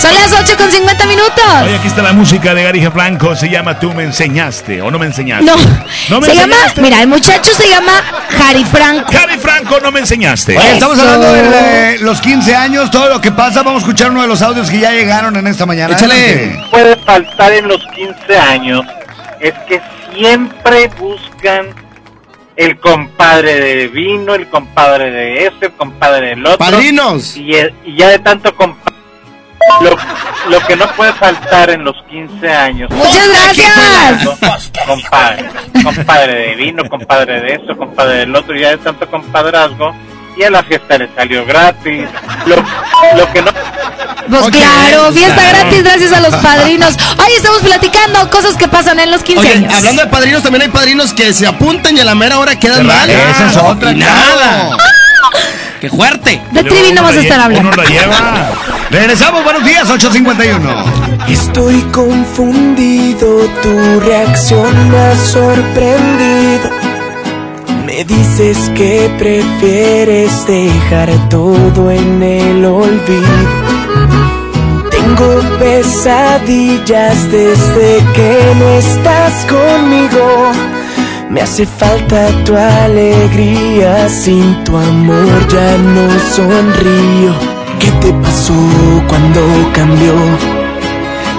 Son las 8 con 50 minutos. Oye, aquí está la música de Gary Franco. Se llama Tú me enseñaste o no me enseñaste. No, no me se llama, enseñaste. mira, el muchacho se llama Jari Franco. Jari Franco, no me enseñaste. Oye, estamos hablando de eh, los 15 años, todo lo que pasa. Vamos a escuchar uno de los audios que ya llegaron en esta mañana. Adelante. puede faltar en los 15 años es que siempre buscan el compadre de vino, el compadre de este, el compadre del otro. ¡Padrinos! Y, y ya de tanto compadre. Lo, lo que no puede faltar en los 15 años. Muchas gracias. Compadre, compadre de vino, compadre de esto, compadre del otro, y ya de tanto compadrazgo. Y a la fiesta le salió gratis. Lo, lo que no. Pues claro, fiesta gratis gracias a los padrinos. Hoy estamos platicando cosas que pasan en los 15 Oye, años. hablando de padrinos, también hay padrinos que se apuntan y a la mera hora quedan mal. Esa es otra, Y nada. ¡Qué fuerte! De Trivi no vas a estar hablando. Uno la lleva. Regresamos, buenos días, 851. Estoy confundido, tu reacción me ha sorprendido. Me dices que prefieres dejar todo en el olvido. Tengo pesadillas desde que no estás conmigo. Me hace falta tu alegría, sin tu amor ya no sonrío. ¿Qué te pasó cuando cambió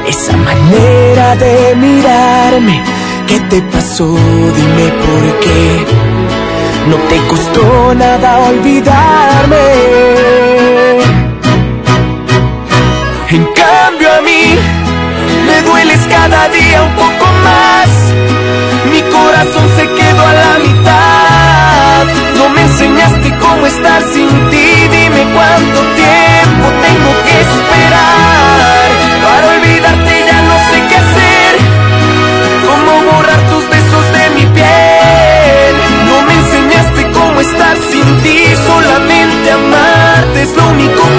esa manera de mirarme? ¿Qué te pasó? Dime por qué. No te costó nada olvidarme. En cambio a mí me dueles cada día un poco más. Mi corazón se quedó a la mitad. No me enseñaste cómo estar sin ti. Dime cuánto tiempo tengo que esperar. Para olvidarte ya no sé qué hacer. Cómo borrar tus besos de mi piel. No me enseñaste cómo estar sin ti. Solamente amarte es lo único que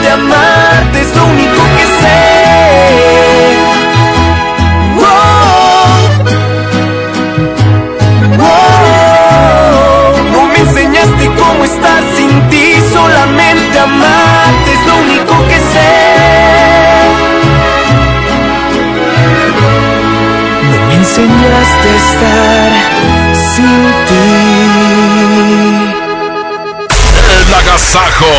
Solamente amarte es lo único que sé. No me enseñaste cómo estar sin ti, solamente amarte es lo único que sé. No me enseñaste a estar sin ti. El agasajo.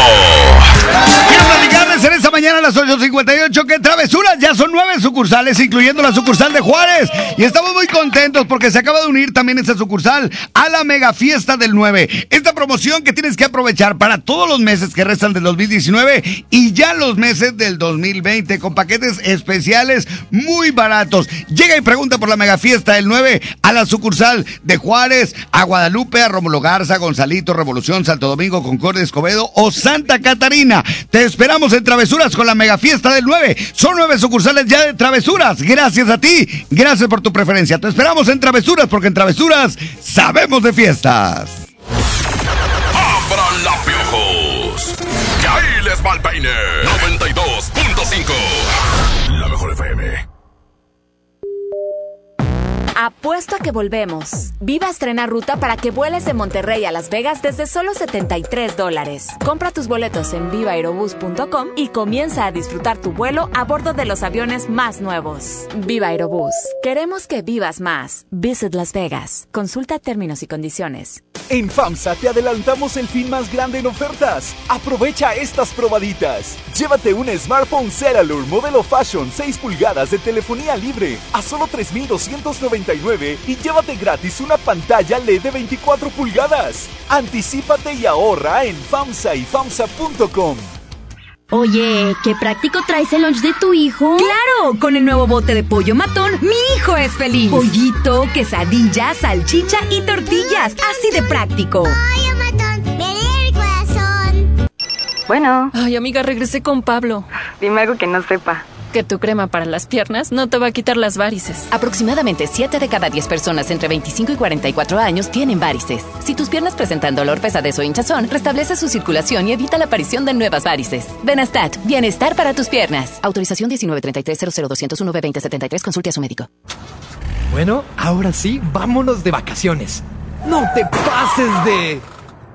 Las 8.58 que travesuras ya son nueve sucursales, incluyendo la sucursal de Juárez. Y estamos muy contentos porque se acaba de unir también esta sucursal a la mega fiesta del 9. Esta promoción que tienes que aprovechar para todos los meses que restan del 2019 y ya los meses del 2020 con paquetes especiales muy baratos. Llega y pregunta por la mega fiesta del 9 a la sucursal de Juárez, a Guadalupe, a Rómulo Garza, Gonzalito, Revolución, Santo Domingo, Concordia, Escobedo o Santa Catarina. Te esperamos en Travesuras con la mega fiesta del 9. Son nueve sucursales ya de Travesuras. Gracias a ti. Gracias por tu preferencia. Te esperamos en Travesuras porque en Travesuras sabemos de fiestas. ¡Abran la piojos! ¡Que ahí les va el peine! 92.5 Apuesto a que volvemos. Viva estrena ruta para que vueles de Monterrey a Las Vegas desde solo 73 dólares. Compra tus boletos en vivaerobus.com y comienza a disfrutar tu vuelo a bordo de los aviones más nuevos. Viva Aerobús. Queremos que vivas más. Visit Las Vegas. Consulta términos y condiciones. En FAMSA te adelantamos el fin más grande en ofertas. Aprovecha estas probaditas. Llévate un smartphone Ceralur modelo Fashion 6 pulgadas de telefonía libre a solo 3,299 y llévate gratis una pantalla LED de 24 pulgadas. Anticípate y ahorra en FAMSA y FAMSA.com. Oye, qué práctico traes el lunch de tu hijo. Claro, con el nuevo bote de pollo matón, mi hijo es feliz. Pollito, quesadilla, salchicha y tortillas. Así de práctico. Pollo matón, me el corazón. Bueno. Ay, amiga, regresé con Pablo. Dime algo que no sepa. Que tu crema para las piernas no te va a quitar las varices. Aproximadamente 7 de cada 10 personas entre 25 y 44 años tienen varices. Si tus piernas presentan dolor, pesadez o hinchazón, restablece su circulación y evita la aparición de nuevas varices. Benastat, bienestar para tus piernas. Autorización 1933 00201 B2073. Consulte a su médico. Bueno, ahora sí, vámonos de vacaciones. No te pases de...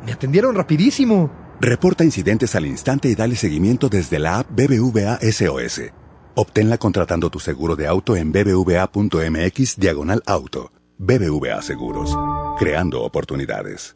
Me atendieron rapidísimo. Reporta incidentes al instante y dale seguimiento desde la app BBVA SOS. Obténla contratando tu seguro de auto en bbva.mx diagonal auto. BBVA Seguros. Creando oportunidades.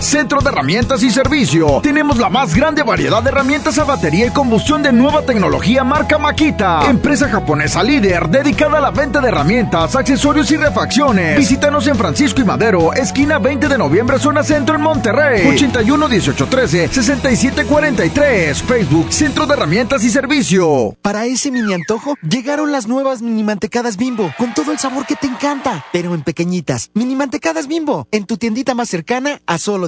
Centro de Herramientas y Servicio. Tenemos la más grande variedad de herramientas a batería y combustión de nueva tecnología marca Makita. Empresa japonesa líder dedicada a la venta de herramientas, accesorios y refacciones. Visítanos en Francisco y Madero, esquina 20 de noviembre, zona centro en Monterrey. 81 18 13 67 43. Facebook Centro de Herramientas y Servicio. Para ese mini antojo, llegaron las nuevas mini mantecadas bimbo, con todo el sabor que te encanta, pero en pequeñitas. Mini mantecadas bimbo, en tu tiendita más cercana a solo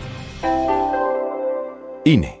INE.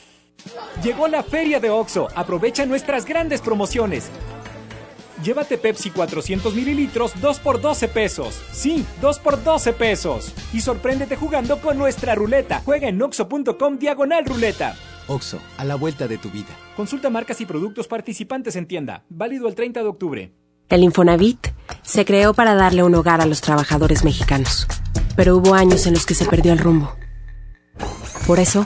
Llegó la feria de OXO. Aprovecha nuestras grandes promociones. Llévate Pepsi 400 mililitros 2 por 12 pesos. Sí, 2 por 12 pesos. Y sorpréndete jugando con nuestra ruleta. Juega en oxo.com diagonal ruleta. OXO, a la vuelta de tu vida. Consulta marcas y productos participantes en tienda. Válido el 30 de octubre. El Infonavit se creó para darle un hogar a los trabajadores mexicanos. Pero hubo años en los que se perdió el rumbo. Por eso,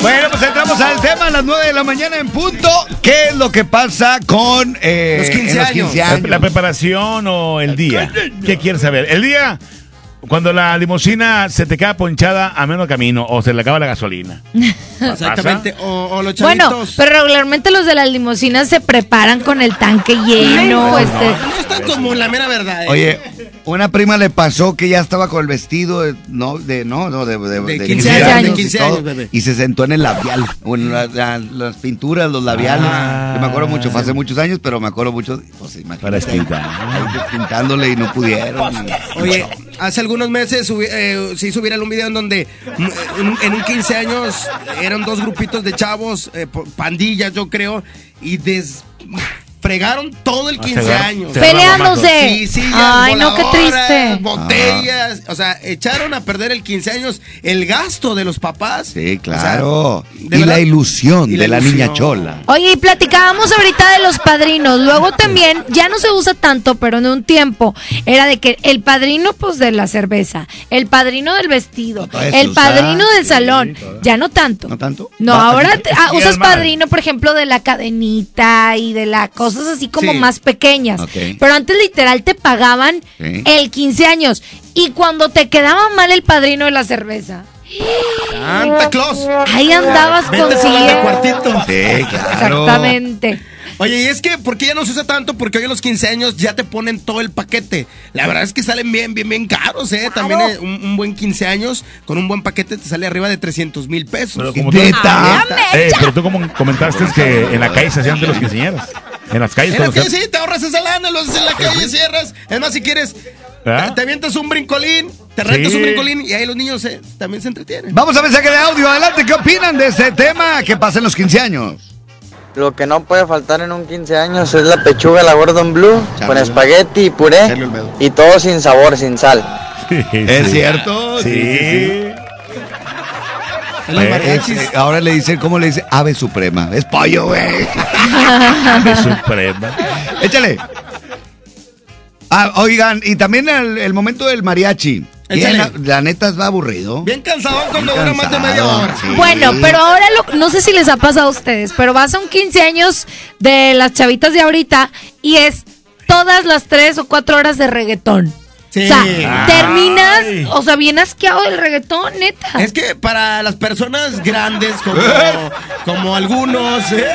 Bueno, pues entramos al tema a las 9 de la mañana en punto. ¿Qué es lo que pasa con eh, Los 15 en años. años? ¿La preparación o el día? ¿Qué quieres saber? El día, cuando la limusina se te queda ponchada a menos camino o se le acaba la gasolina. Exactamente. O, o los Bueno, chavitos. pero regularmente los de las limusinas se preparan con el tanque lleno. Ay, este, No está como la mera verdad. ¿eh? Oye, una prima le pasó que ya estaba con el vestido de, no, de, no, no, de, de, De de 15 años. y 15 todo, años, bebé. Y se sentó en el labial, o en la- la- las pinturas, los labiales. Ah. que me acuerdo mucho, fue hace muchos años, pero me acuerdo mucho, pues imagínate. Para despintar. ahí Pintándole y no pudieron. Oye, hace algunos meses subi- eh, se hizo viral un video en donde mm, en, en un 15 años eran dos grupitos de chavos, eh, pandillas yo creo, y fregaron todo el 15 se agarra- años. Peleándose. Sí, sí, Ay, no, qué triste. Botellas, o sea, echaron a perder el 15 años el gasto de los papás. Sí, claro. y la ilusión y de la la niña chola. Oye, y platicábamos ahorita de los padrinos. Luego también, ya no se usa tanto, pero en un tiempo era de que el padrino, pues, de la cerveza, el padrino del vestido, el usa. padrino del salón. Ya no tanto. ¿No tanto? No, Va, ahora te- ah, usas padrino, por ejemplo, de la cadenita y de las cosas así como Sí. más pequeñas. Pero antes literal te pagaban el 15 años. Y cuando te quedaba mal el padrino de la cerveza, Santa Claus. ahí andabas consiguiendo. Sí, claro. Exactamente. Oye, y es que, ¿por qué ya no se usa tanto? Porque hoy en los 15 años ya te ponen todo el paquete. La verdad es que salen bien, bien, bien caros, ¿eh? También eh, un, un buen 15 años con un buen paquete te sale arriba de 300 mil pesos. Pero como tú, Neta. Eh, pero tú como comentaste que en la calle se hacían de los quinceañeras. En las calles. En las calles sí, te ahorras esa lana, lo haces en la calle, cierras. Es más, si quieres, ¿Ah? te, te avientas un brincolín, te rentas Sí. un brincolín y ahí los niños se- también se entretienen. Vamos a mensaje de audio. Adelante, ¿qué opinan de este tema que pasa en los 15 años? Lo que no puede faltar en un 15 años es la pechuga, la Gordon Blue, con espagueti y puré, y todo sin sabor, sin sal. ¿Es cierto? Sí. Eh, es- eh, ahora le dicen, ¿cómo le dice? Ave suprema. Es pollo, güey. De suprema. Échale. Ah, oigan, y también el, el momento del mariachi. La, la neta va aburrido. Bien cansado cuando dura más de media hora. sí. Bueno, pero ahora lo, no sé si les ha pasado a ustedes, pero vas a un 15 años de las chavitas de ahorita y es todas las 3 o 4 horas de reggaetón. Sí. O sea, Ay. terminas, o sea, bien asqueado del reggaetón, neta. Es que para las personas grandes como, como algunos, ¡eh!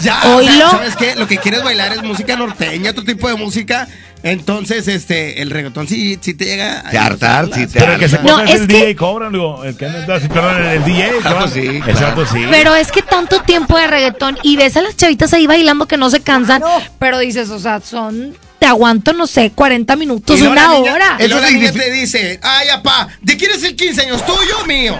ya, o sea. ¿sabes qué? Lo que quieres bailar es música norteña, otro tipo de música. Entonces, este, el reggaetón sí, sí te llega a Te hartar, sí te Pero el que se No, pone es es el que- DJ cobran, digo, el que anda así, perdón, el, el DJ. Exacto, ¿no? sí, Exacto, claro. sí. Pero es que tanto tiempo de reggaetón y ves a las chavitas ahí bailando que no se cansan, pero dices, o sea, son, te aguanto, no sé, 40 minutos, Y una niña- hora. Luego la niña te dice, ay, apá, ¿de quién es el 15 años? ¿Tuyo o mío?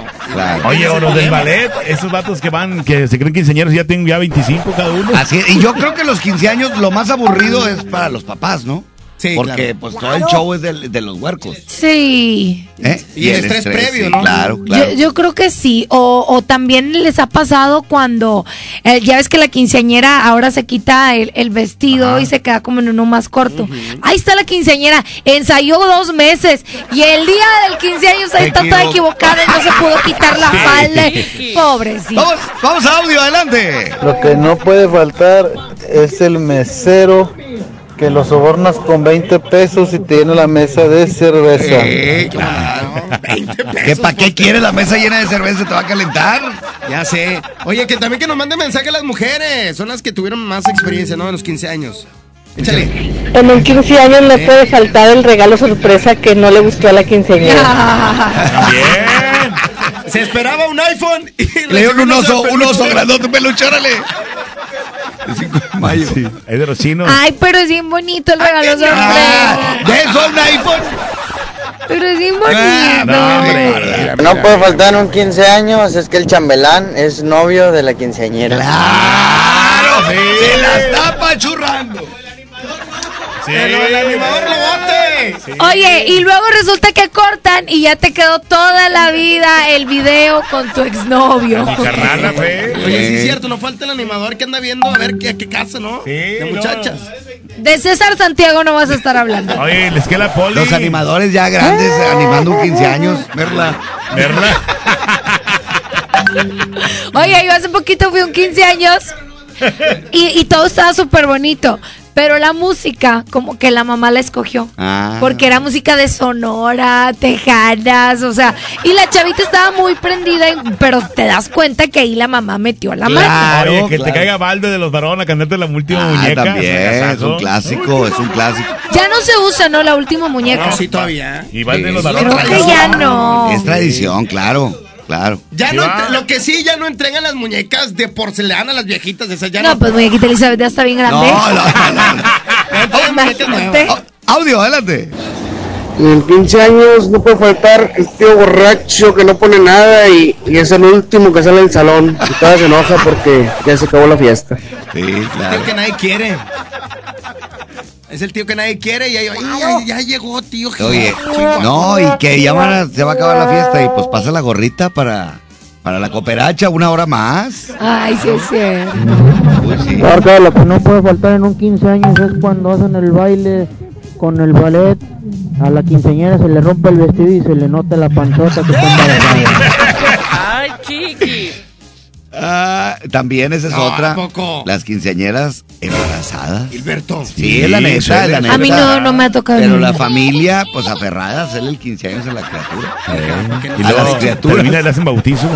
Oye, o los del ballet, esos vatos que van, que se creen quinceañeros ya tienen ya 25 cada uno. Así es, y yo creo que los 15 años lo más aburrido es para los papás, ¿no? Sí, Porque claro. pues todo el show es de, de los huercos. Sí. ¿eh? Y el estrés previo, sí, ¿no? Claro, claro. Yo, yo creo que sí. O, o también les ha pasado cuando eh, ya ves que la quinceañera ahora se quita el, el vestido y se queda como en uno más corto. Ahí está la quinceañera, ensayó dos meses y el día del 15 años ahí está toda equivocada y no se pudo quitar la falda. Pobrecito. Vamos, vamos a audio, adelante. Lo que no puede faltar es el mesero que lo sobornas con 20 pesos y te llena la mesa de cerveza. Eh, claro. ¿Que para qué quieres la mesa llena de cerveza? ¿Te va a calentar? Ya sé. Oye, que también que nos manden mensaje las mujeres. Son las que tuvieron más experiencia, ¿no? En los 15 años. Échale. En un 15 años no puede faltar el regalo sorpresa que no le gustó a la quinceañera. Bien. Se esperaba un iPhone y Le dieron un oso, un oso grandote, peluche, órale. El 5 de mayo. Sí, es de los chinos. Ay, pero es bien bonito el regalo Ah, sorpresa. ¿De eso un iPhone? Pero es bien Ah, bonito. no, hombre. No puede faltar en un 15 años es que el chambelán es novio de la quinceañera. ¡Claro! Se la está pachurrando. Pero el animador lo bote. Oye, y luego resulta que cortan y ya te quedó toda la vida el video con tu exnovio. Mi carnala, fe. Oye, sí es cierto, no falta el animador que anda viendo a ver qué, qué casa, ¿no? de no. muchachas. De César Santiago no vas a estar hablando. Oye, les queda la poli. Los animadores ya grandes animando un 15 años. Verla. ¿Verdad? Oye, yo hace poquito fui un 15 años y, y todo estaba súper bonito. Pero la música, como que la mamá la escogió. Ah. Porque era música de Sonora, Tejanas, o sea, y la chavita estaba muy prendida, y- pero te das cuenta que ahí la mamá metió la mano. Claro, Oye, que claro. te caiga balde de los varones a cantarte la última Ah, muñeca. también, es un clásico, es un clásico. Ya no se usa, ¿no? La última muñeca. No, sí, todavía. Y balde de los Sí, Creo varones. que ya no. Es tradición, claro, claro. Ya Sí no, va. entre- lo que sí, ya no entregan las muñecas de porcelana, las viejitas, esas ya No, no. pues muñequita Elizabeth ya está bien grande. No, no, no, no. Imagínate. Audio, adelante. En 15 años no puede faltar el tío borracho que no pone nada y, y es el último que sale del salón. Y toda se enoja porque ya se acabó la fiesta. Sí, Es el que nadie quiere. Es el tío que nadie quiere y ahí, ya, ya llegó, tío. Oye, no, y que ya van a- se va a acabar la fiesta y pues pasa la gorrita para, para la cooperacha una hora más. Ay, sí es cierto. Marca, lo que no puede faltar en un 15 años es cuando hacen el baile con el ballet. A la quinceañera se le rompe el vestido y se le nota la panzota que está embarazada. Ay, chiqui. Ah, también esa es No, otra. ¿a poco? Las quinceañeras embarazadas. Gilberto. Sí, es la neta, es la neta. A mí no, no me ha tocado Pero la familia, pues aferrada a hacerle el 15 años a la criatura. Y a luego las criaturas. termina le hacen bautizo.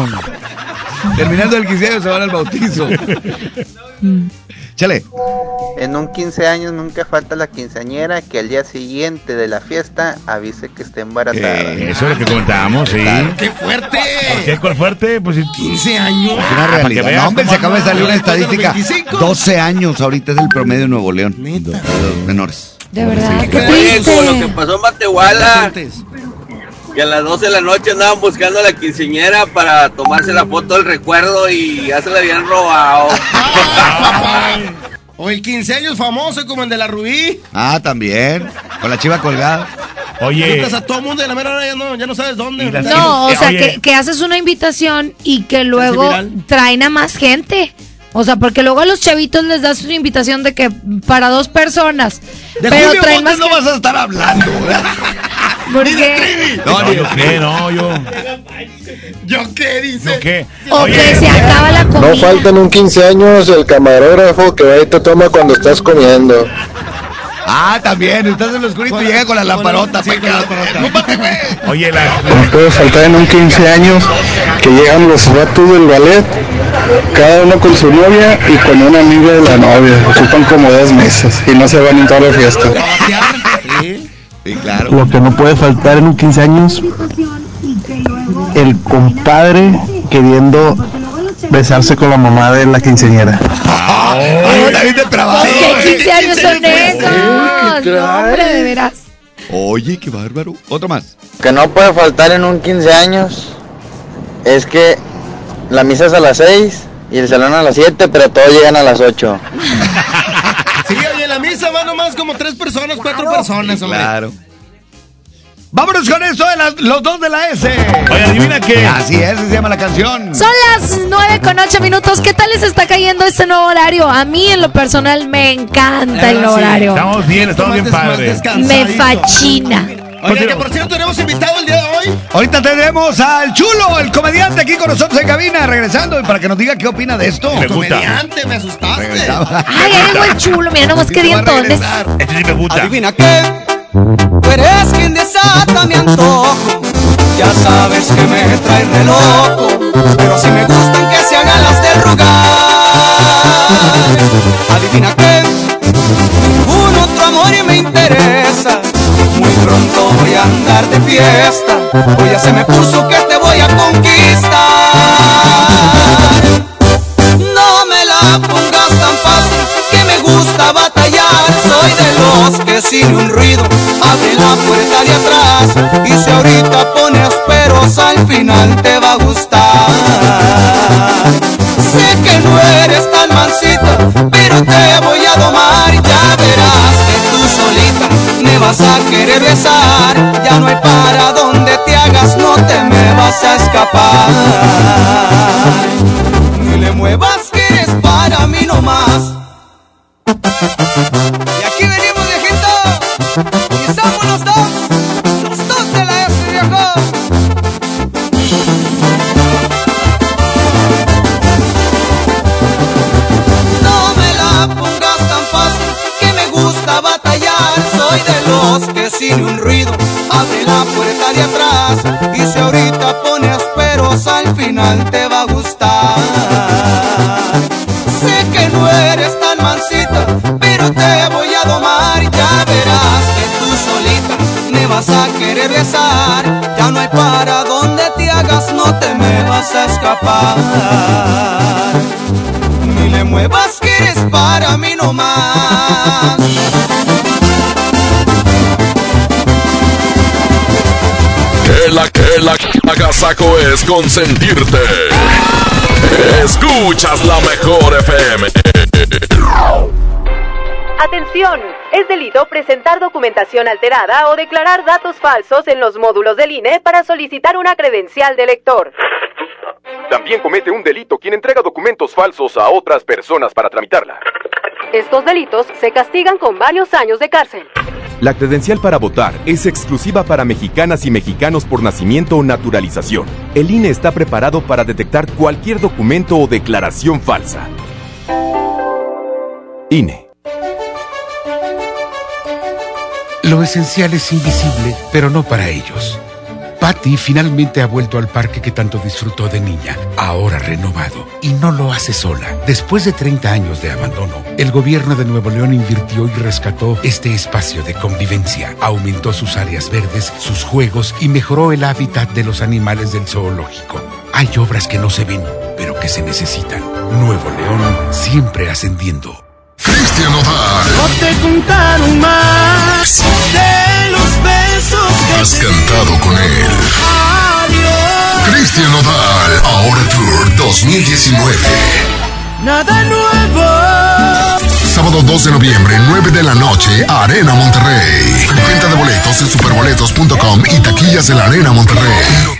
Terminando el 15 años se van al bautizo. Chale. En un 15 años nunca falta la quinceañera que al día siguiente de la fiesta avise que está embarazada. Eh, eso es lo que comentábamos, sí. ¡Qué fuerte! ¿Por qué? ¿Cuál fuerte? Pues 15 años. Es una realidad. No, hombre, se acaba de salir una estadística. 12 años ahorita es el promedio en Nuevo León. De los menores. De verdad, qué Oye, como lo que pasó en Matehuala, que a las 12 de la noche andaban buscando a la quinceñera para tomarse la foto del recuerdo y ya se la habían robado. O el 15 años famoso como el de la Rubí. Ah, también. Con la chiva colgada. Invitas a todo el mundo y a la mera hora ya no, ya no sabes dónde. No, o Eh, sea, oye, que, que haces una invitación y que luego traen a más gente. O sea, porque luego a los chavitos les das una invitación de que para dos personas. De pero Julio traen Montes más no vas a estar hablando. ¿Por qué? No, No, yo qué, no, yo. ¿Yo qué dice? ¿Yo qué? O que se acaba la No comida. falta en un 15 años el camarógrafo que va y te toma cuando estás comiendo. Ah, también. Estás en lo oscurito y llega con la lamparota. peca. Oye, la. No puede faltar en un 15 años que llegan los vatos del ballet, cada uno con su novia y con una amiga de la novia. Ocupan como dos meses y no se van en toda la fiesta. Sí, claro. Lo que no puede faltar en un 15 años, el compadre queriendo besarse con la mamá de la quinceañera. David depravado. ¿Qué 15 años son esos? No, hombre, de veras. Oye, qué bárbaro. Otro más. que no puede faltar en un 15 años es que la misa es a las 6 y el salón a las 7, pero todos llegan a las 8. La misa van nomás como tres personas, cuatro personas, hombre. Claro. Vámonos con esto de las- los dos de la S. Oye, adivina qué. Así es, se llama la canción. Son las 9 con 8 minutos. ¿Qué tal les está cayendo este nuevo horario? A mí, en lo personal, me encanta el nuevo horario. Estamos bien, estamos bien padres. Me fascina. Oye, que por cierto tenemos invitado el día de hoy. Ahorita tenemos al chulo, el comediante aquí con nosotros en cabina, regresando y para que nos diga qué opina de esto. Me gusta. Comediante, me asustaste. Regresaba. Ay, ahí llegó el chulo. Mira nomás qué dientones. Este sí me gusta. Adivina qué, tú eres quien desata mi antojo. Ya sabes que me trae re loco, pero si me gustan que se hagan las de rogar. Adivina qué, ningún otro amor me interesa. Voy a andar de fiesta, hoy ya se me puso que te voy a conquistar. No me la pongas tan fácil, que me gusta batallar. Soy de los que sin un ruido abre la puerta de atrás. Y si ahorita pones peros, al final te va a gustar. Sé que no eres tan mansita, pero te voy a domar. Ya verás que tú solita me vas a querer besar. Ya no hay para donde te hagas, no te me vas a escapar. Ni le muevas que eres para mí nomás. Y aquí venimos viejito. Y somos los dos. Los dos de la S viejo. Soy de los que sin un ruido abre la puerta de atrás. Y si ahorita pones peros, al final te va a gustar. Sé que no eres tan mansita, pero te voy a domar. Ya verás que tú solita me vas a querer besar. Ya no hay para donde te hagas, no te me vas a escapar. Ni le muevas que eres para mí nomás. El agasajo es consentirte. Escuchas la mejor FM. Atención, es delito presentar documentación alterada o declarar datos falsos en los módulos del INE para solicitar una credencial de lector. También comete un delito quien entrega documentos falsos a otras personas para tramitarla. Estos delitos se castigan con varios años de cárcel. La credencial para votar es exclusiva para mexicanas y mexicanos por nacimiento o naturalización. El INE está preparado para detectar cualquier documento o declaración falsa. INE. Lo esencial es invisible, pero no para ellos. Patty finalmente ha vuelto al parque que tanto disfrutó de niña, ahora renovado, y no lo hace sola. Después de 30 años de abandono, el gobierno de Nuevo León invirtió y rescató este espacio de convivencia, aumentó sus áreas verdes, sus juegos y mejoró el hábitat de los animales del zoológico. Hay obras que no se ven, pero que se necesitan. Nuevo León siempre ascendiendo. Cristian Nodal. No te contaron más de los Has cantado con él. Cristian Nodal. Ahora Tour 2019. Nada nuevo. Sábado 2 de noviembre, 9 de la noche, Arena Monterrey. Venta de boletos en superboletos.com y taquillas de la Arena Monterrey.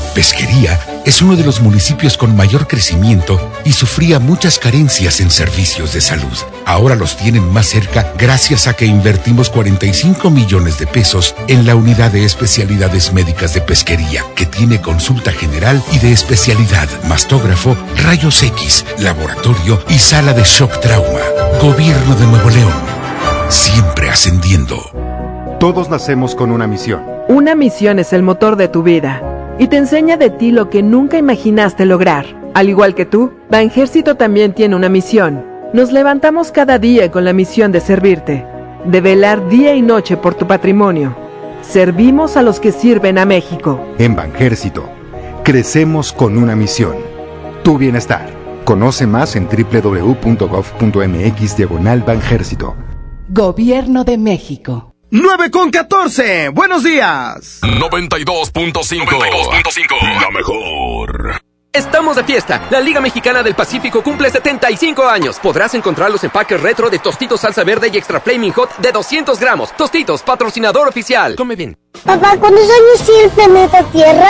Pesquería es uno de los municipios con mayor crecimiento y sufría muchas carencias en servicios de salud. Ahora los tienen más cerca gracias a que invertimos 45 millones de pesos en la unidad de especialidades médicas de pesquería, que tiene consulta general y de especialidad, mastógrafo, rayos X, laboratorio y sala de shock trauma. Gobierno de Nuevo León. Siempre ascendiendo. Todos nacemos con una misión. Una misión es el motor de tu vida y te enseña de ti lo que nunca imaginaste lograr. Al igual que tú, Banjército también tiene una misión. Nos levantamos cada día con la misión de servirte, de velar día y noche por tu patrimonio. Servimos a los que sirven a México. En Banjército, crecemos con una misión. Tu bienestar. Conoce más en www.gov.mx diagonal Banjército. Gobierno de México. 9 con 14. Buenos días. 92.5. La mejor. Estamos de fiesta. La Liga Mexicana del Pacífico cumple 75 años. Podrás encontrar los empaques retro de Tostitos Salsa Verde y Extra Flaming Hot de 200 gramos. Tostitos, patrocinador oficial. Come bien. Papá, ¿cuántos años tiene el planeta Tierra?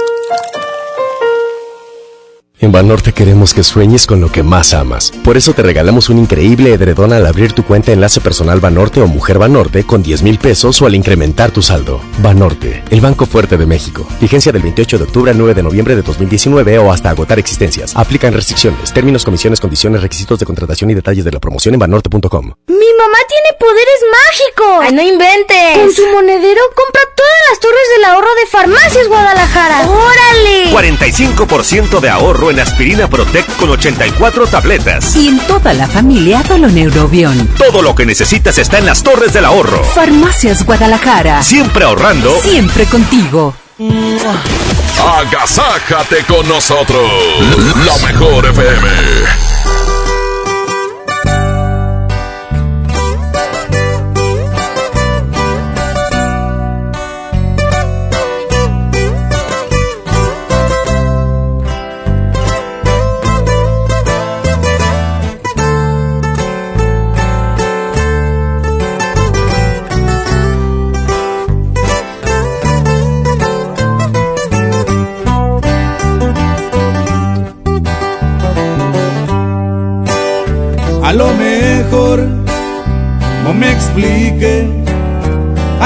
En Banorte queremos que sueñes con lo que más amas. Por eso te regalamos un increíble edredón al abrir tu cuenta Enlace Personal Banorte o Mujer Banorte con 10 mil pesos o al incrementar tu saldo. Banorte, el Banco Fuerte de México. Vigencia del 28 de octubre al 9 de noviembre de 2019 o hasta agotar existencias. Aplican restricciones, términos, comisiones, condiciones, requisitos de contratación y detalles de la promoción en banorte.com. Mi mamá tiene poderes mágicos. ¡Ay, no inventes! Con su monedero compra todas las torres del ahorro de Farmacias Guadalajara. ¡Órale! 45% de ahorro en aspirina Protect con 84 tabletas. Y en toda la familia Doloneurobión. Todo lo que necesitas está en las torres del ahorro. Farmacias Guadalajara. Siempre ahorrando. Siempre contigo. Agasájate con nosotros. La mejor FM.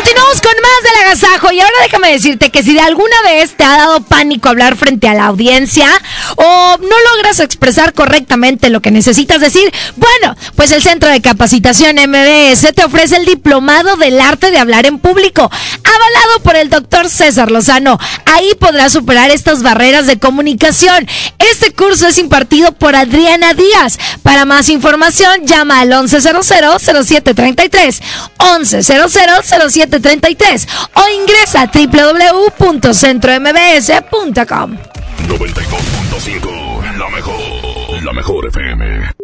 Continuamos con más del agasajo y ahora déjame decirte que si de alguna vez te ha dado pánico hablar frente a la audiencia o no logras expresar correctamente lo que necesitas decir, bueno, pues el Centro de Capacitación MBS te ofrece el Diplomado del Arte de Hablar en Público, avalado por el doctor César Lozano. Ahí podrás superar estas barreras de comunicación. Este curso es impartido por Adriana Díaz. Para más información, llama al 1100-0733, 1100-0733 o ingresa a www.centrombs.com. 92.5, la mejor, la mejor FM.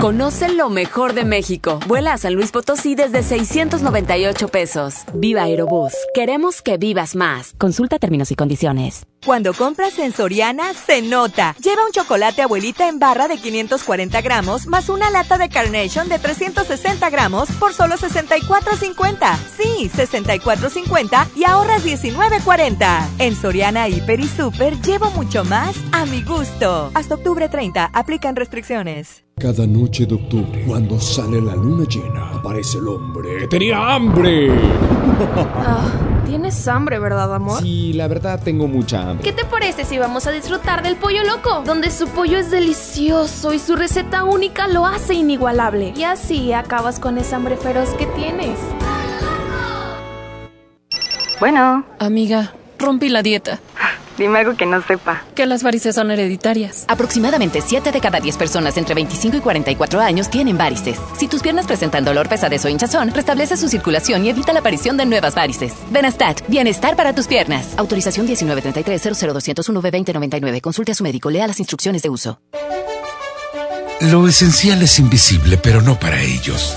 Conoce lo mejor de México. Vuela a San Luis Potosí desde 698 pesos. Viva Aerobús. Queremos que vivas más. Consulta términos y condiciones. Cuando compras en Soriana, se nota. Lleva un chocolate abuelita en barra de 540 gramos más una lata de Carnation de 360 gramos por solo 64.50. Sí, 64.50 y ahorras 19.40. En Soriana, Hiper y Super llevo mucho más a mi gusto. Hasta octubre 30, aplican restricciones. Cada noche de octubre, cuando sale la luna llena, aparece el hombre. ¡Tenía hambre! Ah, Tienes hambre, ¿verdad, amor? Sí, la verdad tengo mucha hambre. ¿Qué te parece si vamos a disfrutar del pollo loco? Donde su pollo es delicioso y su receta única lo hace inigualable. Y así acabas con esa hambre feroz que tienes. Bueno. Amiga, rompí la dieta. Dime algo que no sepa. Que las varices son hereditarias. Aproximadamente 7 de cada 10 personas entre 25 y 44 años tienen varices. Si tus piernas presentan dolor, pesadez o hinchazón, restablece su circulación y evita la aparición de nuevas varices. Benastat, bienestar para tus piernas. Autorización 1933-00201-V2099. Consulte a su médico. Lea las instrucciones de uso. Lo esencial es invisible, pero no para ellos.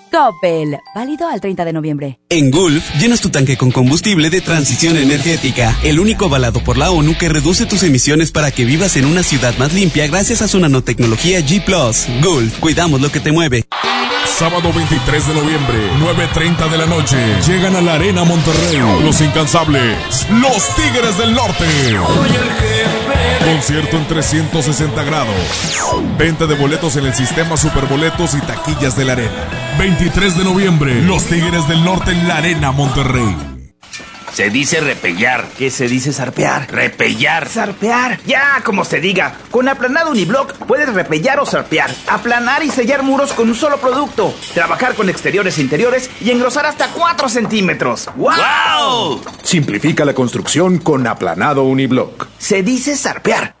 Coppel, válido al 30 de noviembre. En Gulf, llenas tu tanque con combustible de transición energética, el único avalado por la ONU que reduce tus emisiones para que vivas en una ciudad más limpia gracias a su nanotecnología G ⁇ Gulf, cuidamos lo que te mueve. Sábado 23 de noviembre, 9.30 de la noche, llegan a la Arena Monterrey, los incansables, los Tigres del Norte. Concierto en 360 grados. Venta de boletos en el sistema Superboletos y taquillas de la arena. 23 de noviembre, Los Tigres del Norte en la Arena Monterrey. Se dice repellar. ¿Qué se dice zarpear? Repellar. Zarpear. Ya, como se diga. Con aplanado uniblock puedes repellar o zarpear. Aplanar y sellar muros con un solo producto. Trabajar con exteriores e interiores y engrosar hasta 4 centímetros. ¡Wow! Simplifica la construcción con aplanado uniblock. Se dice zarpear.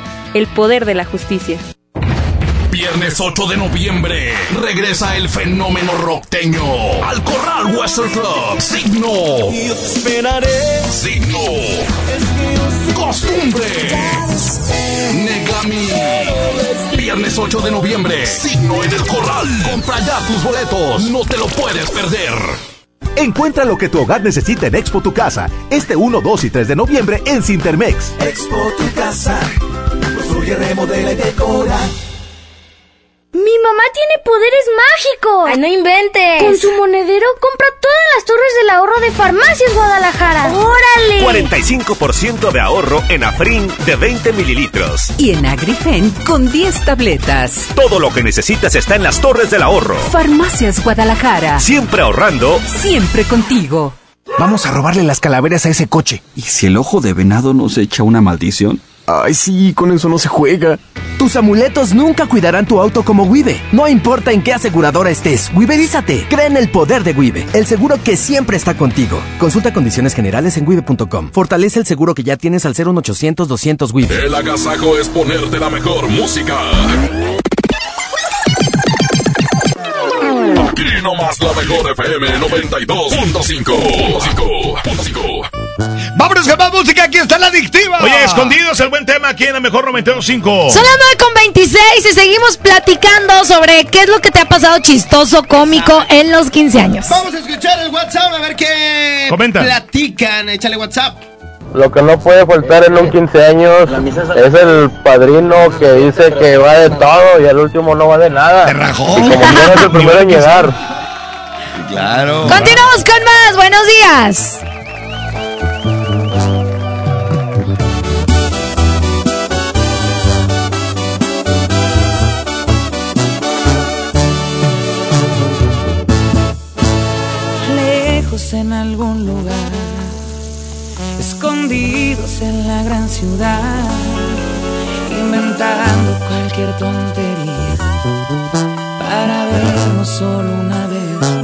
El poder de la justicia. Viernes 8 de noviembre regresa el fenómeno rockteño al Corral Western Club. Signo. Yo te esperaré. Signo. Costumbre. Negami. Viernes 8 de noviembre. Signo en el Corral. Compra ya tus boletos. No te lo puedes perder. Encuentra lo que tu hogar necesita en Expo Tu Casa, este 1, 2 y 3 de noviembre en Cintermex. Expo tu casa. Construye, remodela y decora. ¡Mi mamá tiene poderes mágicos! ¡Ay, no inventes! Con su monedero compra todas las torres del ahorro de Farmacias Guadalajara. ¡Órale! 45% de ahorro en Afrin de 20 mililitros. Y en Agrifen con 10 tabletas. Todo lo que necesitas está en las torres del ahorro. Farmacias Guadalajara. Siempre ahorrando. Siempre contigo. Vamos a robarle las calaveras a ese coche. ¿Y si el ojo de venado nos echa una maldición? Ay, sí, con eso no se juega. Tus amuletos nunca cuidarán tu auto como Wibe. No importa en qué aseguradora estés, Wiberízate. Cree en el poder de Wibe, el seguro que siempre está contigo. Consulta condiciones generales en wibe.com. Fortalece el seguro que ya tienes al 01800 200 Wibe. El agasajo es ponerte la mejor música. Aquí nomás la mejor FM 92.5. Vámonos con más música, aquí está la adictiva. Oye, escondidos el buen tema aquí en la mejor 92.5. Son las 9 con 26 y seguimos platicando sobre qué es lo que te ha pasado chistoso, cómico en los 15 años. Vamos a escuchar el WhatsApp a ver qué Comenta. platican. Échale WhatsApp. Lo que no puede faltar en un 15 años es el padrino que dice que va de todo y al último no va de nada. Y como quiera es el primero en llegar. Claro. Continuamos con más. Buenos días. En algún lugar, escondidos en la gran ciudad, inventando cualquier tontería para vernos solo una vez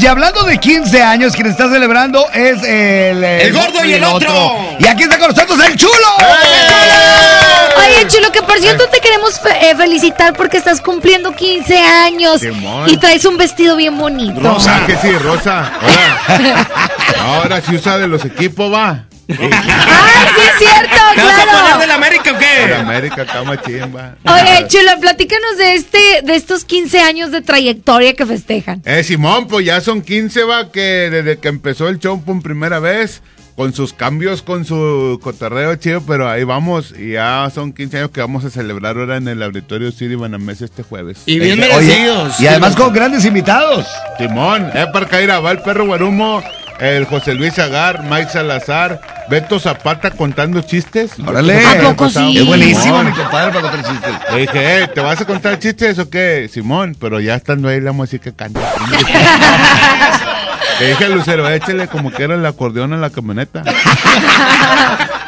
y hablando de 15 años, quien está celebrando es el... El gordo y el otro. Y aquí está con nosotros el chulo. Oye, Chulo, que por cierto te queremos fe- eh, felicitar porque estás cumpliendo 15 años y traes un vestido bien bonito. Rosa, que sí, Rosa. Hola. Ahora sí usa de los equipos, va. ¡Ay, sí es cierto, ¿Te vas a claro! poner del América o De qué? América, cama chimba. Oye, Chulo, platícanos de este, de estos 15 años de trayectoria que festejan. Eh, Simón, pues ya son 15, va, que desde que empezó el show por primera vez, con sus cambios, con su cotorreo chido, pero ahí vamos, y ya son 15 años que vamos a celebrar ahora en el Auditorio City Banamex este jueves. Y bien Oye, merecidos. y además con grandes invitados. Simón, eh, para caer va el perro Guarumo, el José Luis Agar, Mike Salazar, Beto Zapata contando chistes. Órale. ¿A poco sí? Es buenísimo, mi compadre, para contar chistes. Le dije, eh, ¿te vas a contar chistes o qué? Simón, pero ya estando ahí la música canta. Le dije al Lucero, échale como que era el acordeón en la camioneta.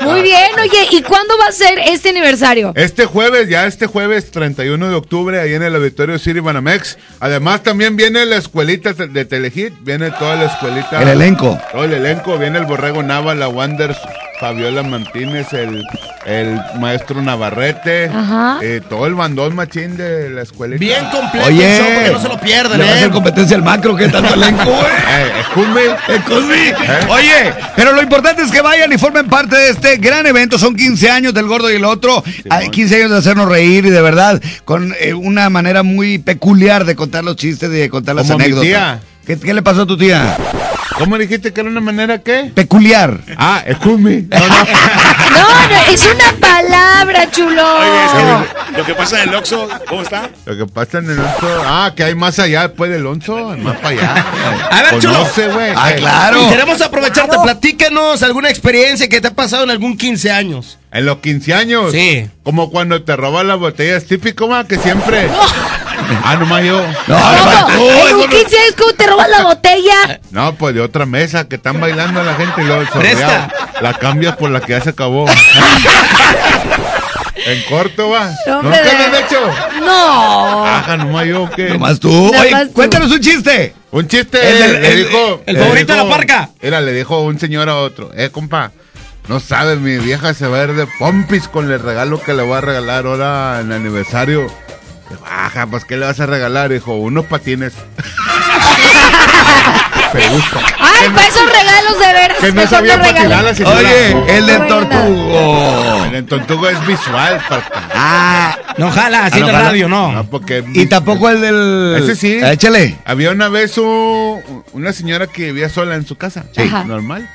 Muy bien, oye, ¿y cuándo va a ser este aniversario? Este jueves, ya este jueves 31 de octubre, ahí en el Auditorio City Banamex. Además, también viene la escuelita de Telehit, viene toda la escuelita. El elenco. Todo el elenco, viene el Borrego Nava, la Wanders, Fabiola Martínez, el, el maestro Navarrete, Ajá. eh, todo el bandón machín de la escuelita. Bien completo Oye, el show, para que no se lo pierdan, le va a ¿eh? hacer competencia al macro, ¿qué tanto elenco, güey? Eh, escúchame. Eh, Cosmi. Oye, pero lo importante es que vayan y formen parte de este gran evento. Son 15 años del gordo y el otro. Hay 15 años de hacernos reír y de verdad, con eh, una manera muy peculiar de contar los chistes y de contar las Como mi anécdotas. tía. ¿Qué, qué le pasó a tu tía? ¿Cómo dijiste que era una manera qué? Peculiar. Ah, escúchame. No, no. No, no, es una palabra, chulo. Lo que pasa en el Oxxo, ¿cómo está? Lo que pasa en el Onzo. Ah, que hay más allá después del Onzo, más para allá. A ver, chulo. Güey. Ah, claro. Queremos aprovecharte, platícanos alguna experiencia que te ha pasado en algún 15 años. En los 15 años. Sí. Como cuando te roban las botellas, típico, ma, que siempre. Ah, nomás yo. No, ¿Cómo? En un 15 años, ¿cómo te robas la botella? No, pues de otra mesa que están bailando la gente y luego el Presta. La cambias por la que ya se acabó. en corto va. No, ¿Nunca lo han hecho? No. Ajá, nomás yo que. Nomás tú. Oye, más tú. cuéntanos un chiste. Un chiste. El del- le el- dijo. el le favorito de dijo- la parca. Era, le dijo un señor a otro. Eh, compa. No sabes, mi vieja se va a ir de pompis con el regalo que le voy a regalar ahora en el aniversario. Baja, pues ¿qué le vas a regalar? Dijo, unos patines. Me gusta. Ay, para esos regalos de veras. Que no mejor sabía patinar la señora. Oye, el de tortugo. El entontugo es visual, parca. Ah, No jala, así Ah, en no jala. radio, no. No, porque y tampoco el del. Ese sí. Échale. Había una vez un- una señora que vivía sola en su casa. Sí. Ajá. Normal.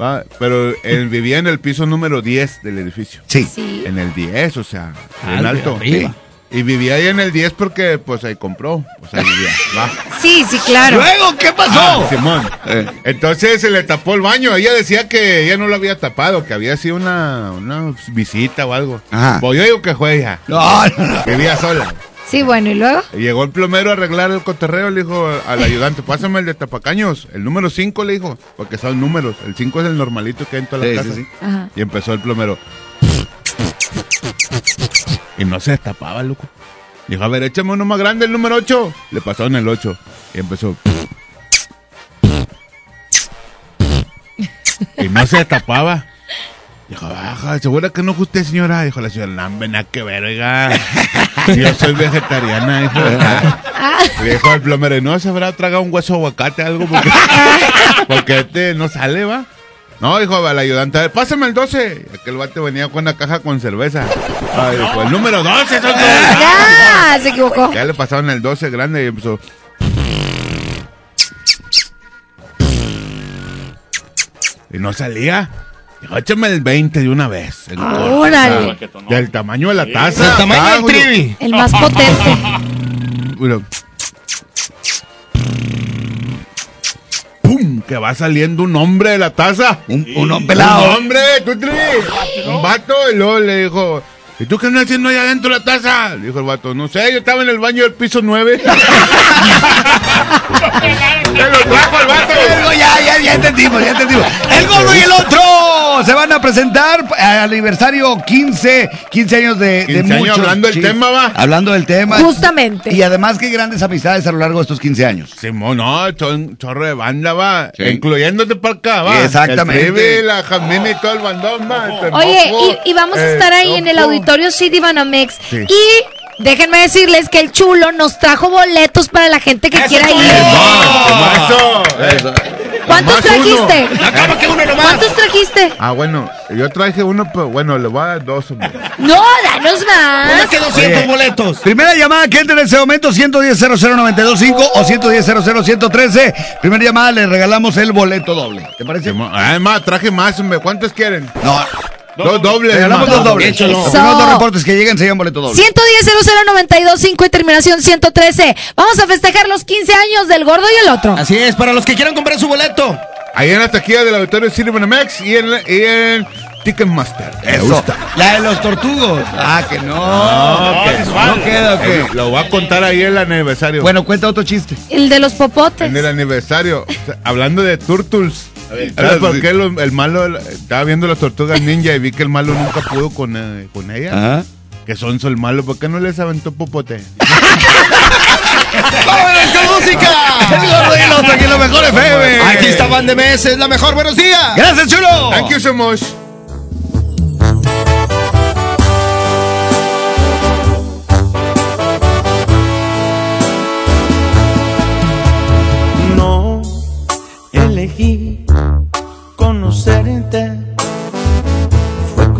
Va, pero él vivía en el piso número 10 del edificio. Sí. Sí. En el 10, o sea, en Algo alto. arriba. Sí. Y vivía ahí en el 10 porque pues ahí compró. O sea, vivía. Va. Sí, sí, claro. Luego, ¿qué pasó? Ah, Simón. Eh. Entonces se le tapó el baño. Ella decía que ella no lo había tapado, que había sido una, una visita o algo. Ajá. Pues yo digo que fue ella. No, no, no. Vivía sola. Sí, bueno, ¿y luego? Llegó el plomero a arreglar el coterreo, le dijo al ayudante, pásame el de tapacaños, el número 5 le dijo, porque son números, el 5 es el normalito que hay en todas Sí, las sí, casas. sí. Ajá. Y empezó el plomero. Y no se destapaba, loco. Dijo, a ver, échame uno más grande, el número 8. Le pasaron el 8. Y empezó. Y no se destapaba. Dijo, baja, ¿segura que no es usted, señora? Dijo la señora, no, ven a que ver, oiga. Yo soy vegetariana, dijo. Le dijo el plomero, ¿no se habrá tragado un hueso de aguacate algo? Porque, porque este no sale, va. No, dijo al ayudante, pásame el 12. Aquel bate venía con una caja con cerveza. Ah, dijo, el número 12, son. Ya, se equivocó. Ya le pasaron el 12 grande y empezó. Y no salía. Dijo, échame el 20 de una vez. en corto, Órale. Del tamaño de la taza. Del tamaño Ah, del trivi. El más potente. ¡Pum! Que va saliendo un hombre de la taza. Un, un hombre pelado. Un hombre, tú. Un vato. Y luego le dijo, ¿y tú qué andas haciendo allá adentro de la taza? Le dijo el vato, no sé, yo estaba en el baño del piso 9. Se lo trajo el vato. Ya, ya, ya entendimos, ya entendimos. El gordo y el otro se van a presentar al aniversario 15, 15 años de, de 15 años muchos hablando del tema, va. Hablando del tema. Justamente. Y además, qué grandes amistades a lo largo de estos 15 años. Simón, no, chorro de banda, va. Sí. Incluyéndote para acá, va. Exactamente. El Trivi, la Jamina y todo el bandón, va. el Oye, y, y vamos a estar ahí en el Topo. Auditorio City Banamex. Sí. Y déjenme decirles que el chulo nos trajo boletos para la gente que quiera ir. Eso, eso. ¿Cuántos trajiste? uno. Que uno nomás. ¿Cuántos trajiste? Ah, bueno, yo traje uno, pero bueno, le voy a dar dos, hombre. No, danos más. Que 200 boletos. Primera llamada que entre en ese momento, 110 00925 o 110 113 Primera llamada, le regalamos el boleto doble. ¿Te parece? Además, traje más, hombre. ¿Cuántos quieren? No. Dos dobles. Regalamos dos dobles. Échalo. Los primeros dos reportes que lleguen se llevan boleto doble. 110 00925 y terminación 113. Vamos a festejar los 15 años del gordo y el otro. Así es, para los que quieran comprar su boleto. Ahí en la taquilla del auditorio Cinemax y en, la- y en Ticketmaster. Me Eso. gusta. La de los tortugos. Ah, que no. No, que que- no queda. Eh, Lo voy a contar ahí en el aniversario. Bueno, cuenta otro chiste. El de los popotes. En el aniversario. O sea, hablando de Turtles. ¿Sabes por qué lo- el malo estaba viendo las tortugas ninja y vi que el malo nunca pudo con, eh, con ella? Ajá. Que son el malo. ¿Por qué no les aventó popote? ¡Vámonos con música! El gordo y otro, aquí en lo mejor FM. Aquí está Van de Meses, la mejor. Buenos días. Gracias, chulo. Thank you so much.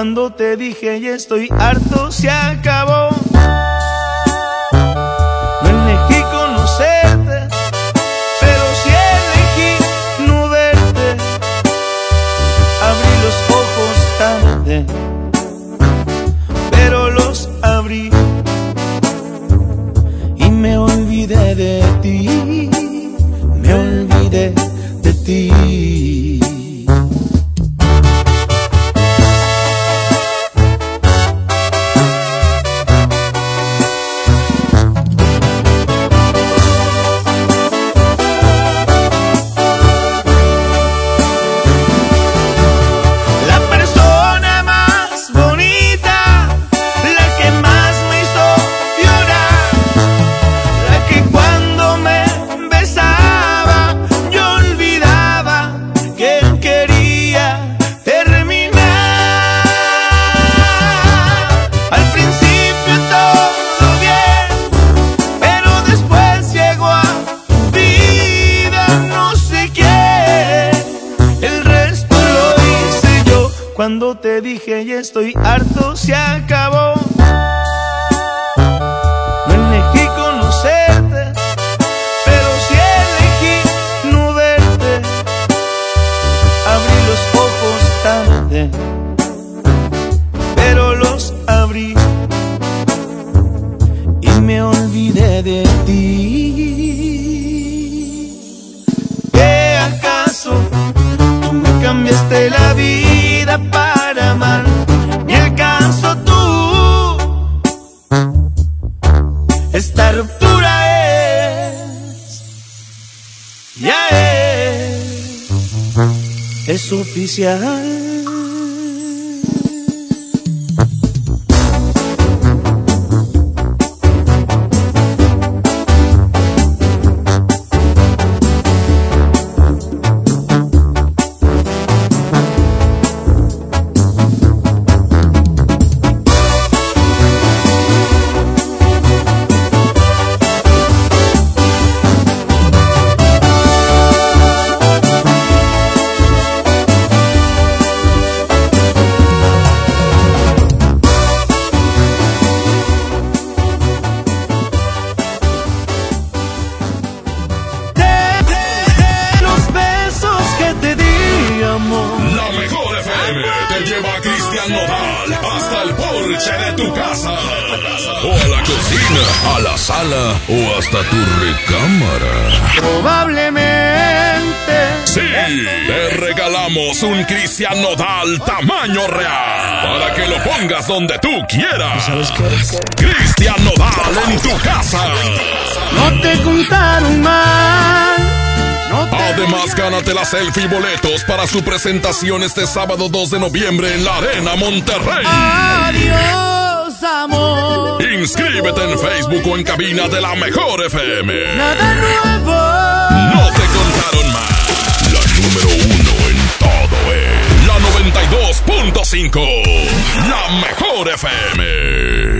Cuando te dije ya estoy harto, se acabó. No elegí conocerte, pero sí elegí no verte. Abrí los ojos tarde pero los abrí y me olvidé de ti, me olvidé de ti. Estoy harto, se acabó. Oficial. Selfie y boletos para su presentación este sábado 2 de noviembre en la Arena Monterrey. Adiós, amor. Inscríbete en Facebook o en cabina de la Mejor FM. Nada nuevo. No te contaron más. La número uno en todo es la 92.5. La Mejor FM.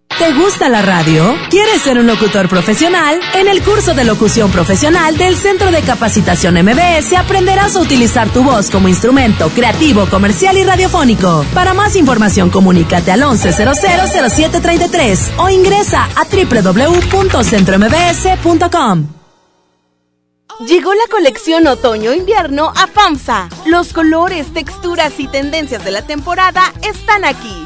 ¿Te gusta la radio? ¿Quieres ser un locutor profesional? En el curso de locución profesional del Centro de Capacitación MBS aprenderás a utilizar tu voz como instrumento creativo, comercial y radiofónico. Para más información, comunícate al 11000733 o ingresa a www.centrombs.com. Llegó la colección otoño-invierno a FAMSA. Los colores, texturas y tendencias de la temporada están aquí.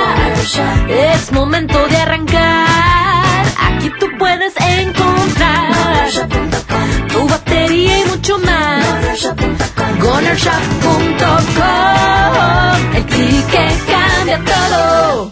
Es momento de arrancar. Aquí tú puedes encontrar tu batería y mucho más. Gonershop.com. El clic que cambia todo.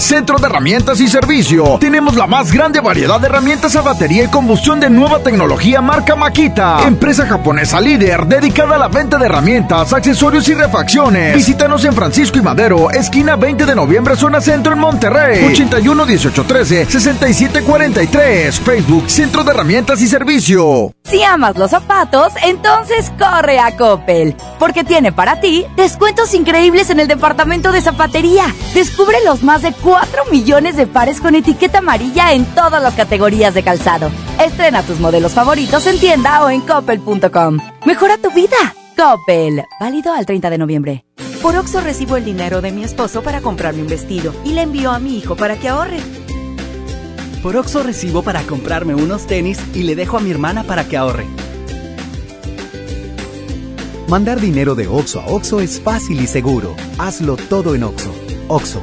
Centro de Herramientas y Servicio. Tenemos la más grande variedad de herramientas a batería y combustión de nueva tecnología marca Makita. Empresa japonesa líder dedicada a la venta de herramientas, accesorios y refacciones. Visítanos en Francisco y Madero, esquina 20 de noviembre, zona centro en Monterrey. 81 18 13 67 43. Facebook Centro de Herramientas y Servicio. Si amas los zapatos, entonces corre a Coppel, porque tiene para ti descuentos increíbles en el departamento de zapatería. Descubre los más de 4 millones de pares con etiqueta amarilla en todas las categorías de calzado. Estrena tus modelos favoritos en tienda o en coppel.com. Mejora tu vida. Coppel. Válido al 30 de noviembre. Por Oxo recibo el dinero de mi esposo para comprarme un vestido y le envío a mi hijo para que ahorre. Por Oxo recibo para comprarme unos tenis y le dejo a mi hermana para que ahorre. Mandar dinero de Oxo a Oxo es fácil y seguro. Hazlo todo en Oxo. Oxo,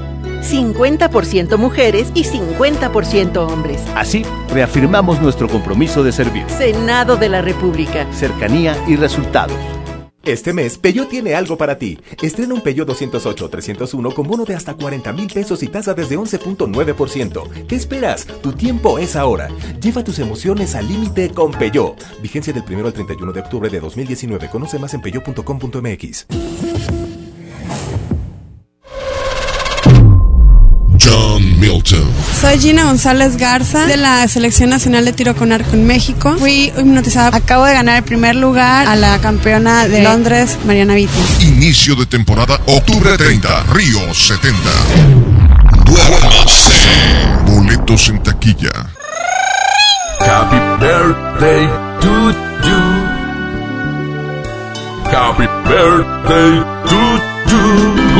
50% mujeres y 50% hombres. Así, reafirmamos nuestro compromiso de servir. Senado de la República. Cercanía y resultados. Este mes, Peyo tiene algo para ti. Estrena un Peyo 208-301 con bono de hasta 40 mil pesos y tasa desde 11.9%. ¿Qué esperas? Tu tiempo es ahora. Lleva tus emociones al límite con Peyo. Vigencia del 1 al 31 de octubre de 2019. Conoce más en peyo.com.mx. Milton. Soy Gina González Garza de la Selección Nacional de Tiro con Arco en México. Fui hipnotizada. Acabo de ganar el primer lugar a la campeona de Londres, Mariana Vitti. Inicio de temporada, octubre 30, Río 70. Duérmase. Boletos en taquilla. Happy birthday to you. Happy birthday to you.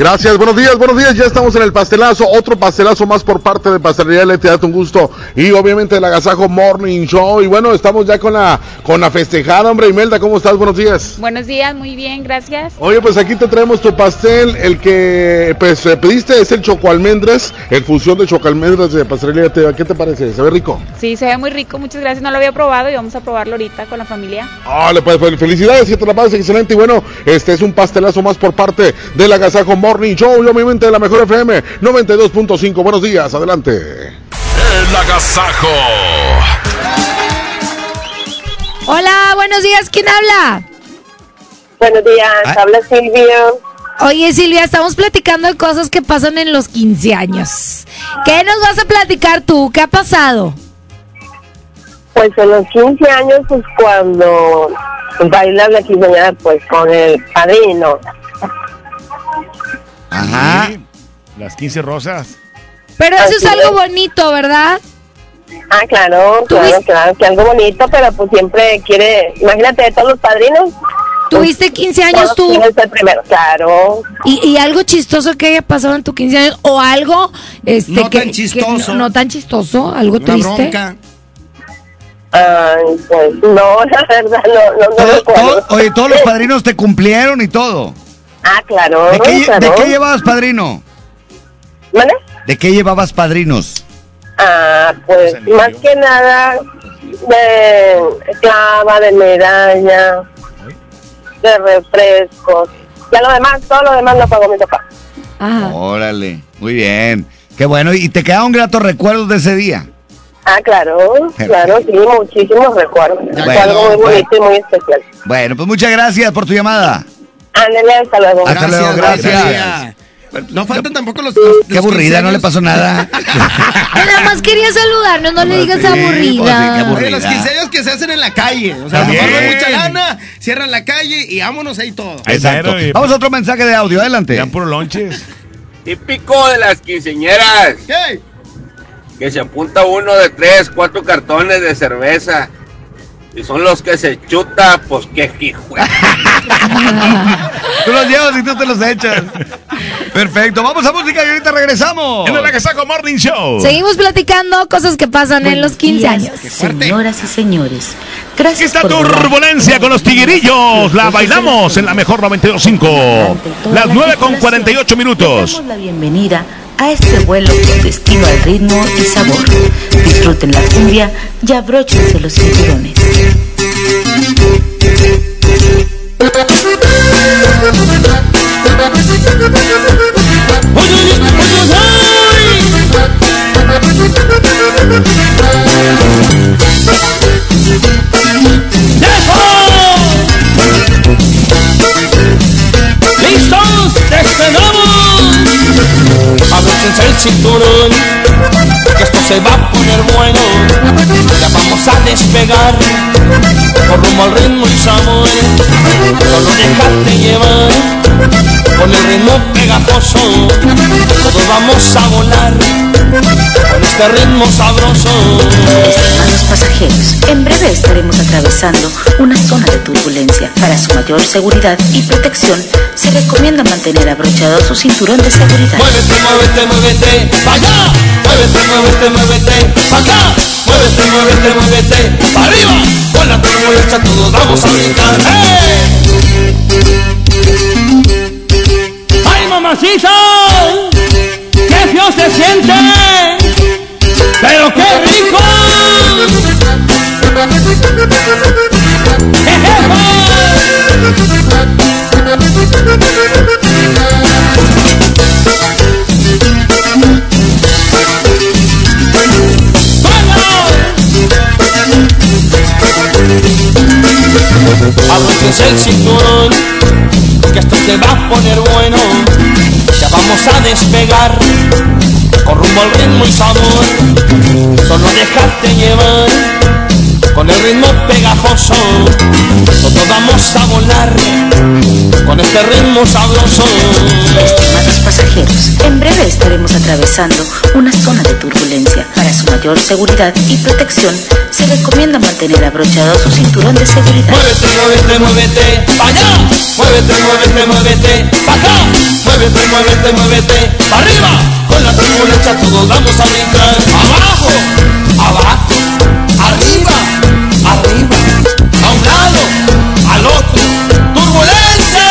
Gracias, buenos días, buenos días. Ya estamos en el pastelazo. Otro pastelazo más por parte de Pastelería Lete, un gusto. Y obviamente el Agasajo Morning Show. Y bueno, estamos ya con la, con la festejada, hombre. Imelda, ¿cómo estás? Buenos días. Buenos días, muy bien, gracias. Oye, pues aquí te traemos tu pastel. El que pues eh, pediste es el choco almendras, el fusión de choco almendras de Pastelería Lete. ¿Qué te parece? ¿Se ve rico? Sí, se ve muy rico, muchas gracias. No lo había probado y vamos a probarlo ahorita con la familia. Vale, pues, pues, felicidades y te la pases excelente. Y bueno, este es un pastelazo más por parte del Agasajo Morning Show y obviamente de la mejor FM 92.5. Buenos días, adelante. El Agasajo. Hola, buenos días, ¿quién habla? Buenos días, habla Silvia. Oye Silvia, estamos platicando de cosas que pasan en los 15 años. ¿Qué nos vas a platicar tú? ¿Qué ha pasado? Pues en los 15 años, pues cuando bailan la quinceañera, pues con el padrino. Ajá. Las 15 rosas. Pero eso es algo es. bonito, ¿verdad? Ah, claro, claro, claro, que algo bonito, pero pues siempre quiere, imagínate de todos los padrinos. ¿Tuviste 15 años tú? primero, claro. ¿Y, y algo chistoso que haya pasado en tu 15 años? ¿O algo este, No que, tan que chistoso. no, no tan chistoso? ¿Algo Una triste? bronca. Ay, pues no, la verdad, no, no, no Todo- todo- oye, todos los padrinos te cumplieron y todo. Ah, claro, ¿De qué, lle- claro. de qué llevabas padrino? ¿Vale? ¿De qué llevabas padrinos? Ah, pues más que nada de clava, de medalla, de refrescos. Ya lo demás, todo lo demás lo pagó mi papá. Órale, muy bien. Qué bueno. ¿Y te quedaron gratos recuerdos de ese día? Ah, claro, claro, sí, muchísimos recuerdos. Fue bueno, algo muy bueno. bonito y muy especial. Bueno, pues muchas gracias por tu llamada. Ándale, hasta luego. Hasta luego, gracias. No faltan tampoco los. Qué aburrida, no le pasó nada. Nada más quería saludarnos, no le digas aburrida. Oye, los 15 años que se hacen en la calle. O sea, no hay mucha lana, cierran la calle y vámonos ahí todo. Exacto. Vamos a otro mensaje de audio, adelante. Dan puro lonches. Típico de las quinceñeras. ¿Qué? Que se apunta uno de tres, cuatro cartones de cerveza. Y son los que se chuta, pues qué hijo. Tú los llevas y tú te los echas. Perfecto, vamos a música y ahorita regresamos. En el Agasaco Morning Show. Seguimos platicando cosas que pasan en los 15 años. Señoras y señores, gracias Esta por turbulencia con los tiguerillos la bailamos en la mejor 92.5. Las 9 con 48 minutos. Damos la bienvenida a este vuelo con destino al ritmo y sabor. Disfruten la cumbia y abróchense los cinturones. Abróchense el cinturón, que esto se va a poner bueno. Ya vamos a despegar, por rumbo al ritmo y sabor. Solo déjate llevar, con el ritmo pegajoso. Todos vamos a volar, con este ritmo sabroso. Estimados pasajeros, en breve estaremos atravesando una zona de turbulencia. Para su mayor seguridad y protección, se recomienda mantener abrochado su cinturón de seguridad. Muévete, muévete, muévete, allá. Muévete, muévete, muévete, pa' acá. Muévete, muévete, muévete, arriba. Con la turbulencia todos vamos a brincar. ¡Ay, mamacita! ¡Qué feo se siente! ¡Pero qué rico! Abróchense el cinturón, que esto se va a poner bueno. Ya vamos a despegar con rumbo al ritmo y sabor. Solo dejarte llevar con el ritmo pegajoso. Todos vamos a volar con este ritmo sabroso. Estimados pasajeros, en breve estaremos atravesando una zona de turbulencia. Para su mayor seguridad y protección, se recomienda mantener abrochado su cinturón de seguridad. Muévete, muévete, muévete, pa' allá. Muévete, muévete, muévete, pa' acá. Muévete, muévete, muévete, arriba. Con la turbulencia todos vamos a brincar. Abajo, abajo, al otro. Turbulencia.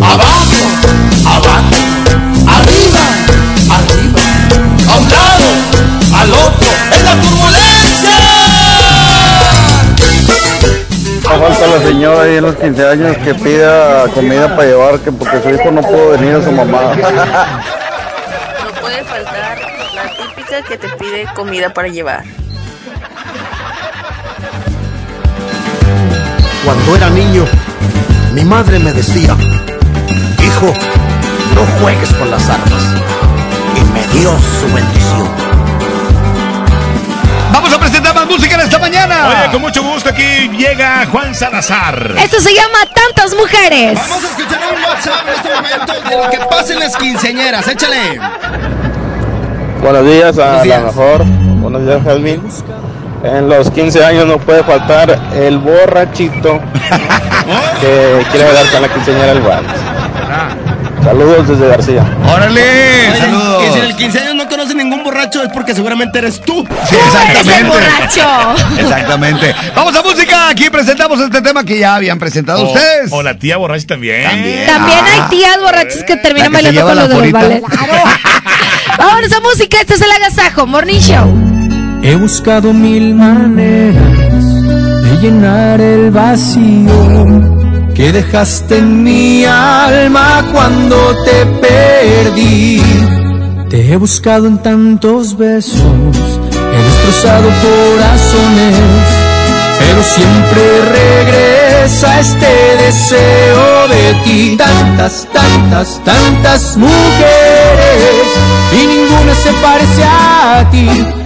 Abajo, abajo, arriba, arriba. A un lado, al otro. Es la turbulencia. No falta la señora ahí en los 15 años que pida comida para llevar, que porque su hijo no pudo venir a su mamá. No puede faltar la típica que te pide comida para llevar. Cuando era niño, mi madre me decía, hijo, no juegues con las armas. Y me dio su bendición. Vamos a presentar más música en esta mañana. Oye, con mucho gusto aquí llega Juan Salazar. Esto se llama Tantas Mujeres. Vamos a escuchar un WhatsApp en este momento de lo que pasa en las quinceañeras. Échale. Buenos días, a Buenos días. la mejor. Buenos días, Jasmine. En los 15 años no puede faltar el borrachito que quiere bailar con la quinceañera el vals. Saludos desde García. ¡Órale! Oye, ¡Saludos! Que si en el 15 años no conoce ningún borracho es porque seguramente eres tú. Sí, exactamente. borracho. Exactamente. Vamos a música. Aquí presentamos este tema que ya habían presentado O- ustedes. O la tía borracha también. También hay tías borrachas que terminan bailando con los de los. Vámonos a música. Este es el Agasajo Morning Show. He buscado mil maneras de llenar el vacío que dejaste en mi alma cuando te perdí. Te he buscado en tantos besos, he destrozado corazones, pero siempre regresa este deseo de ti. Tantas, tantas, tantas mujeres y ninguna se parece a ti.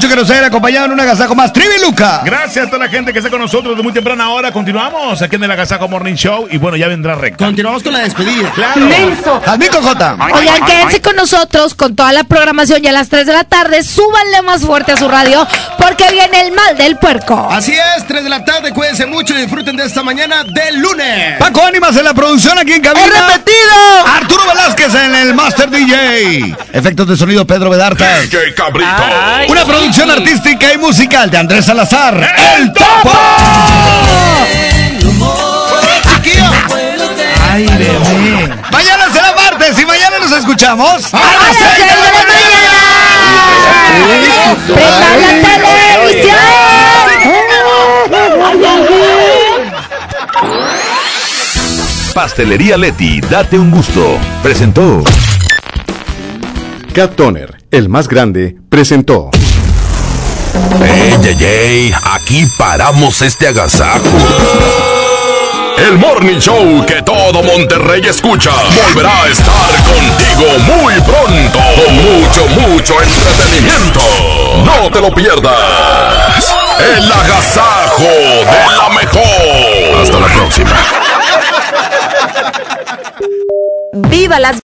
Mucho que nos hayan acompañado en un agasajo más. Trivi Luca. Gracias a toda la gente que está con nosotros de muy temprana hora. Continuamos aquí en el Agasajo Morning Show y bueno, ya vendrá recta. Continuamos con la despedida. Claro. Con J. Oigan, quédense con nosotros con toda la programación y a las 3 de la tarde súbanle más fuerte a su radio porque viene el mal del puerco. Así es, 3 de la tarde, cuídense mucho y disfruten de esta mañana del lunes. Paco Ánimas en la producción aquí en cabina. ¡He repetido! Arturo Velázquez en el Master DJ. Efectos de sonido Pedro Bedartas. DJ Cabrito. Una producción artística y musical de Andrés Salazar. ¡El Topo! Ay, bebé. Mañana será martes y mañana nos escuchamos. ¡A las seis de la mañana! ¡Prendan la televisión! Pastelería Leti, date un gusto. Presentó. Cat Toner, el más grande, presentó. ¡Ey, ey, ey! Aquí paramos este agasajo. El Morning Show que todo Monterrey escucha volverá a estar contigo muy pronto con mucho, mucho entretenimiento. No te lo pierdas. El agasajo de la mejor. Hasta la próxima. ¡Viva las